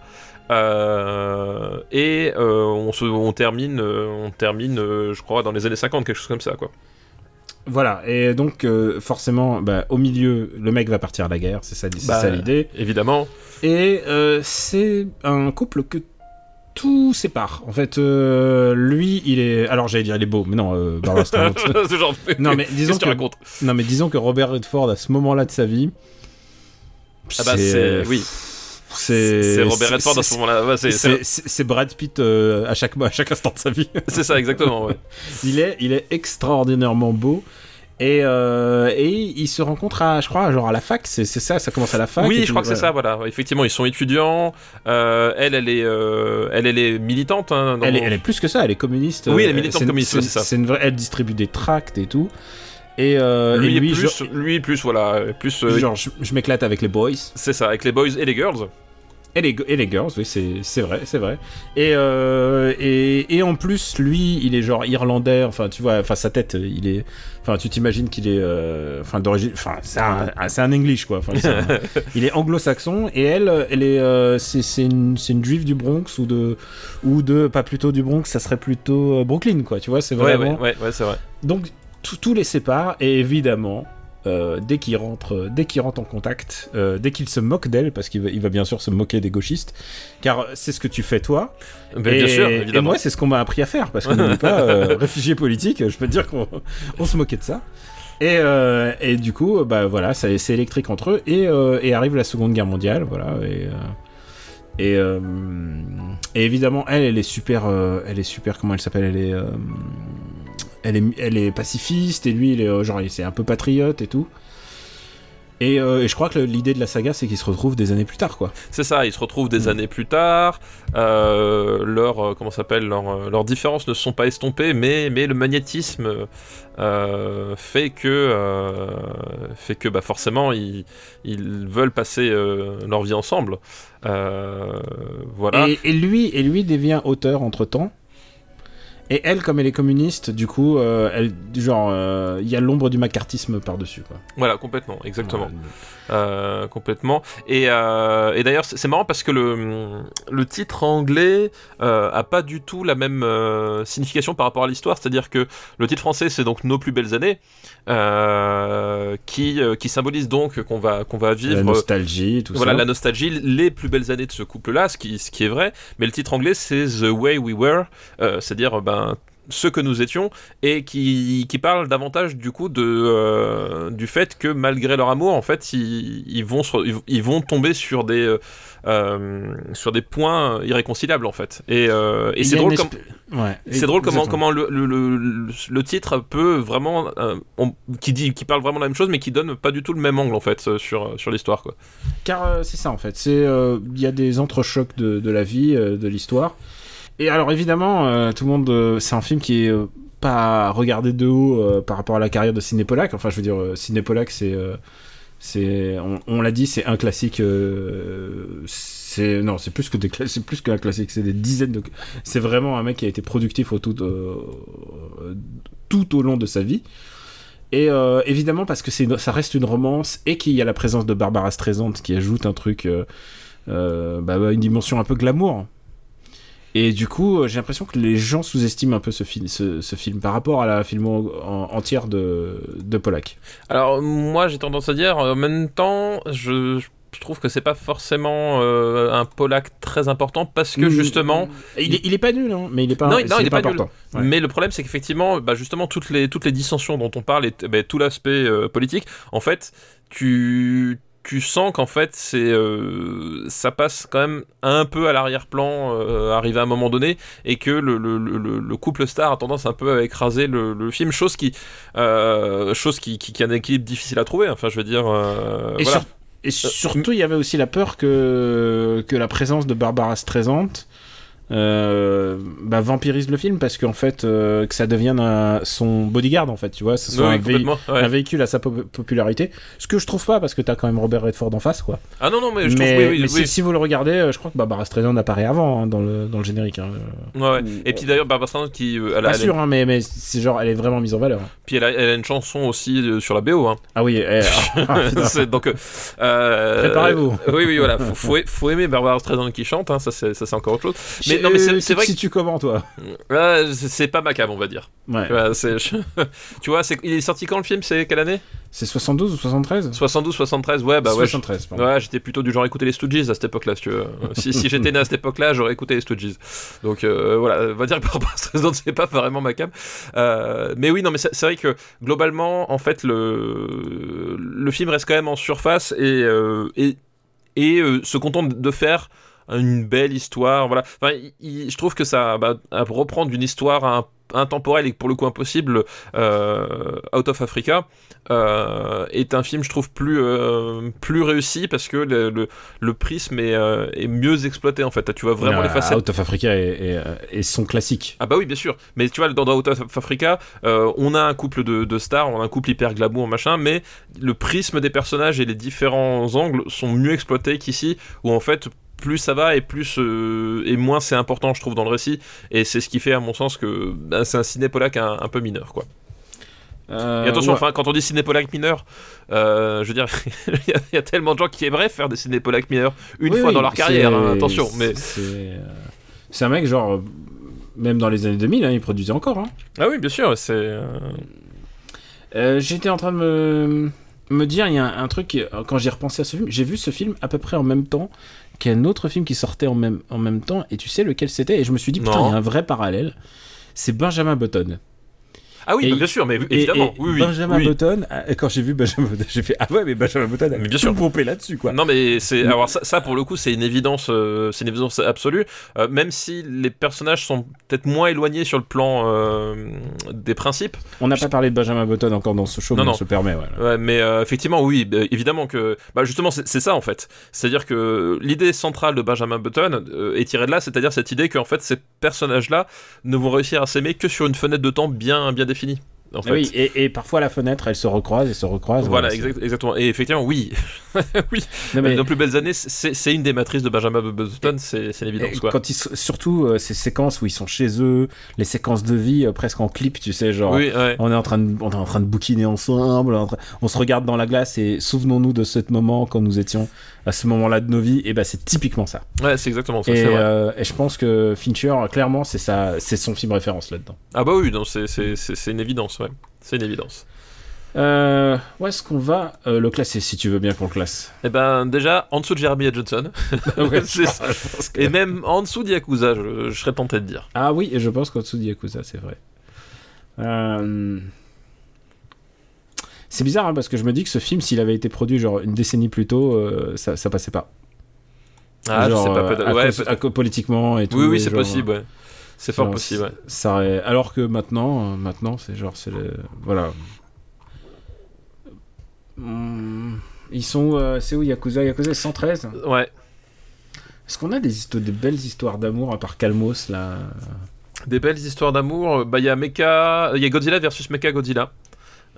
et on, se, on termine, on termine je crois, dans les années 50, quelque chose comme ça. Quoi. Voilà, et donc euh, forcément, bah, au milieu, le mec va partir à la guerre, c'est ça, Bah, ça l'idée. Évidemment. Et euh, c'est un couple que tout sépare. En fait, euh, lui, il est. Alors j'allais dire il est beau, mais non, euh. Ce genre de- Non, mais disons que non, mais disons que Robert Redford à ce moment-là de sa vie. Ah bah, c'est- oui. C'est Robert Redford à ce moment-là. C'est- Brad Pitt euh, à, chaque, à chaque instant de sa vie. c'est ça, exactement. Ouais. il, est, il est extraordinairement beau. Et, euh, et il se rencontre à, je crois, genre à la fac, c'est ça, ça commence à la fac. Oui, je crois que c'est ça, voilà. Effectivement, ils sont étudiants. Euh, elle, elle est, euh, elle, elle est militante. hein, dans- Elle est, elle est plus que ça, elle est communiste. Oui, elle est militante une- communiste, c'est ouais, c'est ça. C'est une vraie, elle distribue des tracts et tout. Et, euh, lui, et lui, est plus, lui plus, voilà, plus. euh, genre, je, je m'éclate avec les boys. c'est ça, avec les boys et les girls. Et les, et les girls, oui, c'est vrai, c'est vrai. Et, euh, et, et en plus, lui, il est genre irlandais, enfin, tu vois, enfin, sa tête, il est. Enfin, tu t'imagines qu'il est. euh, Enfin, d'origine. Enfin, c'est un, un English, quoi. Enfin, un- il est anglo-saxon, et elle, elle est. euh, c'est une, une juive du Bronx, ou de. Ou de. Pas plutôt du Bronx, ça serait plutôt euh, Brooklyn, quoi, tu vois, c'est Ouais, vraiment. ouais, ouais, ouais, c'est vrai. Donc tout, tout les sépare et évidemment euh, dès qu'il rentre, euh, dès qu'il rentre en contact, euh, dès qu'il se moque d'elle, parce qu'il va, il va bien sûr se moquer des gauchistes, car c'est ce que tu fais toi. Ben, et, bien sûr, et moi c'est ce qu'on m'a appris à faire, parce que n'oublie pas, euh, réfugié politique, je peux te dire qu'on on se moquait de ça. Et, et du coup, bah voilà, c'est électrique entre eux et, et arrive la Seconde Guerre mondiale, voilà. Et, et, euh, et évidemment, elle, elle est super, euh, elle est super. Comment elle s'appelle Elle est, euh, elle est, elle est pacifiste et lui, il est euh, genre, c'est un peu patriote et tout. Et, euh, et je crois que l'idée de la saga, c'est qu'ils se retrouvent des années plus tard, quoi. C'est ça, ils se retrouvent des Mm. années plus tard. Euh, leur, euh, comment s'appelle, leur, leurs différences ne sont pas estompées, mais, mais le magnétisme fait que, fait que bah, forcément, ils, ils veulent passer leur vie ensemble. Voilà. Et, et lui, et lui devient auteur entre temps. Et elle, comme elle est communiste, du coup, euh, elle, genre, euh, il y a l'ombre du macartisme par-dessus, quoi. Voilà, complètement, exactement. Ouais. Euh, complètement. Et, euh, et d'ailleurs, c'est marrant parce que le, le titre anglais a pas du tout la même signification par rapport à l'histoire. C'est-à-dire que le titre français, c'est donc Nos plus belles années, euh, qui, euh, qui symbolise donc qu'on va, qu'on va vivre. La nostalgie, tout voilà ça. la nostalgie, les plus belles années de ce couple-là, ce qui, ce qui est vrai. Mais le titre anglais, c'est The Way We Were, euh, c'est-à-dire ben ce que nous étions et qui, qui parle davantage du coup de euh, du fait que malgré leur amour en fait ils, ils vont ils vont tomber sur des euh, euh, sur des points irréconciliables en fait et, euh, et c'est drôle comme Ouais, c'est drôle comment, comment le, le, le, le titre peut vraiment. on- qui, dit, qui parle vraiment la même chose, mais qui donne pas du tout le même angle en fait sur, sur l'histoire. quoi. Car c'est ça en fait. C'est il y a des entrechocs de, de la vie, de l'histoire. Et alors évidemment, euh, tout le monde, euh, c'est un film qui est euh, pas regardé de haut par rapport à la carrière de Sidney Pollack. Enfin, je veux dire, Sidney Pollack, c'est, c'est, on, l'a dit, c'est un classique. c'est non, c'est plus que des, c'est plus qu'un classique. C'est des dizaines de. C'est vraiment un mec qui a été productif tout, au long de sa vie. Et évidemment parce que ça reste une romance et qu'il y a la présence de Barbara Streisand qui ajoute un truc, bah, bah, une dimension un peu glamour. Et du coup, euh, j'ai l'impression que les gens sous-estiment un peu ce, film ce, ce film par rapport à la film en- en- entière de, de Pollack. Alors, moi j'ai tendance à dire, en même temps, je, je trouve que c'est pas forcément euh, un Polak très important parce que Mm. justement. Il est, il est pas nul, hein, mais il est pas, Non, il- non, il est pas nul. important. Ouais. Mais le problème, c'est qu'effectivement, bah, justement, toutes les, toutes les dissensions dont on parle, et bah, tout l'aspect euh, politique, en fait, tu, tu sens qu'en fait, c'est, euh, ça passe quand même un peu à l'arrière-plan, euh, arrivé à un moment donné, et que le, le, le, le couple star a tendance un peu à écraser le, le film, chose qui, euh, chose qui, qui, qui a un équilibre difficile à trouver. Enfin, je veux dire, euh, Et, voilà. sur- et surtout, il y avait aussi la peur que, que la présence de Barbara Streisand euh, bah, vampirise le film parce qu'en fait, euh, que ça devienne un- son bodyguard en fait, tu vois, ce soit Oui, un, véhi- complètement, ouais. un véhicule à sa po- popularité. Ce que je trouve pas parce que t'as quand même Robert Redford en face, quoi. Ah non, non, mais je mais trouve, oui, oui, mais oui. Si, si vous le regardez, euh, je crois que Barbara Streisand apparaît avant hein, dans, le, dans le générique. Hein. Ouais, ouais. Et puis d'ailleurs, Barbara Streisand qui, euh, elle a, Pas elle sûr, hein, mais, mais c'est genre, elle est vraiment mise en valeur. puis elle a, elle a une chanson aussi sur la BO. Hein. Ah oui, ah. C'est- donc, euh, euh, Préparez-vous. oui, oui, voilà. Faut, faut, aimer Barbara Streisand qui chante, hein, ça c'est ça, c'est encore autre chose. Mais Je- non, mais c'est euh, c'est tu que comment, toi? Euh, c'est c'est pas ma cam, on va dire. Ouais. Tu vois, c'est- je- tu vois, c'est- il est sorti quand le film? C'est quelle année? C'est 72 ou 73 72, 73, ouais, bah ouais. je- 73, pardon. Ouais, j'étais plutôt du genre à écouter les Stooges à cette époque-là, si tu veux. si si j'étais né à cette époque-là, j'aurais écouté les Stooges. Donc euh, voilà, on va dire que Barbara Streisand, c'est pas vraiment ma cam. Euh, mais oui, non, mais c'est c'est vrai que globalement, en fait, le, le film reste quand même en surface et, et, et se contente de faire une belle histoire. Voilà. Enfin, il- je trouve que ça bah, à reprendre une histoire un- intemporelle et pour le coup impossible, euh, Out of Africa, euh, est un film, je trouve, plus, euh, plus réussi parce que le, le, le prisme est, est mieux exploité en fait. Tu vois vraiment les Ah, facettes. Out of Africa est, est, est son classique. Ah bah oui, bien sûr. Mais tu vois, dans Out of Africa, on a un couple de, de stars, on a un couple hyper glamour, machin, mais le prisme des personnages et les différents angles sont mieux exploités qu'ici, où en fait, plus ça va et plus euh, et moins c'est important, je trouve, dans le récit. Et c'est ce qui fait, à mon sens, que bah, c'est un ciné polac un, un peu mineur, quoi. Euh, Et attention, ouais. enfin, quand on dit ciné polac mineur, euh, je veux dire, il y, a- il y a tellement de gens qui aimeraient faire des ciné polac mineurs une Oui, fois oui, dans leur carrière, hein, attention. Mais C'est euh, un mec, genre, euh, même dans les années 2000, hein, il produisait encore. Hein. ah oui, bien sûr, c'est euh, Euh, J'étais en train de me, me dire, il y a un, un truc, quand j'ai repensé à ce film, j'ai vu ce film à peu près en même temps qu'un autre film qui sortait en même, en même temps, et tu sais lequel c'était, et je me suis dit, putain, il y a un vrai parallèle. C'est Benjamin Button. Ah oui, bah, bien sûr, mais évidemment, et oui, oui, Benjamin oui. Button, quand j'ai vu Benjamin Button, j'ai fait, ah ouais, mais Benjamin Button a Mais bien tout pompé là-dessus, quoi. Non mais c'est alors ça, ça, pour le coup c'est une évidence euh, c'est une évidence absolue Euh, même si les personnages sont peut-être moins éloignés sur le plan euh, des principes On n'a pas parlé de Benjamin Button encore dans ce show, Non, mais non. on se permet, ouais. Ouais, mais effectivement oui bah, évidemment que bah, justement c'est ça en fait c'est à dire que l'idée centrale de Benjamin Button est tirée de là c'est à dire cette idée qu'en fait ces personnages là ne vont réussir à s'aimer que sur une fenêtre de temps bien bien définie en fait. Ah Oui, et, et parfois la fenêtre, elle se recroise et se recroise. Voilà, exact- exactement. Et effectivement, oui. oui. Non, mais- Nos plus belles années, c'est une des matrices de Benjamin Button, c'est c'est une Et évidence, quoi. quand ils, s- surtout euh, ces séquences où ils sont chez eux, les séquences de vie euh, presque en clip, tu sais, genre Oui, ouais. on est en train de, on est en train de bouquiner ensemble, train- on se regarde dans la glace et souvenons-nous de ce moment quand nous étions à ce moment-là de nos vies, et ben c'est typiquement ça. Ouais, c'est exactement ça, Et, vrai. euh, et je pense que Fincher, clairement, c'est ça, c'est son film référence là-dedans. Ah bah oui, non, c'est- une évidence, ouais. C'est une évidence. Euh, où est-ce qu'on va euh, le classer, si tu veux bien qu'on le classe? Eh ben, déjà, en dessous de Jeremy Johnson. Ouais, que- Et même en dessous de Yakuza, je, je serais tenté de dire. Ah oui, et je pense qu'au-dessous de Yakuza, c'est vrai. Euh, C'est bizarre hein, parce que je me dis que ce film, s'il avait été produit genre une décennie plus tôt, euh, ça, ça passait pas. Ah, Genre, je sais pas, euh, peut-être. à Ouais, peut- politiquement et tout. oui, oui, c'est possible, ouais. C'est fort genre, possible. Ça Alors que maintenant, euh, maintenant, c'est genre, c'est le... voilà. Hum, Ils sont, euh, c'est où Yakuza? Yakuza 113. Ouais. Est-ce qu'on a des, des belles histoires d'amour à part Calmos là? Des belles histoires d'amour. Bah, il y a Mecha. Il y a Godzilla versus Mecha Godzilla.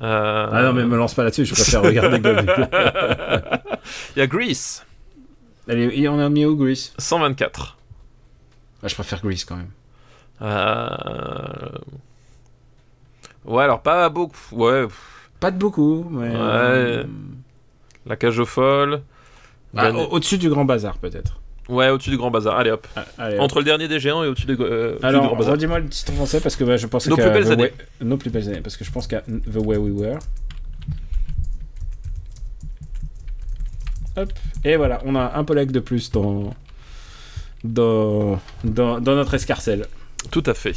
Euh, Ah non, mais me lance pas là-dessus. Je préfère regarder. Godzilla. Il y a Grease, Allez, et on a mis où Grease? 124. Ah, Je préfère Grease quand même. Euh... Ouais, alors pas beaucoup. Ouais, Pas de beaucoup, mais. Ouais. euh, la cage aux folles. ah, au- Au-dessus du Grand Bazar peut-être. Ouais, au-dessus du Grand Bazar. Allez hop. Ah, allez, Entre le dernier des géants et au-dessus des- euh, du Alors, Grand Bazar. redis-moi le titre français parce que bah, je pensais Nos qu'à plus belles années. Way- Nos plus belles années, parce que je pense qu'à The Way We Were. Hop. Et voilà, on a un Polak de plus dans, dans, dans, dans notre escarcelle. Tout à fait.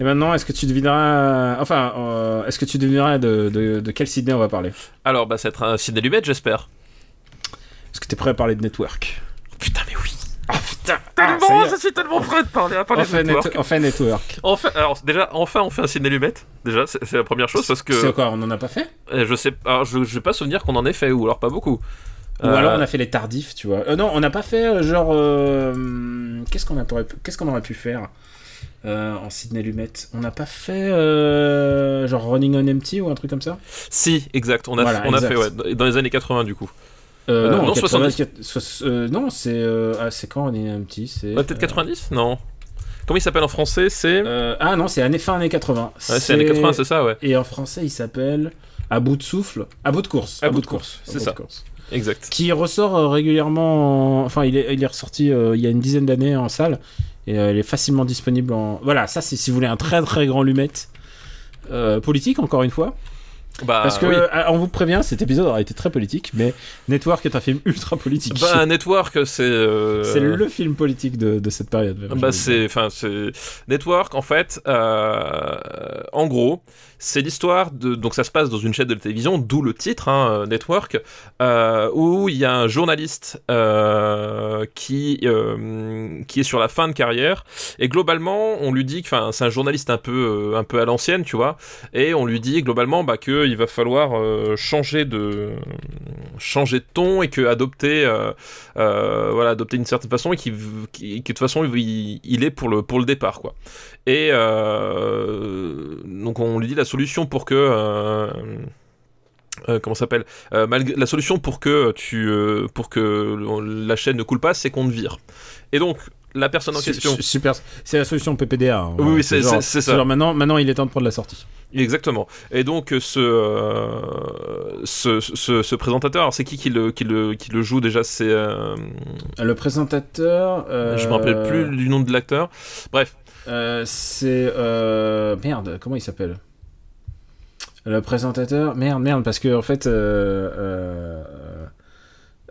Et maintenant, est-ce que tu devineras. Enfin, euh, est-ce que tu devineras de, de, de quel Sydney on va parler? Alors, bah, ça va être un Sidney Lumet, j'espère. Est-ce que t'es prêt à parler de Network? Putain, mais oui. Ah putain Tellement, je suis tellement prêt de parler à parler Enfin, de Network. net- enfin, Network. Enfin, alors déjà, enfin, on fait un Sidney Lumet. Déjà, c'est la première chose parce que C'est quoi On en a pas fait? Euh, je sais, alors, je, je vais pas souvenir qu'on en ait fait ou alors pas beaucoup. Ou Euh, alors on a fait les tardifs, tu vois. Euh, non, on n'a pas fait euh, genre. euh, Qu'est-ce qu'on a- qu'est-ce qu'on aurait pu faire euh, en Sydney Lumet On n'a pas fait euh, genre Running on Empty ou un truc comme ça? Si, exact. On a, Voilà, on a fait ouais, dans les années 80 du coup. Euh, Euh, Non, non, 80, 70. soix- euh, non, c'est euh, ah, c'est quand on Empty C'est Ouais, Peut-être 90 Non. Comment il s'appelle en français C'est. ah non, c'est année fin années 80. Ouais, c'est années 80, c'est ça, ouais. Et en français, il s'appelle À bout de souffle, À bout de course, À bout de course, c'est ça. course. Exact. qui ressort régulièrement. en- Enfin, il est, il est ressorti il y a une dizaine d'années en salle et il est facilement disponible en. Voilà, ça c'est si vous voulez un très très grand lumette politique encore une fois. Bah, Parce que oui. euh, on vous prévient, cet épisode aura été très politique, mais Network est un film ultra politique. Bah, Network, c'est. euh, c'est le film politique de, de cette période. même, Bah c'est, enfin c'est Network en fait. euh, en gros, c'est l'histoire de donc ça se passe dans une chaîne de télévision, d'où le titre hein, Network, euh, où il y a un journaliste euh, qui euh, qui est sur la fin de carrière. Et globalement on lui dit que, enfin c'est un journaliste un peu euh, un peu à l'ancienne, tu vois, et on lui dit globalement bah que il va falloir euh, changer de changer de ton et que adopter euh, euh, voilà adopter une certaine façon et qui, qui, qui, de toute façon il, est pour le pour le départ quoi. Et euh, donc on lui dit la solution pour que euh, euh, comment ça s'appelle euh, la solution pour que tu euh, pour que la chaîne ne coule pas c'est qu'on te vire et donc la personne en question su- Super, c'est la solution PPDA. hein. Oui, oui, c'est- ça. genre maintenant, maintenant, il est temps de prendre la sortie. Exactement. Et donc euh, ce, euh, ce, ce, ce présentateur, alors c'est qui qui le, qui, le, qui le joue déjà? C'est euh, Le présentateur. euh, je me rappelle plus du nom de l'acteur. Bref, Euh, c'est euh, merde, comment il s'appelle? Le présentateur, merde, merde, parce que en fait, euh, euh,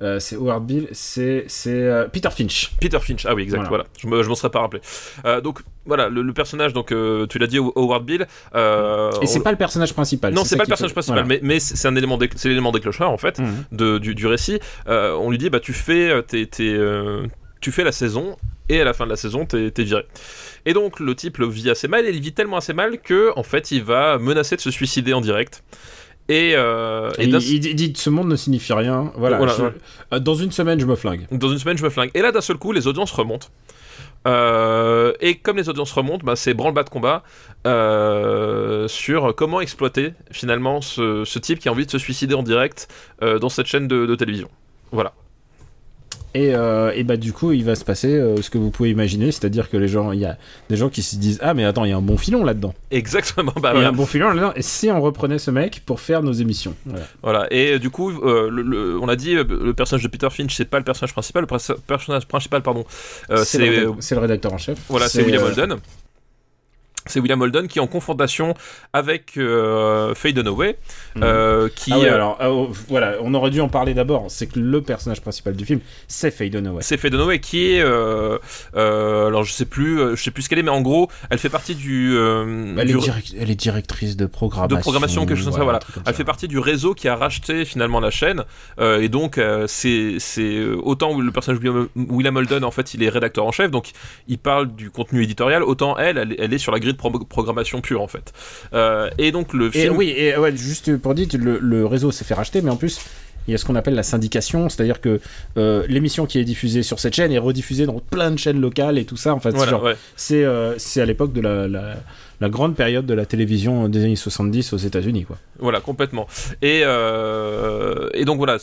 euh, c'est Howard Bill, c'est euh, Peter Finch. Peter Finch. Ah oui, exact. Voilà. Voilà. Je me, je m'en serais pas rappelé. Euh, donc voilà, le, le personnage, donc tu l'as dit, Howard Bill. Et c'est on- pas le personnage principal. Non, c'est pas le personnage principal, voilà. mais, mais c'est un élément, c'est l'élément déclencheur en fait Mhm. de, du, du récit. On lui dit, bah tu fais, tes, tes, tu fais la saison et à la fin de la saison, t'es, viré. Et donc le type le vit assez mal, et il vit tellement assez mal que en fait, il va menacer de se suicider en direct. Et, euh, et Et d'un- il, il dit- ce monde ne signifie rien. Voilà. Voilà, je- ouais. euh, dans une semaine, je me flingue. dans une semaine, je me flingue. Et là, d'un seul coup, les audiences remontent. Euh, et comme les audiences remontent, bah, c'est branle-bas de combat euh, sur comment exploiter finalement ce, ce type qui a envie de se suicider en direct dans cette chaîne de, de télévision. Voilà. Et, euh, et bah du coup, il va se passer euh, ce que vous pouvez imaginer, c'est-à-dire que les gens, il y a des gens qui se disent ah mais attends, il y a un bon filon là-dedans. Exactement. Bah, Il y a un bon filon là-dedans. Et si on reprenait ce mec pour faire nos émissions. Voilà. Voilà. Et euh, du coup, euh, le- le- on a dit le personnage de Peter Finch, c'est pas le personnage principal. Le personnage principal, pardon, c'est le, rédacteur en chef. voilà, c'est William Holden. C'est William Holden qui est en confrontation avec euh, Faye Dunaway, euh, qui Ah ouais, euh, alors, euh, voilà, on aurait dû en parler d'abord. C'est que le personnage principal du film, c'est Faye Dunaway. c'est Faye Dunaway qui est, alors je sais plus, je sais plus ce qu'elle est, mais en gros, elle fait partie du, euh, Elle, du- est direct- elle est directrice de programmation. de programmation, quelque chose comme ça, voilà. comme Elle ça. fait partie du réseau qui a racheté finalement la chaîne, et donc c'est c'est autant le personnage William, William Holden en fait il est rédacteur en chef, donc il parle du contenu éditorial, autant elle, elle, elle est sur la grille de pro- programmation pure en fait. Euh, et donc le Et film, oui, et ouais, juste pour dire, le, le réseau s'est fait racheter, mais en plus, il y a ce qu'on appelle la syndication, c'est-à-dire que euh, l'émission qui est diffusée sur cette chaîne est rediffusée dans plein de chaînes locales et tout ça. En fait, c'est voilà, ouais. euh, à l'époque de la, la, la grande période de la télévision des années 70 aux États-Unis. Voilà, complètement. Et, euh, et donc voilà,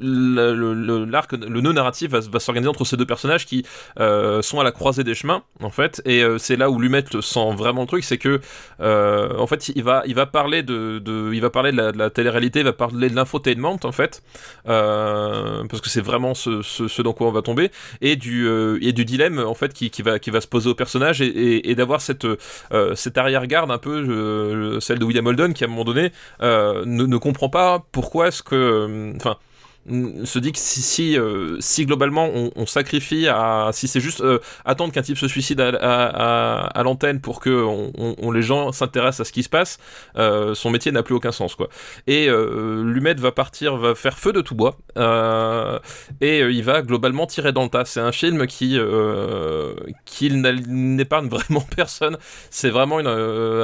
le, l'arc, le nœud narratif va, va s'organiser entre ces deux personnages qui euh, sont à la croisée des chemins, en fait. Et euh, c'est là où Lumet sent vraiment le truc, c'est que en fait, il va, il va parler de, de- il va parler de la, télé-réalité, il va parler de l'infotainment, en fait, parce que c'est vraiment ce, dans quoi on va tomber, et du, et du dilemme, en fait, qui, qui va, qui va se poser au personnage et, et, d'avoir cette, cette arrière-garde un peu, euh, celle de William Holden, qui à un moment donné euh, ne, comprend pas pourquoi est-ce que, euh, enfin, se dit que si, si, euh, si globalement on, on sacrifie à si c'est juste euh, attendre qu'un type se suicide à, à, à, à l'antenne pour que on, on- on- les gens s'intéressent à ce qui se passe euh, son métier n'a plus aucun sens quoi. Et Lumet va partir va faire feu de tout bois et il va globalement tirer dans le tas. C'est un film qui qui n'épargne vraiment personne. C'est vraiment une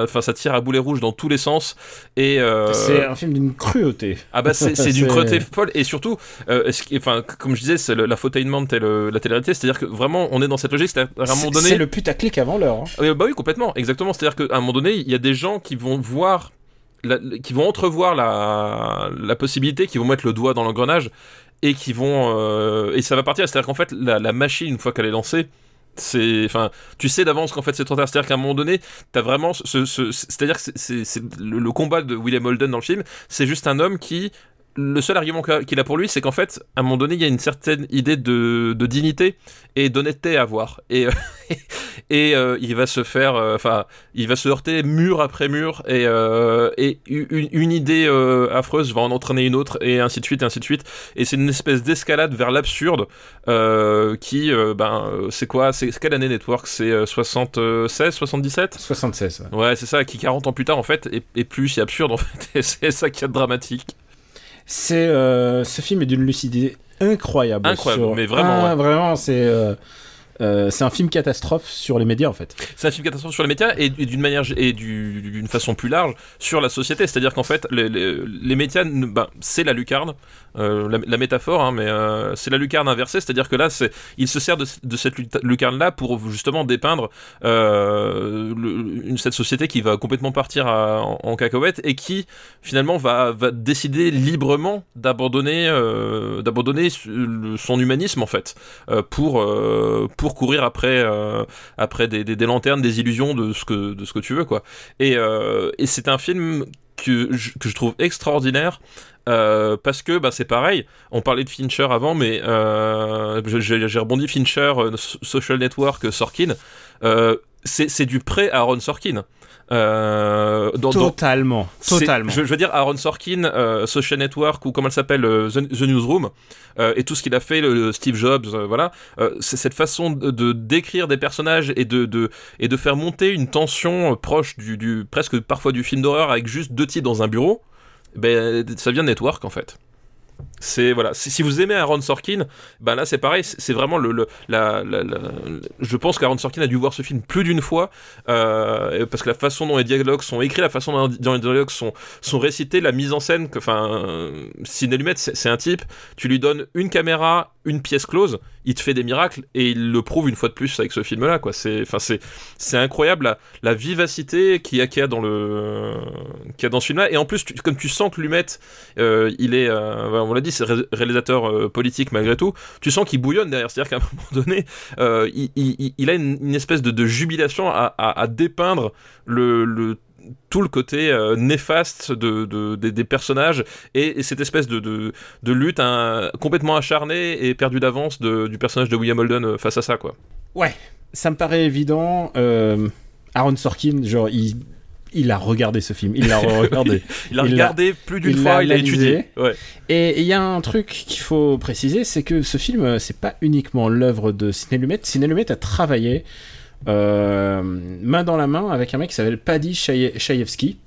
enfin ça tire à boulet rouge dans tous les sens. Et C'est un film d'une cruauté. ah bah c'est d'une cruauté folle. Et surtout, euh, enfin comme je disais, c'est l'infotainment et le- la télé-réalité, c'est-à-dire que vraiment on est dans cette logique, c'est-à-dire à un moment C'est donné, c'est le putaclic avant l'heure. hein. Euh, bah oui complètement, exactement, c'est-à-dire qu'à un moment donné il y a des gens qui vont voir, la- qui vont entrevoir la, la possibilité, qui vont mettre le doigt dans l'engrenage et qui vont euh, et ça va partir, c'est-à-dire qu'en fait la, la machine une fois qu'elle est lancée c'est enfin tu sais d'avance qu'en fait c'est trop tard c'est à dire qu'à un moment donné t'as vraiment ce, ce- c'est à dire que c'est- c'est c'est le, le combat de William Holden dans le film c'est juste un homme qui le seul argument qu'il a pour lui, c'est qu'en fait, à un moment donné, il y a une certaine idée de, de dignité et d'honnêteté à avoir. Et, euh, et euh, il va se faire, euh, enfin, il va se heurter mur après mur, et, euh, et une, une idée affreuse va en entraîner une autre, et ainsi de suite, et ainsi de suite. Et c'est une espèce d'escalade vers l'absurde qui, ben, c'est quoi? C'est quelle année Network? C'est euh, 76, 77 76. ouais. Ouais, c'est ça, qui 40 ans plus tard, en fait, est, est plus si absurde, en fait, et c'est ça qui est dramatique. C'est euh, ce film est d'une lucidité incroyable. Incroyable, sur- mais vraiment, Ah, ouais. vraiment, c'est euh, euh, c'est un film catastrophe sur les médias en fait. C'est un film catastrophe sur les médias et, et d'une manière et du- d'une façon plus large sur la société. C'est-à-dire qu'en fait, les, les- les médias, ben, c'est la lucarne, euh, la, métaphore, hein, mais euh, c'est la lucarne inversée. C'est-à-dire que là, il se sert de, cette lucarne-là pour justement dépeindre euh, cette société qui va complètement partir en, en cacahuète et qui finalement va, décider librement d'abandonner, son humanisme en fait pour courir après des, lanternes, des illusions de ce que tu veux quoi. Et c'est un film que je, trouve extraordinaire. euh, parce que bah, c'est pareil, on parlait de Fincher avant, mais euh, j'ai rebondi Fincher, euh, So- Social Network, Sorkin. C'est du pré-Aaron Sorkin. Euh, dans- totalement, totalement. Je, je veux dire, Aaron Sorkin, euh, Social Network, ou comment elle s'appelle, euh, The, The Newsroom, euh, et tout ce qu'il a fait, le, le Steve Jobs, euh, voilà, euh, c'est cette façon de, de décrire des personnages et de, de, et de faire monter une tension proche du, du, presque parfois du film d'horreur avec juste deux types dans un bureau, ben, ça vient de Network, en fait. C'est voilà. Si, vous aimez Aaron Sorkin, ben là c'est pareil. C'est vraiment le, Je pense qu'Aaron Sorkin a dû voir ce film plus d'une fois euh, parce que la façon dont les dialogues sont écrits, la façon dont, les dialogues sont sont récités, la mise en scène. Enfin, euh, Sidney Lumet, c'est c'est un type. Tu lui donnes une caméra, une pièce close, il te fait des miracles et il le prouve une fois de plus avec ce film-là. Quoi. C'est enfin c'est c'est incroyable la, vivacité qu'il y a dans le qu'il y a dans ce film-là. Et en plus, tu- comme tu sens que Lumet, euh, il est, euh, on l'a dit, c'est ré- réalisateur euh, politique malgré tout. Tu sens qu'il bouillonne derrière. C'est-à-dire qu'à un moment donné, il, a une, espèce de, jubilation à, à- à dépeindre le, le- tout le côté euh, néfaste de, de- des, des personnages et, et cette espèce de, lutte hein, complètement acharnée et perdue d'avance du personnage de William Holden euh, face à ça quoi. Ouais, ça me paraît évident. euh, Aaron Sorkin, genre, il, il a regardé ce film, il l'a regardé. Il a Il regardé plus d'une fois, l'a il a analysé. étudié. Ouais. Et il y a un truc qu'il faut préciser, c'est que ce film, c'est pas uniquement l'œuvre de Sidney Lumet. Sidney Lumet a travaillé main dans la main avec un mec qui s'appelle Paddy Chaye- Chayefsky.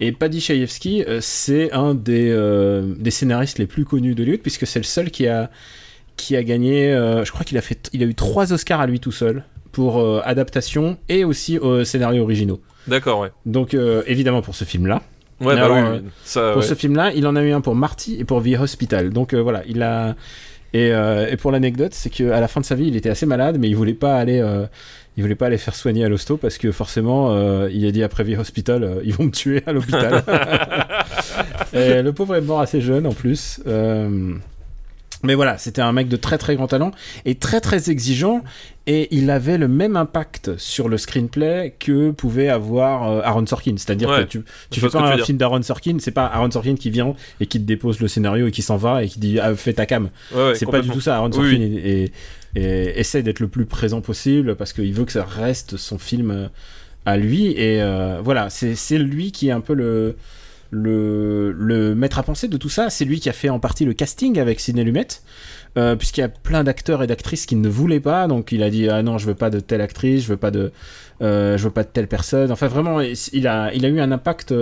Et Paddy Chayefsky, euh, c'est un des, euh, des scénaristes les plus connus d'Hollywood, puisque c'est le seul qui a, qui a gagné, euh, je crois qu'il a, fait, il a eu trois Oscars à lui tout seul, pour euh, adaptation et aussi euh, scénarios originaux. D'accord, ouais. Donc euh, évidemment pour ce film-là. Ouais, bah Alors, oui, euh. Ça, Pour ouais. ce film-là, il en a eu un pour Marty et pour The Hospital. Donc euh, voilà, il a. Et, euh, et pour l'anecdote, c'est qu'à la fin de sa vie, il était assez malade, mais il voulait pas aller. Il voulait pas aller faire soigner à l'hosto parce que forcément, euh, il a dit après The Hospital, euh, ils vont me tuer à l'hôpital. Et le pauvre est mort assez jeune en plus. Euh, Mais voilà, c'était un mec de très très grand talent et très très exigeant. Et il avait le même impact sur le screenplay que pouvait avoir euh, Aaron Sorkin. C'est-à-dire Ouais, que tu, tu fais pas un film d'Aaron Sorkin, c'est pas Aaron Sorkin qui vient et qui te dépose le scénario et qui s'en va et qui dit ah, fais ta cam. Ouais, ouais, c'est pas du tout ça. Aaron Sorkin oui. Et essaie d'être le plus présent possible parce qu'il veut que ça reste son film euh, à lui. Et euh, voilà, c'est lui qui est un peu le, le, le maître à penser de tout ça. C'est lui qui a fait en partie le casting avec Sidney Lumet. euh, puisqu'il y a plein d'acteurs et d'actrices qui ne voulaient pas, donc il a dit ah non je veux pas de telle actrice, je veux pas de, je veux pas de telle personne. Enfin vraiment, il a, il a eu un impact,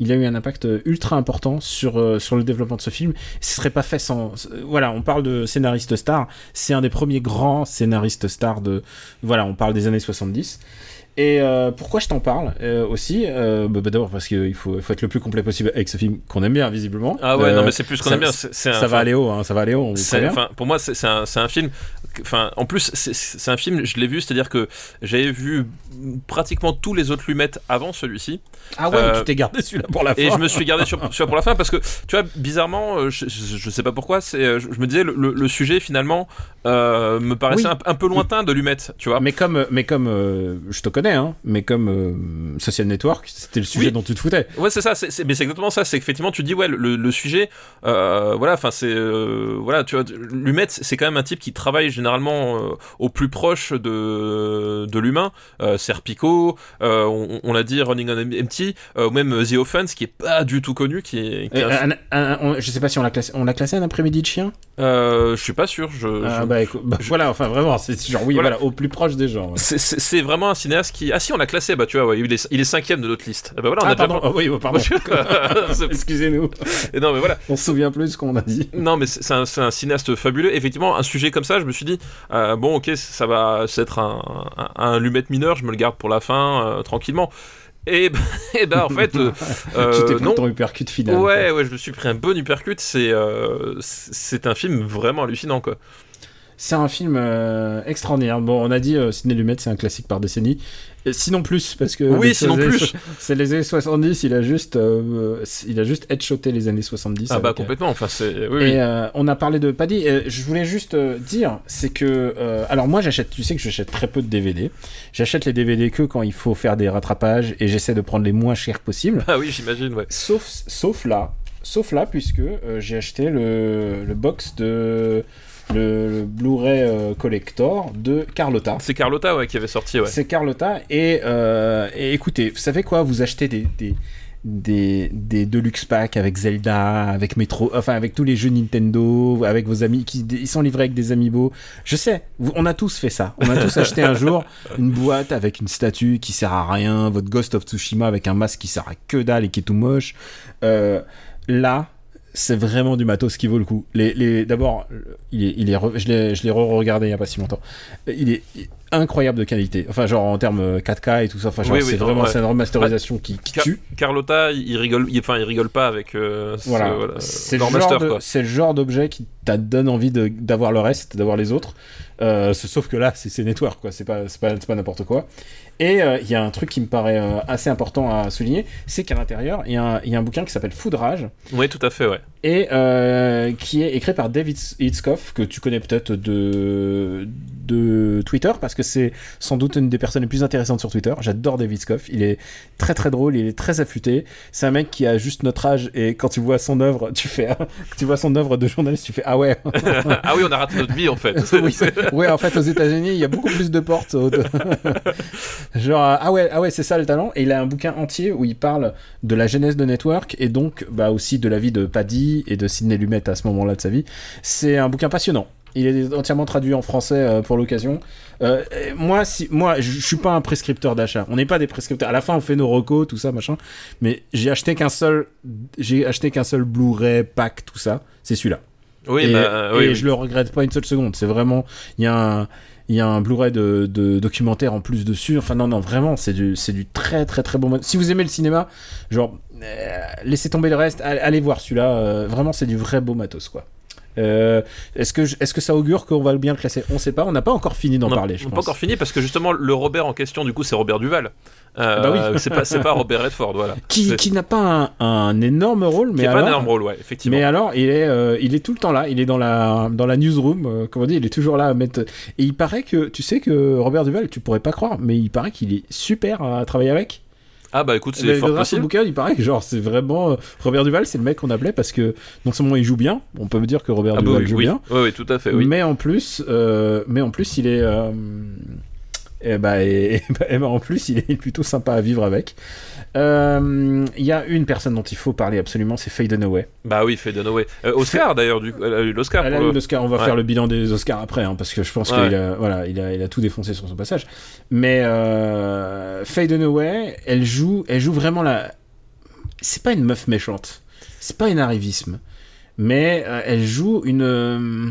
il a eu un impact ultra important sur euh, sur le développement de ce film. Ce serait pas fait sans, voilà, on parle de scénariste star, c'est un des premiers grands scénaristes stars de, voilà, on parle des années 70. Et euh, pourquoi je t'en parle euh, aussi euh, bah, bah, D'abord parce qu'il faut, faut être le plus complet possible avec ce film qu'on aime bien visiblement. Ah ouais, Euh, non, mais c'est plus qu'on ça- aime bien. Un- ça va aller haut, hein, ça va aller haut. On vous pour moi, c'est un, c'est un film. Enfin, en plus, c'est- un film. Je l'ai vu, c'est-à-dire que j'avais vu pratiquement tous les autres lumettes avant celui-ci, Ah ouais, euh, tu t'es gardé celui-là pour la fin. et je me suis gardé sur, sur pour la fin parce que tu vois, bizarrement, euh, je, je, sais pas pourquoi, c'est, euh, je, je me disais le, le- le sujet finalement euh, me paraissait Oui. un, un peu lointain de lumette, tu vois. Mais comme, mais comme euh, je te connais, hein, mais comme euh, Social Network, c'était le sujet Oui. dont tu te foutais. Ouais, c'est ça. mais c'est exactement ça. C'est qu'effectivement, tu dis ouais, le, le sujet, euh, voilà. Enfin, c'est euh, voilà, tu vois, Lumet, c'est quand même un type qui travaille généralement euh, au plus proche de de l'humain. Euh, Serpico, euh, on, on l'a dit, Running on Empty, ou même The Offense, qui est pas du tout connu, qui est. qui est un- un- un- on- je sais pas si on l'a classé. On l'a classé un après-midi de chien? je suis pas sûr. Je, Ah, je- bah, écoute, bah, voilà, enfin vraiment, c'est genre oui, Voilà. voilà. au plus proche des gens. ouais. c'est- vraiment un cinéaste qui. Ah si, on l'a classé. Bah tu vois, ouais, il est il est cinquième de notre liste. Ah, bah voilà, on Ah a déjà- pardon, oh, oui, oh, pardon. Excusez-nous, non mais voilà. on se souvient plus de ce qu'on a dit. Non, mais c'est un, c'est un cinéaste fabuleux. Effectivement, un sujet comme ça, je me suis dit, euh, bon, ok, ça va être un, un, un lumette mineur, je me le garde pour la fin, euh, tranquillement. Et, et bah, en fait, euh, tu t'es pris non. ton uppercut final. Ouais, quoi. ouais, je me suis pris un bon uppercut. C'est euh, c'est un film vraiment hallucinant, quoi. C'est un film euh, extraordinaire. Bon, on a dit euh, Sidney Lumet, c'est un classique par décennie. Et sinon plus, parce que Oui, sinon plus. C'est les années 70. Il a juste, euh, il a juste headshoté les années 70. Ah bah avec, euh, complètement. Enfin, c'est oui, Et oui. euh, on a parlé de Paddy. euh, je voulais juste euh, dire, c'est que, euh, alors moi j'achète, tu sais que j'achète très peu de DVD. J'achète les DVD que quand il faut faire des rattrapages et j'essaie de prendre les moins chers possibles. Ah oui, j'imagine, ouais. Sauf, sauf là, sauf là puisque euh, j'ai acheté le, le box de le, le Blu-ray euh, collector de Carlotta. C'est Carlotta, ouais, qui avait sorti, ouais. C'est Carlotta et, euh, et écoutez, vous savez quoi? Vous achetez des, des, des, des deluxe packs avec Zelda, avec Metro, enfin avec tous les jeux Nintendo, avec vos amis qui ils sont livrés avec des amiibo. Je sais, on a tous fait ça. On a tous acheté un jour une boîte avec une statue qui sert à rien, votre Ghost of Tsushima avec un masque qui sert à que dalle et qui est tout moche. Euh, là, c'est vraiment du matos qui vaut le coup. D'abord, il est, il est je l'ai re-regardé il n'y a pas si longtemps. Il est incroyable de qualité. Enfin, genre en termes 4K et tout ça. Enfin, Oui, oui, c'est vraiment ouais. c'est une remasterisation qui, qui Car- tue. Carlotta, il rigole, il- enfin, il rigole pas avec euh, ce- Voilà. voilà, c'est leur le, le genre d'objet qui t'a donne envie d'avoir le reste, d'avoir les autres. Euh, sauf que là, c'est network, quoi. C'est pas, pas, pas n'importe quoi. Et euh, il y a un truc qui me paraît euh, assez important à souligner, c'est qu'à l'intérieur, il y, a un- il y a un bouquin qui s'appelle Foudrage. Oui, tout à fait, ouais. Et euh, qui est écrit par David Hitzkoff, que tu connais peut-être de, de Twitter, parce que c'est sans doute une des personnes les plus intéressantes sur Twitter. J'adore David Hitzkoff, il est très très drôle, il est très affûté. C'est un mec qui a juste notre âge, et quand tu vois son œuvre, tu fais, tu vois son œuvre de journaliste, tu fais ah ouais. ah oui, on a raté notre vie en fait. oui, ouais, en fait, aux États-Unis, il y a beaucoup plus de portes. Genre, ah ouais, ah ouais, c'est ça le talent. Et il a un bouquin entier où il parle de la genèse de Network et donc bah, aussi de la vie de Paddy et de Sidney Lumet à ce moment-là de sa vie. C'est un bouquin passionnant. Il est entièrement traduit en français euh, pour l'occasion. Euh, moi, si, moi, je suis pas un prescripteur d'achat. On n'est pas des prescripteurs. À la fin, on fait nos recos, tout ça, machin. Mais j'ai acheté qu'un seul, j'ai acheté qu'un seul Blu-ray pack, tout ça. C'est celui-là. Oui, et, bah, et oui, je le regrette pas une seule seconde. C'est vraiment, il y a un, il y a un Blu-ray de, de documentaire en plus dessus. Enfin non non vraiment c'est du c'est du très très très bon. Si vous aimez le cinéma, genre laissez tomber le reste, allez, voir celui-là. euh, vraiment c'est du vrai beau matos quoi. Euh, est-ce que est-ce que ça augure qu'on va bien le classer? On sait pas. On n'a pas encore fini d'en parler. Je on n'a pas encore fini parce que justement le Robert en question du coup c'est Robert Duval. Euh, Bah oui. c'est pas pas Robert Redford voilà. Qui, qui n'a pas un, un énorme rôle, qui mais est pas alors, un énorme rôle ouais effectivement. Mais alors, il est, euh, il est tout le temps là. Il est dans la, dans la newsroom. euh, comment on dit Il est toujours là à mettre. Et il paraît que, tu sais que Robert Duval, tu pourrais pas croire, mais il paraît qu'il est super à travailler avec. Ah bah écoute c'est fort possible. bouquin, il paraît que genre c'est vraiment euh, Robert Duval, c'est le mec qu'on appelait parce que non seulement il joue bien, on peut me dire que Robert Ah bah Duval oui, joue oui. bien, Oui, oui, tout à fait oui. mais en plus, euh, mais en plus il est, euh, et bah, et, et bah, et bah, en plus il est plutôt sympa à vivre avec. Euh, Il y a une personne dont il faut parler absolument, c'est Faye Dunaway. Bah oui, Faye Dunaway. Euh, Oscar d'ailleurs, du... elle a eu l'Oscar. Elle a eu le- l'Oscar. On va Ouais. faire le bilan des Oscars après, hein, parce que je pense Ouais. qu'il a, voilà, il a, il a tout défoncé sur son passage. Mais euh, Faye Dunaway, elle joue, elle joue vraiment la. C'est pas une meuf méchante. C'est pas un arrivisme. Mais euh, elle joue une. euh,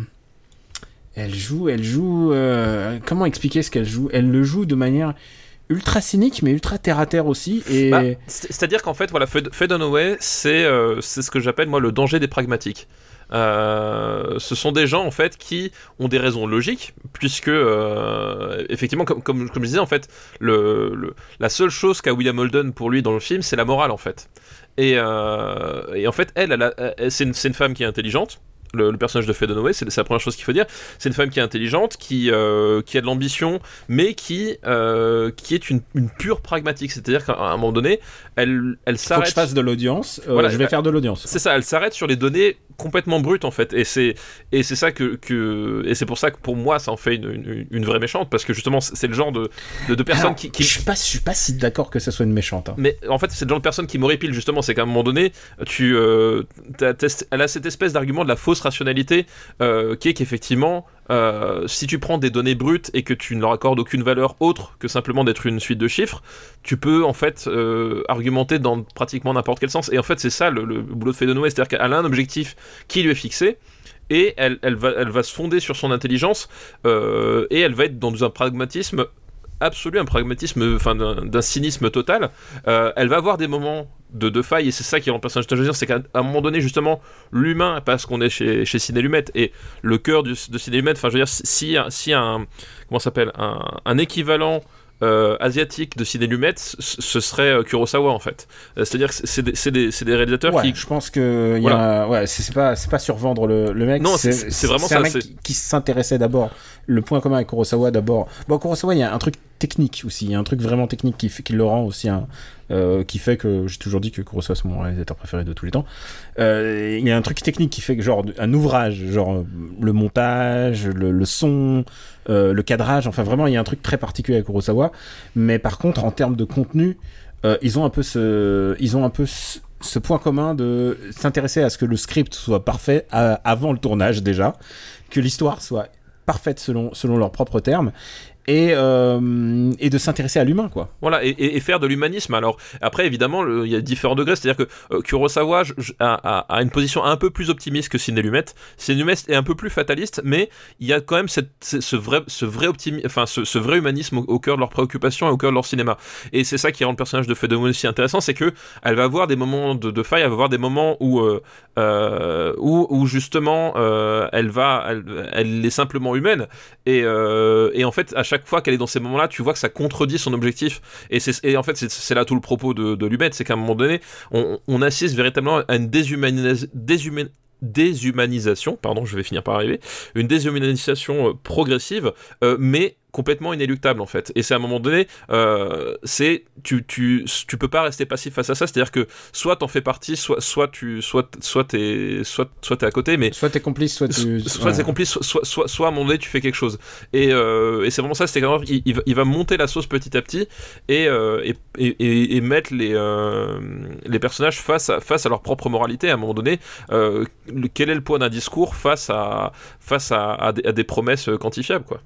Elle joue, elle joue. euh, comment expliquer ce qu'elle joue? Elle le joue de manière ultra cynique, mais ultra terre à terre aussi. Et Bah, c'est- C'est-à-dire qu'en fait, voilà, Dunaway, c'est euh, c'est ce que j'appelle moi le danger des pragmatiques. Euh, ce sont des gens en fait qui ont des raisons logiques, puisque euh, effectivement, comme, comme, comme je disais, en fait, le, la seule chose qu'a William Holden pour lui dans le film, c'est la morale en fait. Et, en fait, elle, c'est une femme qui est intelligente. Le, le personnage de Faye Dunaway, c'est la première chose qu'il faut dire. C'est une femme qui est intelligente, qui, euh, qui a de l'ambition, mais qui, euh, qui est une, une pure pragmatique. C'est-à-dire qu'à un moment donné, elle, elle faut que je s'arrête. fasse de l'audience. Euh, Voilà, je vais faire de l'audience. C'est ça, elle s'arrête sur les données complètement brutes en fait, et c'est ça que, que et c'est pour ça que pour moi ça en fait une, une, une vraie méchante parce que justement c'est le genre de de, de personnes Alors, qui, qui Je suis pas, je suis pas si d'accord que ça soit une méchante. hein. mais en fait, c'est le genre de personne qui m'horripile justement. C'est qu'à un moment donné, tu, t'as- t'as- elle a cette espèce d'argument de la fausse euh, qui est qu'effectivement, euh, si tu prends des données brutes et que tu ne leur accordes aucune valeur autre que simplement d'être une suite de chiffres, tu peux en fait euh, argumenter dans pratiquement n'importe quel sens. Et en fait, c'est ça le, le boulot de Faye Dunaway, c'est-à-dire qu'elle a un objectif qui lui est fixé. Et elle, elle, va, elle va se fonder sur son intelligence et elle va être dans un pragmatisme absolu, un pragmatisme, enfin d'un cynisme total. Elle va avoir des moments de, de faille, et c'est ça qui rend le personnage je veux dire, c'est qu'à un moment donné, justement, l'humain, parce qu'on est chez, chez Ciné Lumet, et le cœur de Ciné Lumet, enfin, je veux dire, si, si, un- comment s'appelle, un, un équivalent euh, asiatique de Ciné Lumet, ce serait euh, Kurosawa, en fait. Euh, C'est-à-dire que c'est- des, réalisateurs Ouais, qui... je pense que a, ouais, c'est pas, c'est pas survendre le, le mec. Non, c'est- vraiment un ça, mec c'est- qui, qui s'intéressait d'abord. Le point commun avec Kurosawa d'abord. Bon, Kurosawa, il y a un truc technique aussi. Il y a un truc vraiment technique qui, qui le rend aussi un, euh, qui fait que j'ai toujours dit que Kurosawa c'est mon réalisateur préféré de tous les temps. Euh, il y a un truc technique qui fait que genre un ouvrage, genre le montage, le, le son, euh, le cadrage. Enfin, vraiment, il y a un truc très particulier avec Kurosawa. Mais par contre, en termes de contenu, euh, ils ont un peu ce, ils ont un peu ce, point commun de s'intéresser à ce que le script soit parfait à- avant le tournage déjà, que l'histoire soit parfaite selon selon leurs propres termes. Et, euh, et de s'intéresser à l'humain, quoi. Voilà, et, faire de l'humanisme. Alors, après, évidemment, il y a différents degrés. C'est-à-dire que euh, Kurosawa a, a- une position un peu plus optimiste que Sidney Lumet. Sidney Lumet est un peu plus fataliste, mais il y a quand même cette, ce, vrai, ce vrai optimi- enfin, ce, vrai humanisme au, cœur de leurs préoccupations et au cœur de leur cinéma. Et c'est ça qui rend le personnage de Fedemon aussi intéressant, c'est que elle va avoir des moments de, de faille, elle va avoir des moments où, euh, euh, où, justement, elle va, elle, elle est simplement humaine. Et, et en fait, à chaque fois qu'elle est dans ces moments-là, tu vois que ça contredit son objectif. Et, c'est, et en fait, c'est, là tout le propos de, de c'est qu'à un moment donné, on, assiste véritablement à une déshumanis- déshumain- déshumanisation, pardon, je vais finir par arriver, une déshumanisation euh, progressive, euh, mais complètement inéluctable en fait. Et c'est à un moment donné, euh, c'est tu, tu, tu peux pas rester passif face à ça. C'est-à-dire que soit t'en fais partie, soit soit tu soit soit t'es soit soit t'es à côté, mais Soit t'es complice, soit tu. soit ouais. t'es complice, soit, soit, soit, soit à un moment donné tu fais quelque chose. Et, euh, et c'est vraiment ça, c'est qu'il il, il va- il va monter la sauce petit à petit et, euh, et, et, et- et mettre les, les personnages face à, face à leur propre moralité. À un moment donné, quel est le poids d'un discours face à, face à, à des, à des promesses quantifiables quoi.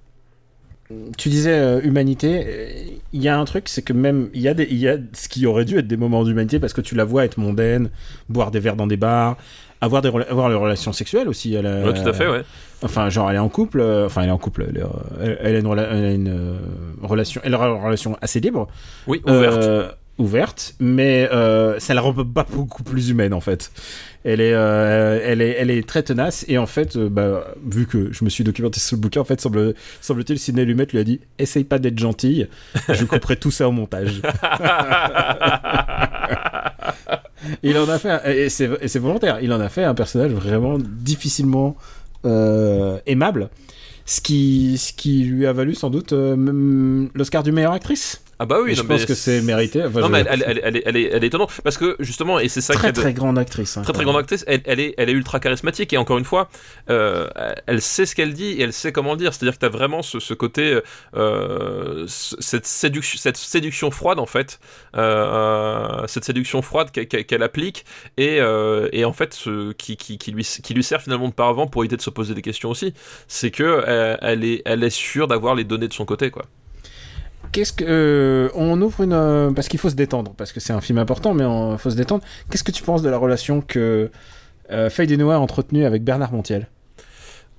Tu disais euh, humanité. euh, Il y a un truc, c'est que même il y a des, il y a ce qui aurait dû être des moments d'humanité parce que tu la vois être mondaine, boire des verres dans des bars, avoir des avoir des relations sexuelles aussi. Elle a- Ouais, tout à fait, ouais. Enfin, genre elle est en couple. euh, enfin, elle est en couple. Elle, euh, elle- elle a une, rela- elle a une, euh, relation. Elle a une relation assez libre. Oui, ouverte. Ouverte, mais euh, ça la rend pas beaucoup plus humaine en fait. Elle est, euh, elle est, elle est très tenace et en fait, euh, bah, vu que je me suis documenté sur le bouquin, en fait, semble, semble-t-il, Sidney Lumet lui a dit essaye pas d'être gentille, je couperai tout ça au montage. il en a fait, un- et c'est, volontaire, il en a fait un personnage vraiment difficilement aimable. Ce qui, ce qui lui a valu sans doute l'Oscar du meilleure actrice. Ah bah oui, je pense mais que c'est mérité. Enfin, Non je- mais elle, elle, elle, est- elle est, elle est étonnante parce que justement et c'est ça qui très très grande actrice. hein, très très grande actrice, elle, elle est, elle est ultra charismatique et encore une fois, euh, elle sait ce qu'elle dit et elle sait comment le dire. C'est-à-dire que tu as vraiment ce, ce côté, euh, ce- cette, séduction, cette séduction froide en fait, euh, cette séduction froide qu'elle qu'elle- qu'elle applique et, euh, et en fait ce, qui, qui, qui, lui, qui lui sert finalement de paravent pour éviter de se poser des questions aussi. C'est que euh, elle, est, elle est sûre d'avoir les données de son côté quoi. Qu'est-ce que euh, on ouvre une euh, parce qu'il faut se détendre parce que c'est un film important mais il faut se détendre. Qu'est-ce que tu penses de la relation que euh, Faye Dunaway a entretenue avec Bernard Montiel?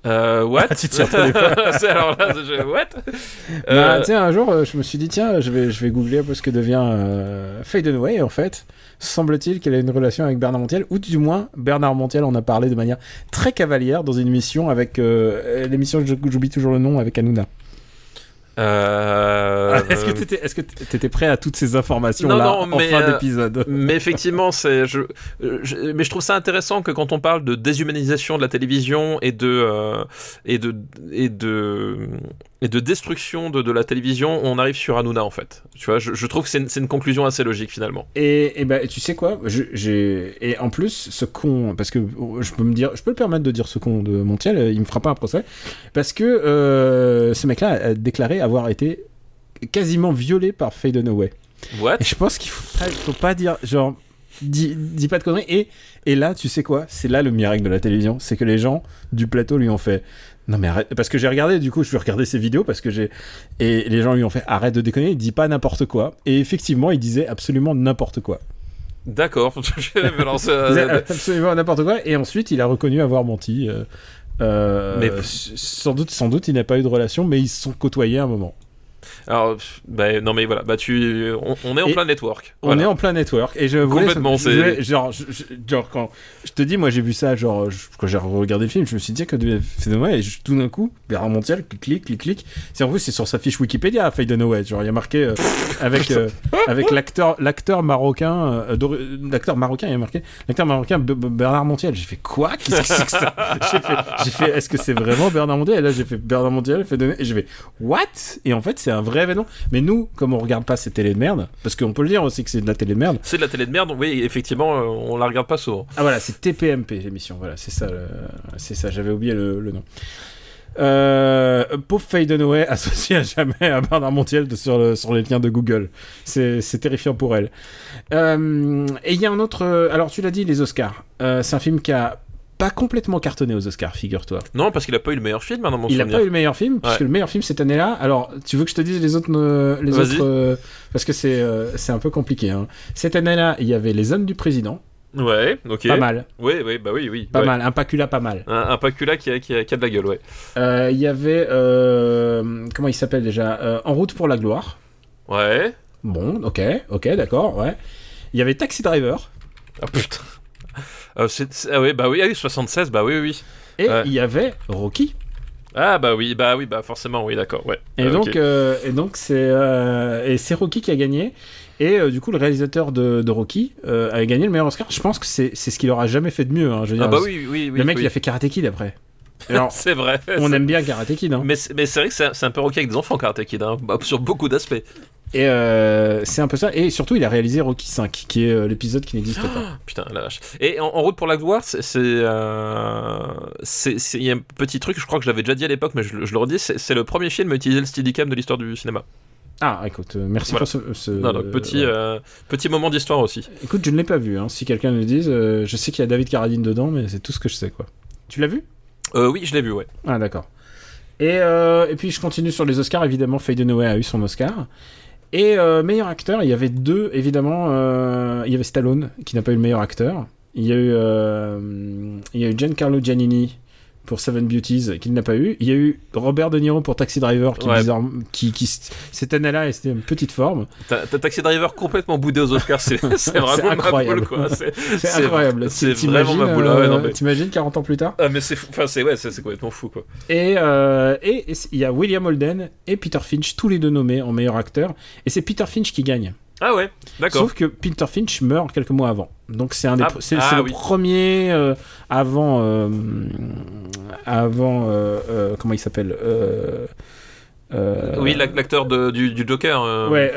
Euh, what? Ah, tu t'y attendais pas. C'est alors là, je- what? Bah, Euh, sais, un jour, euh, je me suis dit, tiens, je vais, je vais googler un peu ce que devient euh, Faye Dunaway. En fait, semble-t-il qu'elle a une relation avec Bernard Montiel, ou du moins, Bernard Montiel en a parlé de manière très cavalière dans une émission avec euh, l'émission, je- j'oublie toujours le nom, avec Hanouna. Euh, Est-ce que t'étais, est-ce que t'étais prêt à toutes ces informations Non, là non, en mais, fin euh, d'épisode? Mais effectivement, c'est, je, euh, je- mais je trouve ça intéressant que quand on parle de déshumanisation de la télévision et de euh, et de et de et de destruction de, de la télévision, on arrive sur Hanouna en fait. Tu vois, je, je trouve que c'est une, c'est une conclusion assez logique finalement. Et, et ben, tu sais quoi? J'ai Et en plus, ce con, parce que oh, je peux me dire, je peux le permettre de dire ce con de Montiel, il me fera pas un procès, parce que euh, ce mec-là a déclaré avoir été quasiment violé par Faye Dunaway. What? Et je pense qu'il faut pas, faut pas dire, genre, dis, dis pas de conneries. Et, et là, tu sais quoi? C'est là le miracle de la télévision, c'est que les gens du plateau lui ont fait. Non mais arrête, parce que j'ai regardé, du coup je vais regarder ses vidéos parce que j'ai... Et les gens lui ont fait arrête de déconner, dit pas n'importe quoi. Et effectivement, il disait absolument n'importe quoi. D'accord. Je vais me lancer, disait euh, absolument n'importe quoi. Et ensuite, il a reconnu avoir menti. euh, euh, Mais- sans doute, sans doute, il n'a pas eu de relation, mais ils se sont côtoyés un moment. Alors, bah, non mais voilà, bah tu, on, on est en Et plein network. On Voilà. est en plein network et je voulais, Complètement, je c'est- voulais- genre, je- genre quand je te dis, moi j'ai vu ça, genre je- quand j'ai regardé le film, je me suis dit que Faye Dunaway et tout d'un coup, Bernard Montiel, clic, clic, clic, clic. C'est en plus c'est sur sa fiche Wikipédia, Faye Dunaway, genre il y a marqué euh, avec euh, avec l'acteur l'acteur marocain, euh, l'acteur marocain, il y a marqué l'acteur marocain B- B- Bernard Montiel. J'ai fait quoi? Qu'est-ce que c'est que ça? J'ai fait, fait, est-ce que c'est vraiment Bernard Montiel? Et là j'ai fait Bernard Montiel, Dunaway, et j'ai fait what? Et en fait c'est un vrai événement. Mais nous, comme on regarde pas ces télés de merde, parce qu'on peut le dire aussi que c'est de la télé de merde. C'est de la télé de merde, oui, effectivement, euh, on la regarde pas souvent. Ah voilà, c'est TPMP l'émission. Voilà, c'est ça, le- c'est ça. J'avais oublié le, le nom. Euh, pauvre Faye associée à jamais à Bernard Montiel de- sur, le- sur les liens de Google. C'est terrifiant pour elle. Euh, et il y a un autre. euh, Alors tu l'as dit, les Oscars. Euh, c'est un film qui a pas complètement cartonné aux Oscars, figure-toi. Non, parce qu'il a pas eu le meilleur film, hein, dans mon Il souvenir. pas eu le meilleur film, puisque Ouais. le meilleur film cette année-là. Alors, tu veux que je te dise les autres, euh, les autres, euh, parce que c'est euh, c'est un peu compliqué. hein. Cette année-là, il y avait Les Hommes du Président, Ouais, ok. pas mal, Oui, oui, bah oui, oui. pas ouais. mal, un Pacula, pas mal. Un, un Pacula qui a, qui, a, qui a de la gueule, ouais. Il y avait comment il s'appelle déjà En route pour la gloire. Ouais. Bon, ok, ok, d'accord, ouais. Il y avait Taxi Driver Ah putain. Euh, c'est- c'est- ah oui, bah oui, ah oui, 76, bah oui, oui, et Ouais. il y avait Rocky. Ah bah oui, bah oui, bah forcément, oui, d'accord, ouais. Et Euh, donc, euh, et donc c'est euh, et c'est Rocky qui a gagné. Et euh, du coup, le réalisateur de, de Rocky euh, a gagné le meilleur Oscar. Je pense que c'est c'est ce qu'il aura jamais fait de mieux. hein. Je veux dire, Ah bah oui, oui, oui. le mec, oui. il a fait Karate Kid après. C'est vrai. on aime bien Karate Kid. Hein. Mais c'est mais c'est vrai que c'est un- peu rocky avec des enfants, Karate Kid, hein, bah, sur beaucoup d'aspects. Et euh, c'est un peu ça. Et surtout, il a réalisé Rocky 5, qui est euh, l'épisode qui n'existe pas. Putain, la vache. Et en, en route pour la gloire, c'est. euh, c'est- Il y a un petit truc, je crois que je l'avais déjà dit à l'époque, mais je, le- je le redis, c'est le premier film à utiliser le Steadicam de l'histoire du cinéma. Ah, écoute, merci Voilà. pour ce. ce- Non, non, petit, euh, petit moment d'histoire aussi. Écoute, je ne l'ai pas vu. Hein. Si quelqu'un me dise, euh, je sais qu'il y a David Carradine dedans, mais c'est tout ce que je sais, quoi. Tu l'as vu? Euh, oui, je l'ai vu, ouais. Ah, d'accord. Et, euh, et puis je continue sur les Oscars. Évidemment, Faye Dunaway a eu son Oscar. Et euh, meilleur acteur, il y avait deux, évidemment. il y avait Stallone, qui n'a pas eu le meilleur acteur. Il y a eu, il y a eu Giancarlo Giannini pour Seven Beauties, qu'il n'a pas eu. Il y a eu Robert De Niro pour Taxi Driver, qui, Ouais. bizarrement- qui, qui cette année-là, c'était une petite forme. T'as Taxi Driver complètement boudé aux Oscars, c'est vraiment incroyable. C'est incroyable. C'est vraiment ma boule. Ah ouais, euh, mais- T'imagines 40 ans plus tard? Ah, mais c'est fou. Enfin, c'est ouais, complètement fou, quoi. Et euh, et et il y a William Holden et Peter Finch, tous les deux nommés en meilleur acteur. Et c'est Peter Finch qui gagne. Ah ouais, d'accord. Sauf que Peter Finch meurt quelques mois avant. Donc c'est un des Ah, c'est ah c'est le oui. premier euh, avant euh, avant euh, comment il s'appelle Oui, l'ac- l'acteur de- du, du Joker. Ouais,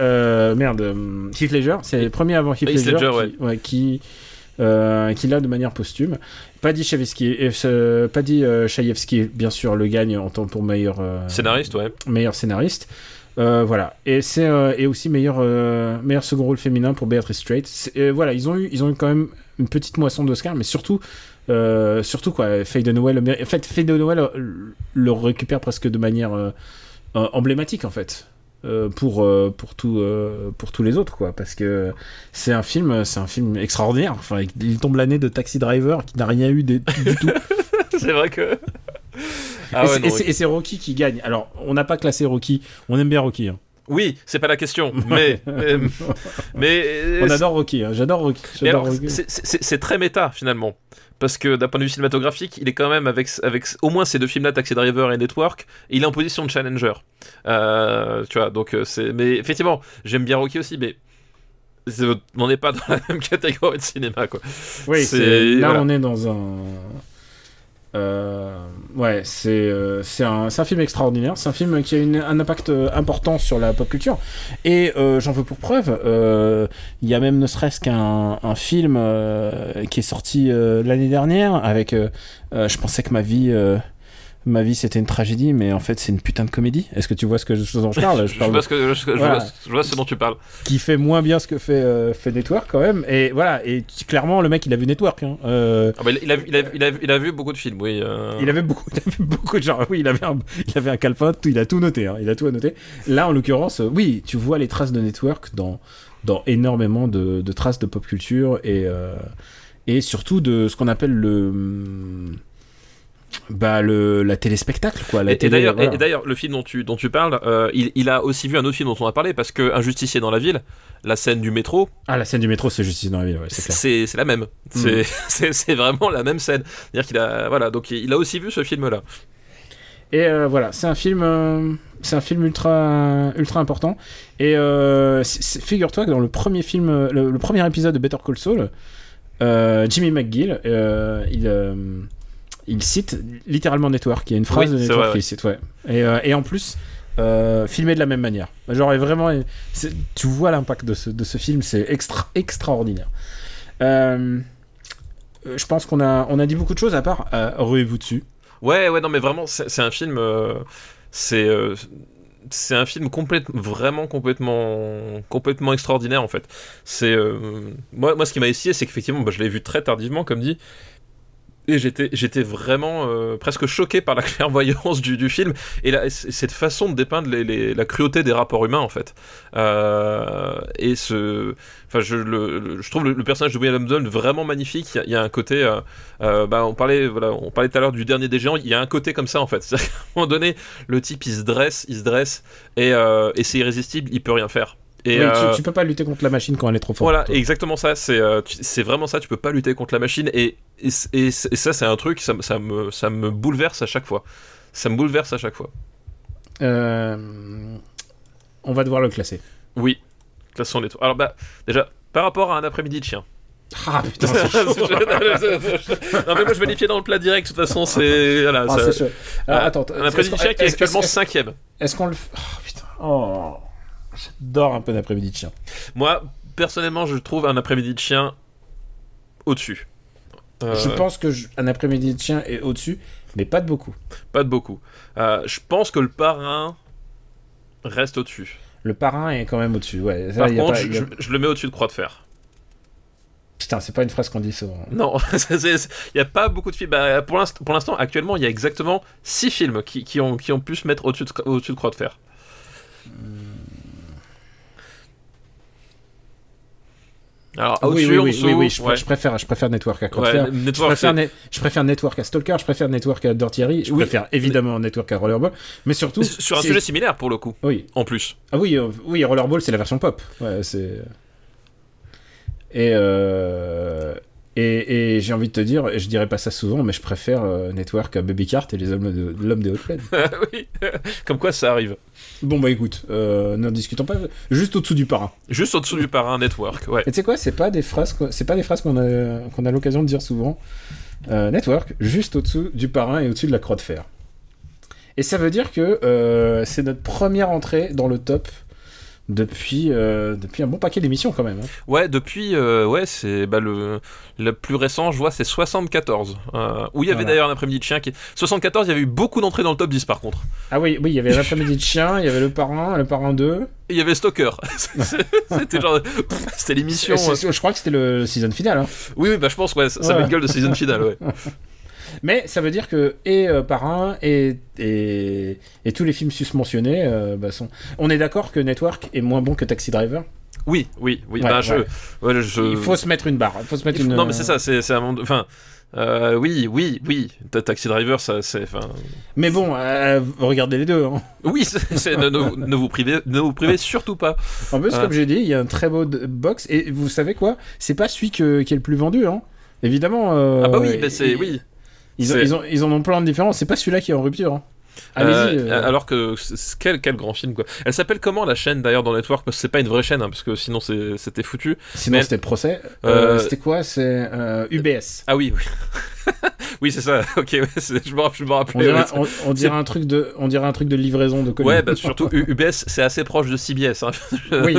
merde, Heath Ledger, c'est le premier avant Heath Heath Ledger, Ledger, qui, ouais, qui, qui l'a de manière posthume. Paddy Chayefsky, bien sûr, le gagne en tant pour meilleur Scénariste, ouais. meilleur scénariste. Euh, voilà, et c'est euh, et aussi meilleur euh, meilleur second rôle féminin pour Beatrice Strait. Voilà, ils ont eu ils ont eu quand même une petite moisson d'Oscar, mais surtout surtout quoi, Faye le mé- en fait Faye Dunaway le, récupère presque de manière emblématique en fait. pour pour tout pour tous les autres quoi parce que c'est un film c'est un film extraordinaire enfin il tombe l'année de Taxi Driver qui n'a rien eu des- du tout c'est vrai que. Ah et ouais, c'est- non, et c'est- et c'est Rocky qui gagne alors on n'a pas classé Rocky on aime bien Rocky hein. Oui, c'est pas la question, mais. mais, mais On adore Rocky, hein. j'adore Rocky. C'est- très méta finalement. Parce que d'un point de vue cinématographique, il est quand même avec, avec au moins ces deux films-là, Taxi Driver et Network, il est en position de challenger. Euh, tu vois, donc euh, c'est. Mais effectivement, j'aime bien Rocky aussi, mais. On n'est pas dans la même catégorie de cinéma, quoi. Oui, c'est- c'est- là voilà. on est dans un. Euh, ouais, c'est euh, un, un film extraordinaire. C'est un film qui a une- un impact euh, important sur la pop culture. Et euh, j'en veux pour preuve, euh, il y a même ne serait-ce qu'un un film euh, qui est sorti l'année dernière avec. je pensais que ma vie. Ma vie c'était une tragédie, mais en fait c'est une putain de comédie. Est-ce que tu vois ce que ce dont je parle? Je vois, ce que, je, je Voilà. vois, je vois ce dont tu parles. qui fait moins bien ce que fait, euh, fait Network quand même. Et voilà, et clairement, le mec, il a vu Network. Hein. Euh, Ah bah, il, a, il, a, il, a, il a vu beaucoup de films, oui. euh. il avait beaucoup, beaucoup de genre, oui, il avait un, il avait un calepin, tout, il a tout noté, hein, il a tout annoté. Là, en l'occurrence, euh, oui, tu vois les traces de Network dans, dans énormément de, de traces de pop culture et, et surtout de ce qu'on appelle le, hum, bah, le, la téléspectacle, quoi. La Et, et télé, d'ailleurs, voilà. et d'ailleurs, le film dont tu, dont tu parles, euh, il, il a aussi vu un autre film dont on a parlé, parce que Un justicier dans la ville, la scène du métro, Ah, la scène du métro, c'est Justice dans la ville, ouais, c'est clair. c'est c'est la même. C'est c'est- c'est vraiment la même scène. C'est-à-dire qu'il a, voilà, donc il a aussi vu ce film-là. Et euh, voilà, c'est un film, euh, c'est un film ultra, ultra important. Et c'est- c'est- figure-toi que dans le premier film, le, le premier épisode de Better Call Saul, Jimmy McGill, il, il cite littéralement Network. Il y a une phrase Oui, de Network qu'il cite, ouais. Et, euh, et en plus. euh, filmé de la même manière. Genre et vraiment, tu vois l'impact de ce, de ce film, c'est extra, extraordinaire. Euh, je pense qu'on a, on a dit beaucoup de choses à part ruez-vous dessus. Ouais, ouais, non, mais vraiment, c'est un film. c'est. c'est un film complètement, vraiment complètement, complètement extraordinaire en fait. C'est euh, moi, moi, ce qui m'a essayé, c'est qu'effectivement, bah, je l'ai vu très tardivement, comme dit, et j'étais, vraiment euh, presque choqué par la clairvoyance du, film et cette façon de dépeindre la cruauté des rapports humains en fait. Euh, et ce, enfin, je, trouve le, personnage de William Hamilton vraiment magnifique. Il y a, un côté, euh, bah, on parlait, voilà, on parlait tout à l'heure du dernier des géants. Il y a un côté comme ça en fait. Qu'à un moment donné, le type il se dresse, il se dresse et, et c'est irrésistible. Il peut rien faire. Et Oui, euh, tu, tu peux pas lutter contre la machine quand elle est trop forte. voilà, toi. exactement ça. C'est euh, c'est vraiment ça. Tu peux pas lutter contre la machine. Et, et, ça, c'est un truc, ça, me- ça, me, ça me bouleverse à chaque fois. Ça me bouleverse à chaque fois. Euh, on va devoir le classer. Oui, Classons les Alors, bah, déjà, par rapport à un après-midi de chien. Ah putain, c'est chaud. non, mais moi, je mets les pieds dans le plat direct. De toute façon, c'est. Voilà, Ah, ça- c'est chaud. Alors, attends, un après-midi de chien qui est actuellement est-ce- cinquième. Est-ce qu'on le Oh putain. Oh. J'adore un peu d'après-midi de chien. Moi, personnellement, je trouve un après-midi de chien au-dessus. Euh, Je pense que je- un après-midi de chien est au-dessus, mais pas de beaucoup. Pas de beaucoup. Euh, je pense que le parrain reste au-dessus. Le parrain est quand même au-dessus. Ouais. Par contre, pas- je, le mets au-dessus de Croix de Fer. Putain, c'est pas une phrase qu'on dit souvent. Non, il n'y a pas beaucoup de films. Bah, pour l'inst- pour l'instant, actuellement, il y a exactement 6 films qui, qui ont, qui ont pu se mettre au-dessus de, au-dessus de Croix de Fer. Alors, oui, au-dessus, oui, oui, dessous, oui, oui, je, ouais. je préfère, je préfère Network à Ouais, je, Network, préfère c'est- Ne- je préfère Network à Stalker, je préfère Network à Dirty Harry, je Oui. préfère évidemment Network à Rollerball, mais surtout. sur un sujet similaire pour le coup, Oui, en plus. ah oui, euh, oui, Rollerball c'est la version pop. Ouais, c'est. Et, euh, et, et j'ai envie de te dire, et je dirais pas ça souvent, mais je préfère euh, Network à Baby Cart et les hommes de l'homme des hautes plaines. oui, comme quoi ça arrive. bon bah écoute, euh, n'en discutons pas. Juste au-dessous du parrain. Juste au-dessous du parrain Network, ouais. Et tu sais quoi, c'est pas des phrases, c'est pas des phrases qu'on a, qu'on a l'occasion de dire souvent. Euh, network, juste au-dessous du parrain et au-dessus de la croix de fer. Et ça veut dire que euh, c'est notre première entrée dans le top depuis, euh, depuis un bon paquet d'émissions quand même. hein. Ouais, depuis, euh, ouais, c'est bah, le, le plus récent, je vois, c'est 74. euh, où il y avait Voilà. d'ailleurs un après-midi de chien qui. 74, il y avait eu beaucoup d'entrées dans le top 10 par contre. Ah oui, oui, il y avait l'après-midi de chien, il y avait le parrain, le parrain 2. Et il y avait Stalker. C'était genre. C'était l'émission. Je crois que c'était le season final. hein. Oui, oui, bah je pense, ouais, ça, Ouais. le gueule de season finale, ouais. Mais ça veut dire que et euh, Parrain et, et, et tous les films susmentionnés euh, bah, sont. On est d'accord que Network est moins bon que Taxi Driver? Oui, oui, oui. Ouais, bah, je, ouais. ouais, je- Il faut se mettre une barre. Il faut se mettre faut- une. Non, mais c'est ça, c'est c'est un monde. Enfin. euh, oui, oui, oui. Ta- Taxi Driver, ça, c'est. Mais bon, euh, regardez les deux. hein. Oui, ne, ne- ne vous privez, ne vous privez surtout pas. En plus, comme j'ai dit, il y a un très beau box. Et vous savez quoi? C'est pas celui que- qui est le plus vendu. Hein. Évidemment. euh, ah bah oui, bah, c'est oui. Ils, ont, ils, ont, ils en ont plein de différents. C'est pas celui-là qui est en rupture. hein. Allez-y. Euh, euh. Alors que quel, quel grand film quoi. Elle s'appelle comment la chaîne d'ailleurs dans Network? Parce que c'est pas une vraie chaîne hein, parce que sinon c'était foutu. Sinon, mais- c'était procès. Euh, Euh, c'était quoi? C'est UBS. Ah oui oui. oui c'est ça. Ok ouais, je me rapp- je me On dirait, ouais, on, on dirait un truc de, on dirait un truc de livraison de colis. Ouais, bah surtout UBS, c'est assez proche de CBS. hein. Oui.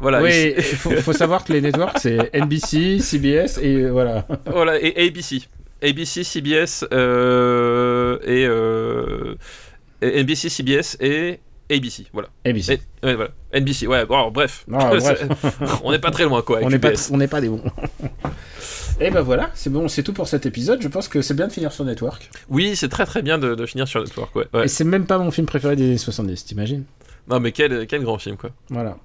Voilà. oui, il faut, faut savoir que les networks c'est NBC, CBS et voilà. voilà et ABC, ABC, CBS euh, et, euh, et NBC, CBS et ABC. Voilà. ABC. Et- ouais, voilà. NBC. Ouais. Bon, alors, bref. Bref. on n'est pas très loin quoi. On n'est pas, on pas des bons. et ben voilà, c'est bon, c'est tout pour cet épisode. Je pense que c'est bien de finir sur Network. Oui, c'est très très bien de, de finir sur Network. Ouais. ouais. Et c'est même pas mon film préféré des années 70, t'imagines? Non mais quel, quel grand film quoi. Voilà.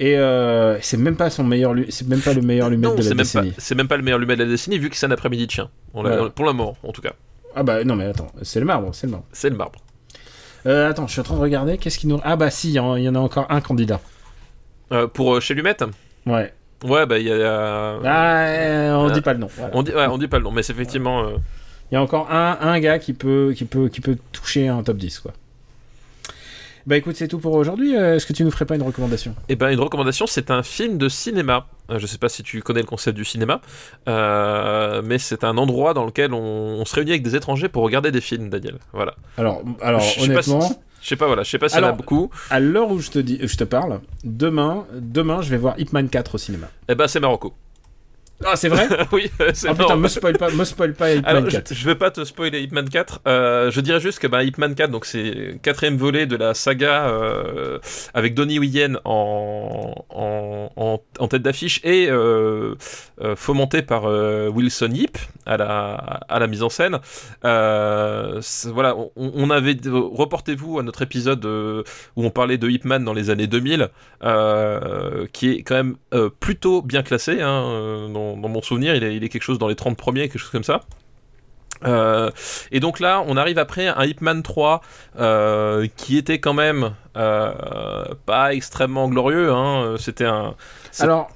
Et euh, c'est même pas son meilleur, c'est même pas le meilleur lumette Non, de la décennie. c'est même pas le meilleur lumet de la décennie vu que c'est un après-midi de chien. On l'a- Ouais. Pour le moment en tout cas. Ah bah non mais attends, c'est le marbre, c'est le marbre. C'est le marbre. Euh, attends, je suis en train de regarder, qu'est-ce qui nous... Ah bah si, il y, en a encore un candidat. Euh, pour chez Lumette Ouais. Ouais bah il y a... Ah, on dit pas le nom. voilà. On dit, ouais, on dit pas le nom, mais c'est effectivement. Il y a encore un, un gars qui peut, qui, peut, qui peut toucher un top 10, quoi. Bah écoute, c'est tout pour aujourd'hui. Euh, Est-ce que tu nous ferais pas une recommandation? Eh ben, une recommandation, c'est un film de cinéma. Euh, Je sais pas si tu connais le concept du cinéma, euh, mais c'est un endroit dans lequel on, on se réunit avec des étrangers pour regarder des films, Daniel. Voilà. Alors, alors Je sais pas si- honnêtement, Je sais pas, voilà, je sais pas s'il y en a beaucoup. à l'heure où je te, dis, je te parle, demain, demain, je vais voir Ip Man 4 au cinéma. Eh ben, c'est Marocco. Ah, c'est vrai oui, c'est Ah putain, me spoil pas, me spoil pas Ip Alors, Man je, 4. je vais pas te spoiler Hitman 4. Euh, je dirais juste que bah, Hitman 4, donc c'est quatrième volet de la saga euh, avec Donnie Yen en, en, en, en tête d'affiche et euh, euh, fomenté par euh, Wilson Yip à la, à la mise en scène. Euh, voilà, on, on avait reportez-vous à notre épisode euh, où on parlait de Hitman dans les années 2000, euh, qui est quand même euh, plutôt bien classé. Hein, euh, dans, mon souvenir, il est, quelque chose dans les 30 premiers, quelque chose comme ça. Euh, et donc là, on arrive après un Hitman 3 euh, qui était quand même euh, pas extrêmement glorieux. Hein. C'était un. Alors,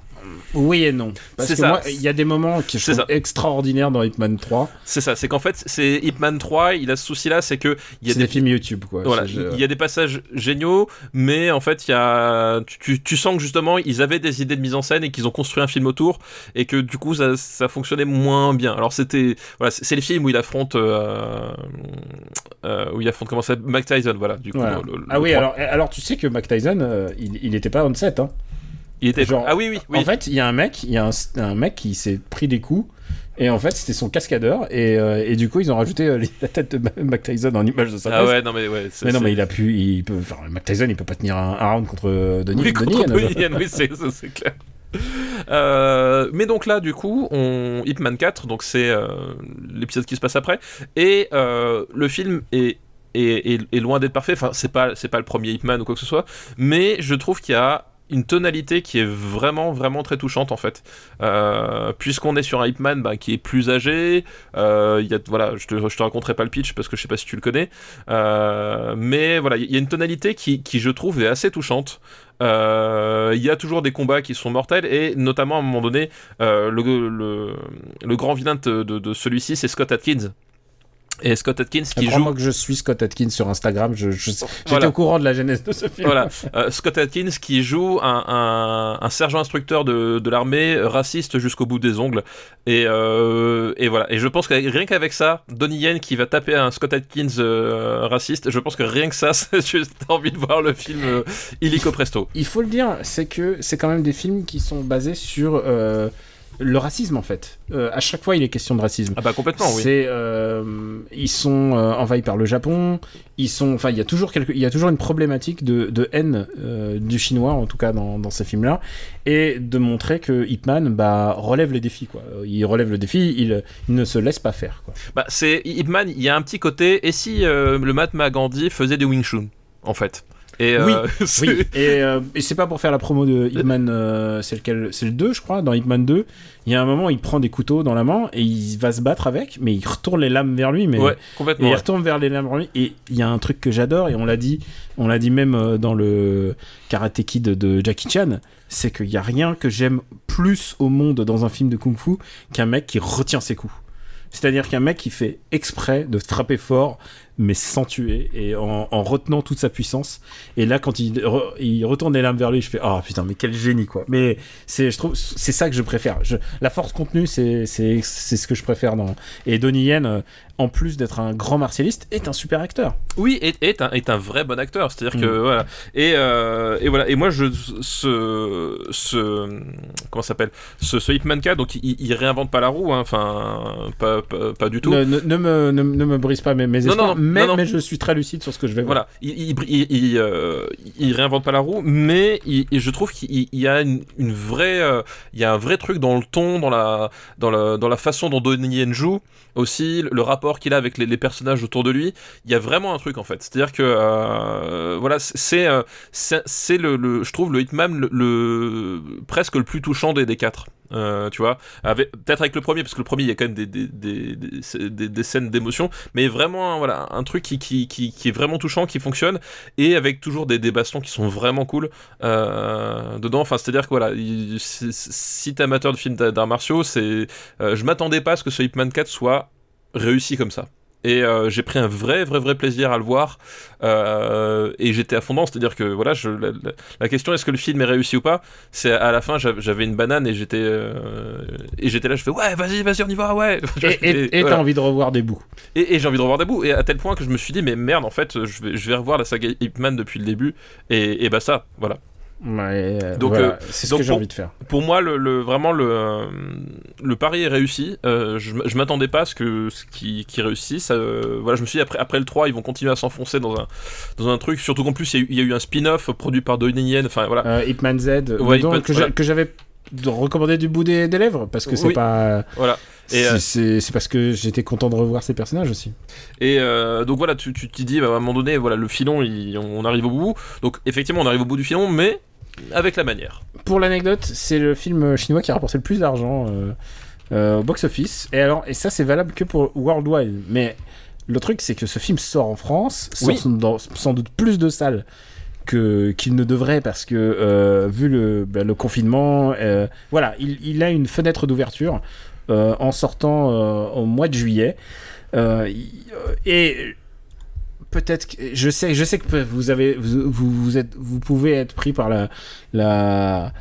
oui et non. Parce que ça. moi, il y a des moments qui ça. extraordinaires dans Hitman 3. C'est ça, c'est qu'en fait, c'est Hitman 3, il a ce souci-là, c'est que il y a des, des films YouTube, quoi. Voilà, il y a des passages géniaux, mais en fait, il y a, tu, tu- tu sens que justement, ils avaient des idées de mise en scène et qu'ils ont construit un film autour, et que du coup, ça, ça fonctionnait moins bien. Alors, c'était, voilà, c'est les films où il affronte, euh, euh, où il affronte comment ça s'appelle? Mike Tyson, voilà. Du coup, Voilà. le- le- ah oui, alors, alors tu sais que Mac Tyson, euh, il, il était pas on set. Hein. Il était genre- ah oui, oui, oui. En fait, il y a un mec, il y a un, un mec qui s'est pris des coups. Et en fait, c'était son cascadeur. Et, euh, et du coup, ils ont rajouté euh, la tête de Mac Tyson en image de sa ah ouais, non mais ouais. Mais non, mais il a pu. Il peut, enfin, Mac Tyson, il peut pas tenir un, un round contre euh, Denis. Oui, Denis contre. Donnie Yen, oui, c'est clair. Euh, mais donc là, du coup, on Hitman 4, donc c'est l'épisode qui se passe après, et le film est, est, est- est loin d'être parfait. Enfin, c'est pas c'est pas le premier Hitman ou quoi que ce soit, mais je trouve qu'il y a une tonalité qui est vraiment vraiment très touchante en fait. Euh, puisqu'on est sur un Hitman bah, qui est plus âgé euh, voilà je te, je te raconterai pas le pitch parce que je sais pas si tu le connais. Euh, mais voilà il y a une tonalité qui, qui je trouve est assez touchante. Il y a toujours des combats qui sont mortels et notamment à un moment donné le, le, le grand vilain de, de celui-ci c'est Scott Atkins et Scott Atkins qui joue que je suis Scott Atkins sur Instagram. Je, je- J'étais Voilà. au courant de la genèse de ce film. voilà, euh, Scott Atkins qui joue un, un, un sergent instructeur de, de l'armée raciste jusqu'au bout des ongles et, euh, et voilà et je pense que rien qu'avec ça Donnie Yen qui va taper un Scott Atkins euh, raciste je pense que rien que ça c'est juste envie de voir le film illico presto Il faut le dire, c'est que c'est quand même des films qui sont basés sur le racisme en fait. Euh, à chaque fois, il est question de racisme. ah bah complètement oui C'est, euh, ils sont euh, envahis par le Japon. Ils sont, enfin, il y a toujours quelque, il y a toujours une problématique de, de haine du chinois, en tout cas dans, dans ces films-là, et de montrer que Hitman, bah, relève les défis, quoi. Il relève le défi, il, il ne se laisse pas faire, quoi. Bah, c'est Hitman, il y a un petit côté. Et si le Mahatma Gandhi faisait du Wing Chun, en fait? Et, euh, Oui, et, euh, et c'est pas pour faire la promo de Hitman, euh, c'est lequel? C'est le 2, je crois, dans Hitman 2. Il y a un moment, il prend des couteaux dans la main et il va se battre avec, mais il retourne les lames vers lui, mais Ouais, Et il retourne vers les lames vers lui. Et il y a un truc que j'adore, et on l'a dit, on l'a dit même dans le Karate Kid de Jackie Chan, c'est qu'il y a rien que j'aime plus au monde dans un film de kung-fu qu'un mec qui retient ses coups. C'est-à-dire qu'un mec qui fait exprès de frapper fort, mais sans tuer, et en, en retenant toute sa puissance. Et là, quand il, il retourne les lames vers lui, je fais Ah putain, mais quel génie, quoi. Mais c'est, je trouve, c'est ça que je préfère. La force contenue, c'est ce que je préfère dans. Et Donnie Yen, euh, en plus d'être un grand martialiste, est un super acteur. Oui, est, est, un, est un vrai bon acteur. C'est-à-dire que Mm. voilà. Et, euh, et voilà. Et moi, je ce ce comment ça s'appelle? Ce, ce Hitman 4, donc il, il réinvente pas la roue. hein. Enfin, pas, pas, pas du tout. Ne, ne, ne me, ne, ne me brise pas mes, mes Non, espoirs, non, non, mais, non, non. mais je suis très lucide sur ce que je vais voir. Voilà, il, il, il, euh, il réinvente pas la roue, mais je trouve qu'il il y a une, une vraie, euh, il y a un vrai truc dans le ton, dans la, dans la, dans la façon dont Donnie Yen joue, aussi le, rapport qu'il a avec les, personnages autour de lui. Il y a vraiment un truc en fait. C'est-à-dire que euh, voilà, c'est, euh, c'est, c'est le, je trouve le Hitman le, presque le plus touchant des, des quatre. Euh, tu vois, peut-être avec le premier, parce que le premier il y a quand même des, des, des, des, scènes d'émotion, mais vraiment voilà un truc qui, qui, qui, est vraiment touchant, qui fonctionne, et avec toujours des, bastons qui sont vraiment cool euh, dedans. Enfin, c'est-à-dire que voilà, si t'es amateur de films d'arts martiaux, c'est, euh, je m'attendais pas à ce que ce Hitman 4 soit réussi comme ça. Et euh, j'ai pris un vrai, vrai, vrai plaisir à le voir. Euh, et j'étais à fond. C'est-à-dire que voilà, je, la, question est-ce que le film est réussi ou pas C'est à la fin, j'avais une banane et j'étais euh, et j'étais là, je fais ouais, vas-y, vas-y, on y va, ouais. Et t'as voilà. envie de revoir des bouts. Et, et j'ai envie de revoir des bouts. Et à tel point que je me suis dit, mais merde, en fait, je vais, je vais revoir la saga Hitman depuis le début. Et, et bah ça, voilà. Ouais, euh, Donc, voilà, euh, c'est ce donc que j'ai envie de faire. Pour moi, le, le- vraiment, le, le pari est réussi. Euh, je, je m'attendais pas à ce que ce qui, qui réussisse. Euh, voilà, je me suis dit, après, après le 3, ils vont continuer à s'enfoncer dans un, dans un truc. Surtout qu'en plus, il y, a eu- il y a eu un spin-off produit par Donnie Yen. Enfin, voilà. Hitman Z, Ouais, dont- Hitman- que voilà. j'avais recommandé du bout des, des lèvres, parce que c'est Oui. pas. voilà. Euh, c'est parce que j'étais content de revoir ces personnages aussi. Et euh, donc voilà, tu tu t'y dis, bah, à un moment donné, voilà, le filon, il- on arrive au bout. Donc effectivement, on arrive au bout du filon, mais avec la manière. Pour l'anecdote, c'est le film chinois qui a rapporté le plus d'argent euh, euh, au box-office. Et alors, et ça, c'est valable que pour Worldwide. Mais le truc, c'est que ce film sort en France, sort Oui. dans sans doute plus de salles que qu'il ne devrait parce que euh, vu le, bah, le confinement, euh, voilà, il, il a une fenêtre d'ouverture en sortant au mois de juillet. Il- et peut-être je sais que vous avez vous, pouvez être pris par la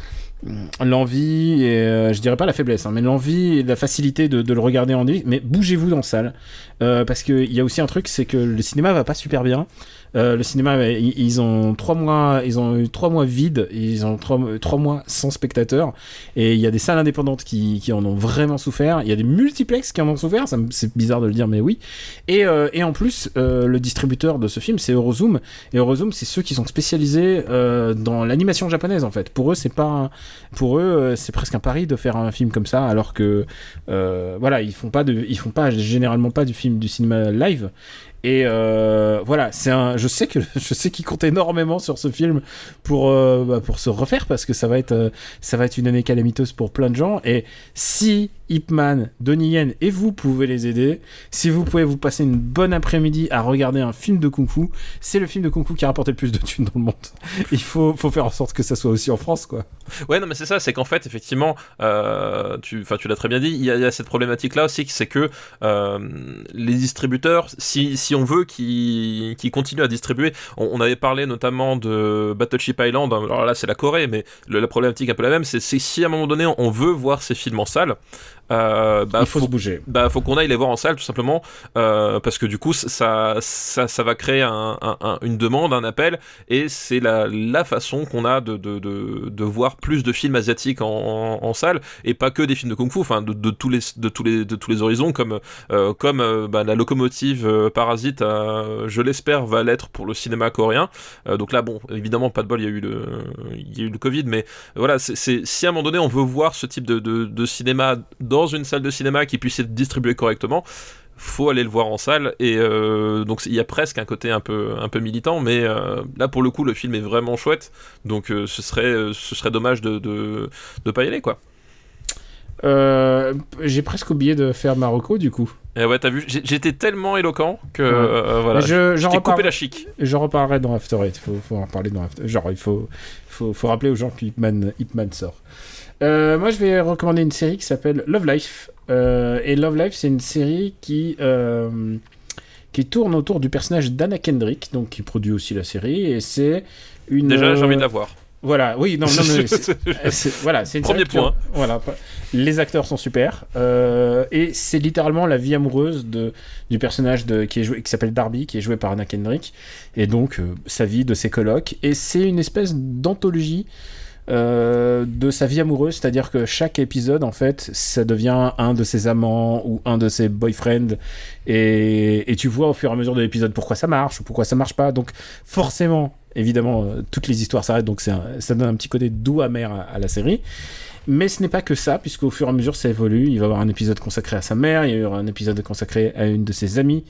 l'envie et euh, je dirais pas la faiblesse hein, mais l'envie et la facilité de, le regarder en nuit mais bougez-vous dans la salle. Euh, parce que il y a aussi un truc c'est que le cinéma va pas super bien Euh, le cinéma ils, ont trois mois ils ont eu trois mois vides ils ont trois, trois mois sans spectateurs. Et il y a des salles indépendantes qui, en ont vraiment souffert. Il y a des multiplex qui en ont souffert c'est bizarre de le dire mais oui. Et, euh, en plus euh, le distributeur de ce film c'est Eurozoom. Et Eurozoom c'est ceux qui sont spécialisés dans l'animation japonaise en fait. Pour eux c'est pas pour eux c'est presque un pari de faire un film comme ça alors que voilà ils font pas ils font pas généralement pas du film du cinéma live et euh, voilà, c'est un. Je sais que je sais qu'ils comptent énormément sur ce film pour euh, bah, pour se refaire parce que ça va être euh, ça va être une année calamiteuse pour plein de gens. Et si Ip Man, Donnie Yen et vous pouvez les aider, si vous pouvez vous passer une bonne après-midi à regarder un film de kung-fu, c'est le film de kung-fu qui a rapporté le plus de thunes dans le monde. Il faut faut faire en sorte que ça soit aussi en France, quoi. Ouais, non, mais c'est ça, c'est qu'en fait, effectivement, tu, enfin, tu l'as très bien dit, il y, a- cette problématique-là aussi, c'est que les distributeurs, si on veut qu'ils qu'ils continuent à distribuer, on, avait parlé notamment de Battleship Island, hein, alors là c'est la Corée, mais la problématique est un peu la même, c'est si à un moment donné on veut voir ces films en salle, euh, bah, Il faut faut se bouger. bah faut qu'on aille les voir en salle tout simplement. Euh, parce que du coup ça ça, ça va créer un, un- un- une demande un appel. Et c'est la, la façon qu'on a de, de, de, de voir plus de films asiatiques en, en, en salle. Et pas que des films de kung-fu enfin de, de tous les de tous les de tous les horizons comme euh, comme bah, la locomotive Parasite je l'espère va l'être pour le cinéma coréen. Donc là bon évidemment pas de bol il y a eu le il y a eu le Covid. Mais voilà, c'est- si à un moment donné on veut voir ce type de, de, de cinéma dans une salle de cinéma qui puisse être distribué correctement, faut aller le voir en salle et euh, donc il y a presque un côté un peu un peu militant, mais euh, là pour le coup le film est vraiment chouette, donc euh, ce serait ce serait dommage de, de de pas y aller quoi. J'ai presque oublié de faire Marocco du coup. Et ouais, t'as vu, j'étais tellement éloquent que Ouais. voilà, je- je j'en coupé la chic. J'en reparlerai dans After Eight. Faut, faut en reparler dans After. Genre, il faut, faut, faut rappeler aux gens que Hitman, Hitman sort. Euh, moi, je vais recommander une série qui s'appelle Love Life. Euh, et Love Life, c'est une série qui, euh, qui tourne autour du personnage d'Anna Kendrick, donc qui produit aussi la série. Et c'est une. Déjà, j'ai envie de euh, la voir. Voilà, oui, non, non, mais c'est- euh, voilà, c'est une Premier série point. Voilà, les acteurs sont super euh, et c'est littéralement la vie amoureuse de du personnage de qui est joué qui s'appelle Darby, qui est joué par Anna Kendrick, et donc euh, sa vie de ses colocs. Et c'est une espèce d'anthologie. Euh, de sa vie amoureuse, c'est-à-dire que chaque épisode, en fait, ça devient un de ses amants ou un de ses boyfriends, et, tu vois au fur et à mesure de l'épisode pourquoi ça marche ou pourquoi ça marche pas. Donc forcément, évidemment, euh, toutes les histoires s'arrêtent, donc un- ça donne un petit côté doux amer à, la série. Mais ce n'est pas que ça, puisqu'au fur et à mesure ça évolue. Il va y avoir un épisode consacré à sa mère, il y aura un épisode consacré à une de ses amies.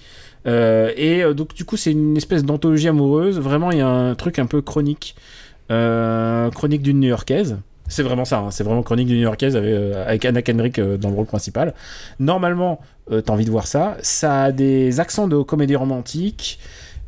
Euh, et donc du coup c'est une espèce d'anthologie amoureuse. Vraiment il y a un truc un peu chronique, chronique d'une New-Yorkaise. C'est vraiment ça, hein, c'est vraiment chronique d'une New-Yorkaise avec, euh, avec Anna Kendrick euh, dans le rôle principal. Normalement, euh, t'as envie de voir ça. Ça a des accents de comédie romantique.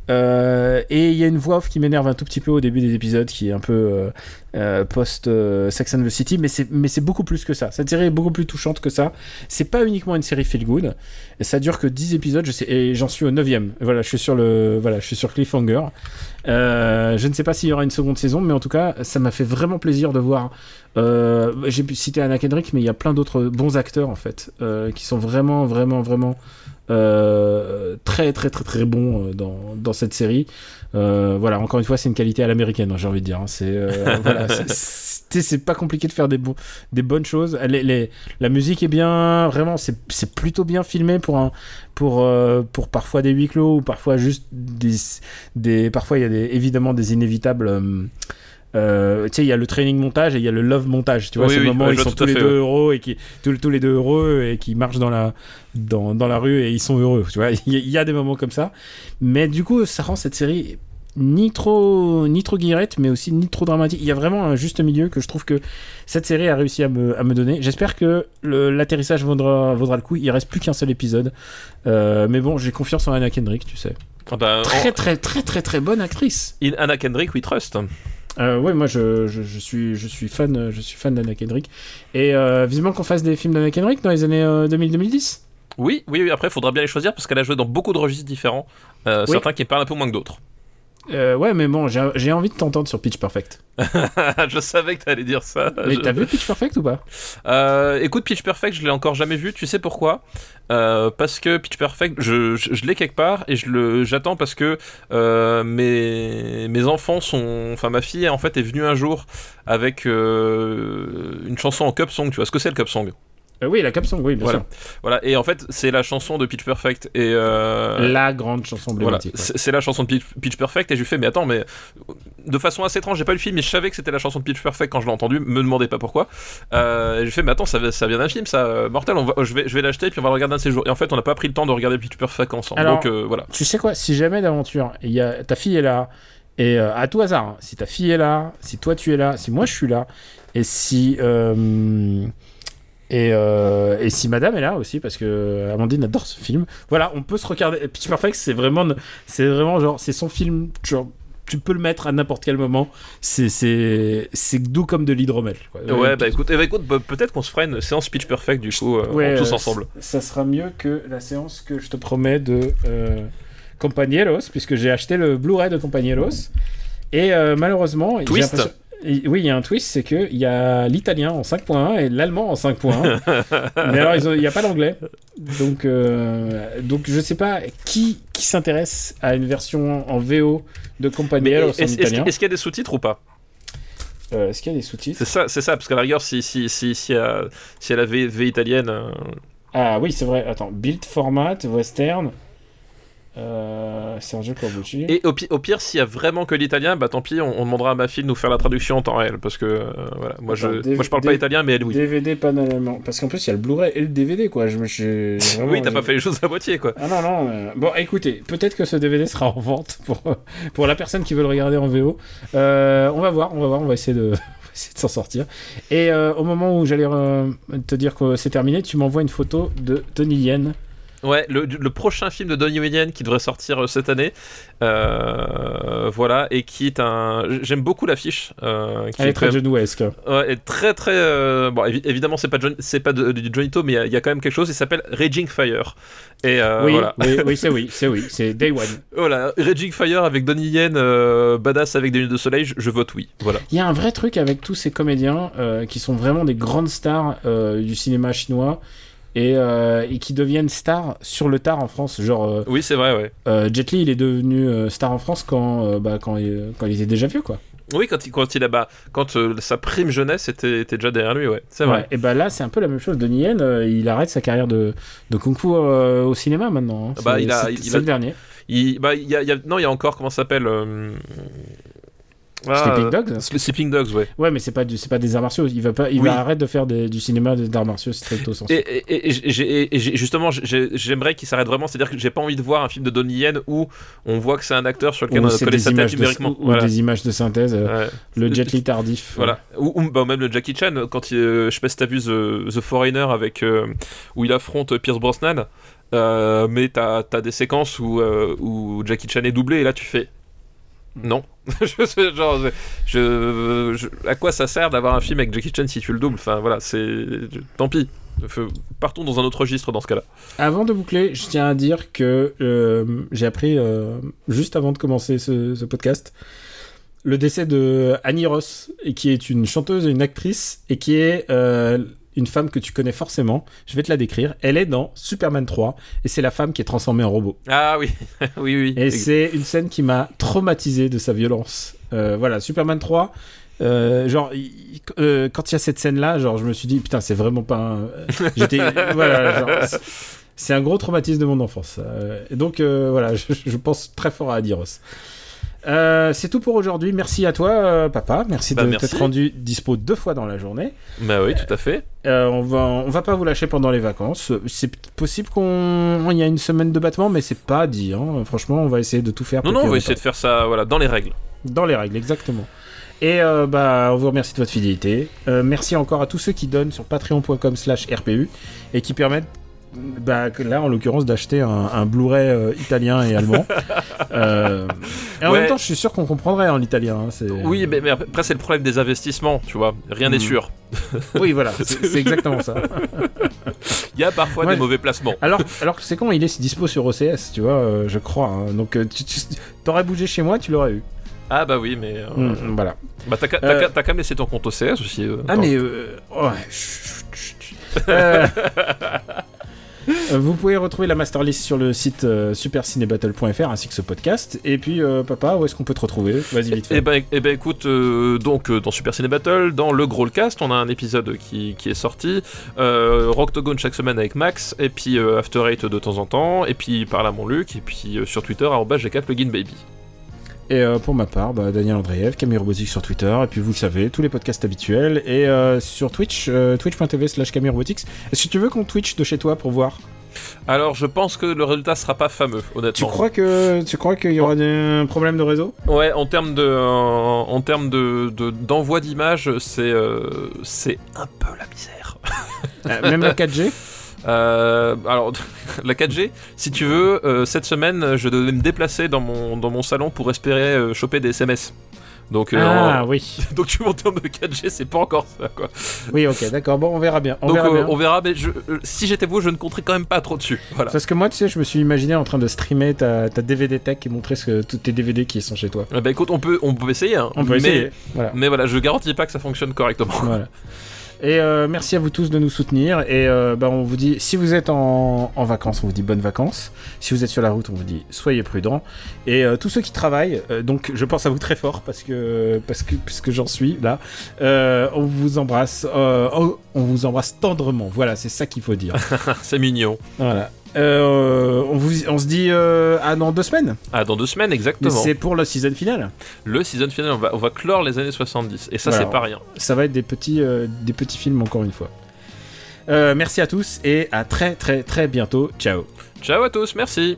Euh, et il y a une voix off qui m'énerve un tout petit peu au début des épisodes, qui est un peu euh, euh, post Sex and the City, mais c'est beaucoup plus que ça. Cette série est beaucoup plus touchante que ça. C'est pas uniquement une série feel good. Et ça dure que 10 épisodes, et j'en suis au 9ème. Voilà, je suis sur cliffhanger. Je ne sais pas s'il y aura une seconde saison, mais en tout cas, ça m'a fait vraiment plaisir de voir. J'ai pu citer Anna Kendrick, mais il y a plein d'autres bons acteurs en fait, qui sont vraiment, vraiment, vraiment euh, très, très, très, très bons euh, dans, dans cette série. Euh, voilà, encore une fois, c'est une qualité à l'américaine, hein, j'ai envie de dire. hein. C'est euh, voilà, pas compliqué de faire des, bons- des bonnes choses. Les, les- la musique est bien, vraiment, c'est plutôt bien filmé pour un, pour, pour parfois des huis clos ou parfois juste des, des parfois il y a des, évidemment des inévitables. Euh, tu sais, il y a le training montage et il y a le love montage. Tu vois, Oui, c'est oui, le moment où ils sont tous les fait, deux heureux et qui tous, tous les deux heureux et qui marchent dans la dans, dans la rue et ils sont heureux. Tu vois, il y, a- il y a des moments comme ça. Mais du coup, ça rend cette série ni trop ni trop guillerette, mais aussi ni trop dramatique. Il y a vraiment un juste milieu que je trouve que cette série a réussi à me, à me donner. J'espère que l'atterrissage vaudra, vaudra le coup. Il reste plus qu'un seul épisode. Euh, mais bon, j'ai confiance en Anna Kendrick, tu sais. Ah bah, Très très très très très bonne actrice. in Anna Kendrick, we trust. Euh, ouais, moi je, je, je suis je suis fan je suis fan d'Anna Kendrick et euh, vivement qu'on fasse des films d'Anna Kendrick dans les années euh, 2000-2010. Oui, oui, oui, après, il faudra bien les choisir parce qu'elle a joué dans beaucoup de registres différents. Euh, Oui. Certains qui parlent un peu moins que d'autres. Euh, ouais, mais bon, j'ai envie de t'entendre sur Pitch Perfect. je savais que t'allais dire ça. Mais Je- t'as vu Pitch Perfect ou pas? Euh, écoute, Pitch Perfect, je l'ai encore jamais vu. Tu sais pourquoi? Euh, Parce que Pitch Perfect, je, je, je l'ai quelque part et je le j'attends parce que mes mes enfants sont, enfin ma fille en fait est venue un jour avec une chanson en cup song. Tu vois ce que c'est le cup song? Euh, Oui, la cap song, oui, bien Voilà. sûr. Voilà. Et en fait, c'est la chanson de Pitch Perfect et euh, La grande chanson Voilà, emblématique. ouais. c'est la chanson de Pitch, Pitch Perfect et je lui fais mais attends mais de façon assez étrange j'ai pas eu le film mais je savais que c'était la chanson de Pitch Perfect quand je l'ai entendu me demandez pas pourquoi euh, et je lui fais mais attends ça, vient d'un film ça mortel on va, je vais je vais l'acheter puis on va le regarder un de ces jours et en fait on n'a pas pris le temps de regarder Pitch Perfect ensemble Alors- donc voilà Tu sais quoi Si jamais d'aventure, il y a ta fille est là et à tout hasard, hein, si ta fille est là, si toi tu es là, si moi je suis là et si euh, et, euh, et si Madame est là aussi parce que Amandine adore ce film. Voilà, on peut se regarder. Pitch Perfect, c'est vraiment, c'est vraiment genre, c'est son film. Genre, tu peux le mettre à n'importe quel moment. C'est c'est c'est doux comme de l'hydromel. quoi. ouais bah écoute, eh bah, écoute bah, peut-être qu'on se fera une séance Pitch Perfect du coup euh, Ouais, tous euh, ensemble Ça sera mieux que la séance que je te promets de euh, Compañeros, puisque j'ai acheté le Blu-ray de Compañeros. Et euh, malheureusement, Twist. Et- Oui, il y a un twist, c'est qu'il y a l'italien en 5.1 et l'allemand en 5.1. Mais alors, il n'y a pas l'anglais. Donc, euh, donc, je sais pas qui, qui s'intéresse à une version en VO de est-ce en italien. est-ce qu'il y a des sous-titres ou pas? Euh, Est-ce qu'il y a des sous-titres? C'est ça c'est ça parce qu'à la rigueur si si si si, euh, si elle avait V italienne euh, Ah oui, c'est vrai. Attends, build format, western. Euh, Sergio Corbucci. Et au, pi- au pire, s'il y a vraiment que l'italien, bah tant pis, on, on demandera à ma fille de nous faire la traduction en temps réel. Parce que, euh, voilà, moi, je, Attends, moi je parle pas italien, mais elle, oui. DVD pas allemand. Parce qu'en plus, il y a le Blu-ray et le DVD, quoi. Je vraiment- oui, t'as pas fait les choses à moitié, quoi. Ah non, non. euh, Bon, écoutez, peut-être que ce DVD sera en vente pour, pour la personne qui veut le regarder en VO. Euh, on va voir, on va voir, on va essayer de, essayer de s'en sortir. Et au moment où j'allais te dire que c'est terminé, tu m'envoies une photo de Tony Yen. Ouais, le, le prochain film de Donnie Yen qui devrait sortir euh, cette année, euh, voilà, et qui est un. J'aime beaucoup l'affiche. Euh, qui Elle est très même- John. Ouais, est très très. euh, Bon, évi- évidemment, c'est pas, John- c'est pas de- du Johnny To, mais il y a- il y, a quand même quelque chose. Il s'appelle Raging Fire. Et oui, voilà. oui, oui, c'est oui, c'est oui, c'est Day One. voilà, Raging Fire avec Donnie Yen, badass avec des lunettes de soleil, je, je vote oui. Voilà. Il y a un vrai truc avec tous ces comédiens qui sont vraiment des grandes stars du cinéma chinois et, euh, et qui deviennent stars sur le tard en France. Genre, euh, Oui, c'est vrai, ouais. euh, Jet Li, il est devenu star en France quand, bah, quand, il, quand il était déjà vieux, quoi. Oui, quand il, quand il a, bah, quand sa prime jeunesse était, était déjà derrière lui, ouais. C'est vrai. Ouais, et bah là, c'est un peu la même chose. Denis Yen, il arrête sa carrière de, de kung fu au cinéma maintenant. hein. Bah, il a- il a- le dernier. Il, bah, il y a, il y a- non, il y a encore, comment ça s'appelle ah, Sleeping Dogs Sle- Sleeping Dogs, ouais. Ouais, mais c'est pas, du- c'est pas des arts martiaux. Il va, pas, il Oui. va arrêter de faire des- du cinéma d'arts martiaux stricto sensu. Et, et- et- justement, j'ai- j'aimerais qu'il s'arrête vraiment. C'est-à-dire que j'ai pas envie de voir un film de Donnie Yen où on voit que c'est un acteur sur lequel on connaît des sa tête de, numériquement. ou- des images de synthèse. euh, Ouais. Le Jet Li tardif. Voilà. Ou, ou- bah, même le Jackie Chan, quand il, euh, je sais pas si t'as vu The, The Foreigner avec euh, où il affronte Pierce Brosnan, euh, mais t'as as des séquences où, euh, où Jackie Chan est doublé et là tu fais non. je à quoi ça sert d'avoir un film avec Jackie Chan si tu le doubles? Enfin voilà, c'est tant pis. Partons dans un autre registre dans ce cas-là. Avant de boucler, je tiens à dire que euh, j'ai appris euh, juste avant de commencer ce, podcast le décès de Annie Ross, qui est une chanteuse et une actrice, et qui est euh, une femme que tu connais forcément. Je vais te la décrire. Elle est dans Superman 3, et c'est la femme qui est transformée en robot. Ah oui, oui, oui. Et c'est une scène qui m'a traumatisé de sa violence. Euh, voilà, Superman 3. euh, genre, il- euh, quand il y a cette scène-là, genre, je me suis dit, putain, c'est vraiment pas un... J'étais... voilà, c'est- un gros traumatisme de mon enfance. Et donc, voilà, je, je pense très fort à Adiros. Euh, c'est tout pour aujourd'hui. Merci à toi, euh, papa. Merci Bah, de t'être rendu dispo deux fois dans la journée. Bah oui, tout à fait. Euh, on va, on va pas vous lâcher pendant les vacances. C'est possible qu'on, il y a une semaine de battement, mais c'est pas dit. hein. Franchement, on va essayer de tout faire. Non, pour non, on va essayer de faire ça voilà, dans les règles. dans les règles, exactement. Et euh, bah, on vous remercie de votre fidélité. Euh, merci encore à tous ceux qui donnent sur patreon.com slash RPU et qui permettent bah, là, en l'occurrence, d'acheter un, un Blu-ray euh, italien et allemand. Euh, et en Ouais. même temps, je suis sûr qu'on comprendrait en italien. hein, Oui, mais, mais après, c'est le problème des investissements, tu vois. Rien n'est Mm. sûr. Oui, voilà, c'est exactement ça. Il y a parfois Ouais. des mauvais placements. Alors, alors que c'est quand il est dispo sur OCS, tu vois, euh, je crois. hein. Donc, tu, t'aurais bougé chez moi, tu l'aurais eu. Ah bah oui, mais... euh, Mm, voilà. Bah t'as Euh. qu'à- t'as qu'à me laisser ton compte OCS aussi. euh, Ah, attends. mais. ouais, Vous pouvez retrouver la masterlist sur le site euh, supercinébattle.fr ainsi que ce podcast. Et puis, euh, papa, où est-ce qu'on peut te retrouver Vas-y, vite fait. Eh ben, eh ben écoute, euh, donc euh, dans Super Ciné Battle, dans le Growlcast, on a un épisode qui, qui est sorti, euh, Rocktogone chaque semaine avec Max, et puis euh, After Eight de temps en temps, et puis par là mon Luc, et puis euh, sur Twitter, arobase G4 Plugin Baby. Et euh, pour ma part, bah, Daniel Andreev, Camille Robotique sur Twitter, et puis vous le savez, tous les podcasts habituels, et euh, sur Twitch, euh, twitch.tv slash Camille Robotics. Est-ce que tu veux qu'on Twitch de chez toi pour voir? Alors je pense que le résultat sera pas fameux, Tu honnêtement. crois que tu crois qu'il y aura des- un problème de réseau? Ouais, en termes de, en, en termes de, de- d'envoi d'images, c'est, euh, c'est un peu la misère. Même la 4G Euh, alors, la 4G, si tu veux, euh, cette semaine, je devais me déplacer dans mon, dans mon salon pour espérer euh, choper des SMS. Donc, euh, Ah en- oui. donc tu en termes de 4G, c'est pas encore ça, quoi. Oui, ok, d'accord. Bon, on verra bien. On donc, verra euh, bien. on verra, mais je- euh, si j'étais vous, je ne compterais quand même pas trop dessus. Voilà. Parce que moi, tu sais, je me suis imaginé en train de streamer ta, ta DVD tech et montrer ce que, tous tes DVD qui sont chez toi. Eh ben, écoute, on peut, on peut essayer, hein, On peut mais, essayer. Voilà. mais voilà, je garantis pas que ça fonctionne correctement. voilà. Et euh, merci à vous tous de nous soutenir. Et euh, bah, on vous dit, si vous êtes en, en vacances, on vous dit bonnes vacances. Si vous êtes sur la route, on vous dit soyez prudents. Et euh, tous ceux qui travaillent, donc je pense à vous très fort parce que parce que puisque j'en suis là, on vous embrasse, oh, on vous embrasse tendrement. Voilà, c'est ça qu'il faut dire. c'est mignon. voilà. Euh, on, vous, on se dit euh, à dans deux semaines. Ah, dans deux semaines, exactement. c'est pour le season final. Le season final, on va, on va clore les années 70. Et ça, Voilà. c'est pas rien. Ça va être des petits, euh, des petits films encore une fois. Euh, merci à tous et à très très très bientôt. Ciao. Ciao à tous, merci.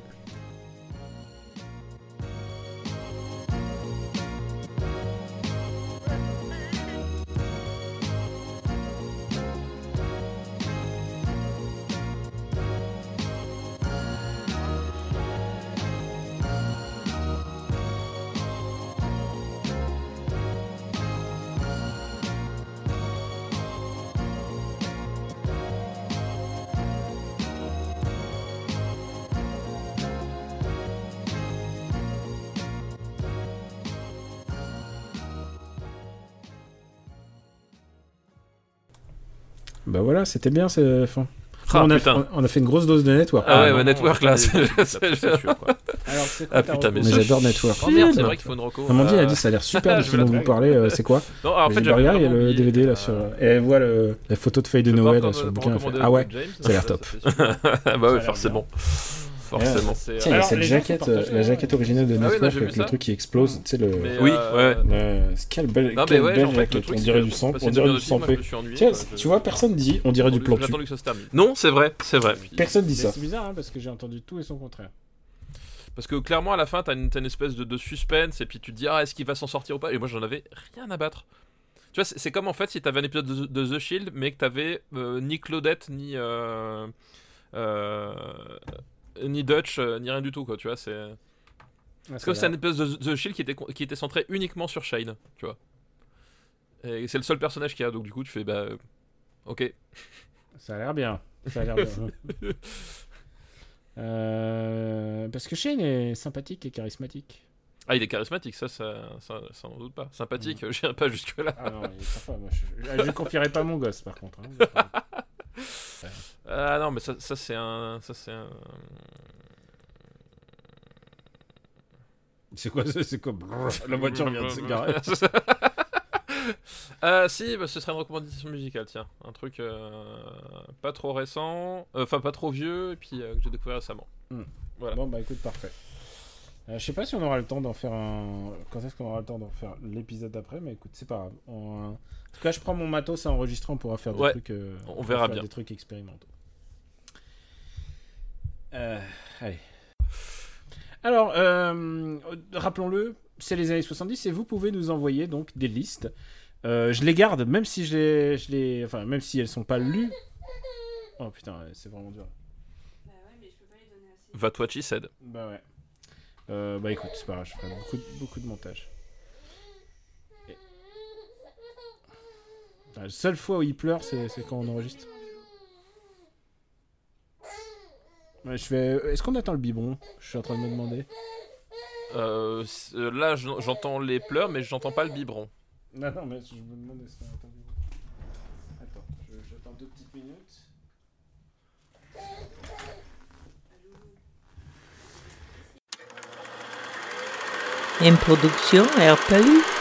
Bah voilà, c'était bien ce fin. Ah, on, a, putain. on a fait une grosse dose de network. Ah ouais, Network, là, c'est- c'est- c'est- c'est sûr, quoi. Alors, c'est Ah putain, mais j'adore. Network. Oh merde, c'est vrai qu'il faut une reco. Amandine Euh, a dit ça a l'air super ce vais dont vous parlez. euh, c'est quoi? Non, en fait, j'ai regardé, il y a vraiment le DVD là euh, sur. Et elle voit le- la photo de feuille de Noël sur le bouquin. Ah ouais, James, ça a l'air top. bah ouais, forcément. Forcément. c'est- Tiens, il y a Alors, cette jaquette, euh, la jaquette originale de Ah oui, Network avec le truc qui explose. Tu sais, le. Mais, Oui, euh, ouais. Euh, quelle belle, Non, quelle ouais, belle jaquette. On c'est dirait du sang, on dirait du sang Tiens, tu vois, personne dit on dirait du J'attends plantu. que ça se termine. Non, c'est vrai, c'est vrai. Personne dit ça. C'est bizarre hein, parce que j'ai entendu tout et son contraire. Parce que clairement, à la fin, t'as une, une espèce de, de suspense, et puis tu te dis, ah, est-ce qu'il va s'en sortir ou pas? Et moi, j'en avais rien à battre. Tu vois, c'est c'est comme en fait si t'avais un épisode de, de The Shield, mais que t'avais euh, ni Claudette, ni. euh, euh, ni Dutch, euh, ni rien du tout, quoi, tu vois, c'est. C'est comme si c'était un épisode de The Shield qui était, qui était centré uniquement sur Shane, tu vois. Et c'est le seul personnage qu'il y a, donc du coup, tu fais, bah. euh, Ok. Ça a l'air bien. Ça a l'air bien. Euh, parce que Shane est sympathique et charismatique. Ah, il est charismatique, ça, ça, ça, ça n'en doute pas. Sympathique, j'irai pas jusque-là. Ah non, il est sympa. Moi, je, je confierai pas mon gosse par contre. hein. Ah non, mais ça, ça c'est un. Ça, c'est un. C'est quoi ça C'est quoi Brrr, La voiture vient de se garer. Euh, si, bah, ce serait une recommandation musicale, tiens. Un truc euh, pas trop récent, euh, enfin pas trop vieux, et puis euh, que j'ai découvert récemment. Voilà. Bon, bah écoute, parfait. Euh, je sais pas si on aura le temps d'en faire un. Quand est-ce qu'on aura le temps d'en faire l'épisode d'après, mais écoute, c'est pas grave. On, tout cas, je prends mon matos à enregistrer, on pourra faire des Ouais, trucs. euh, on verra bien. Des trucs expérimentaux. Euh, allez. Alors, euh, rappelons-le, c'est les années 70 et vous pouvez nous envoyer donc des listes. Je les garde, même si je les, je les, enfin, même si elles sont pas lues. Oh putain, c'est vraiment dur. Va said. Bah ouais. Bah écoute, c'est pas grave, je ferai beaucoup, beaucoup de montage. Et- Ah, La seule fois où il pleure, c'est quand on enregistre. Ouais, je fais. Est-ce qu'on attend le biberon? Je suis en train de me demander. Euh, euh, là, j'en- j'entends les pleurs, mais j'entends pas le biberon. Non, non, mais je me demande est-ce qu'on attend le biberon. Attends, je- j'attends deux petites minutes. Une production RPU.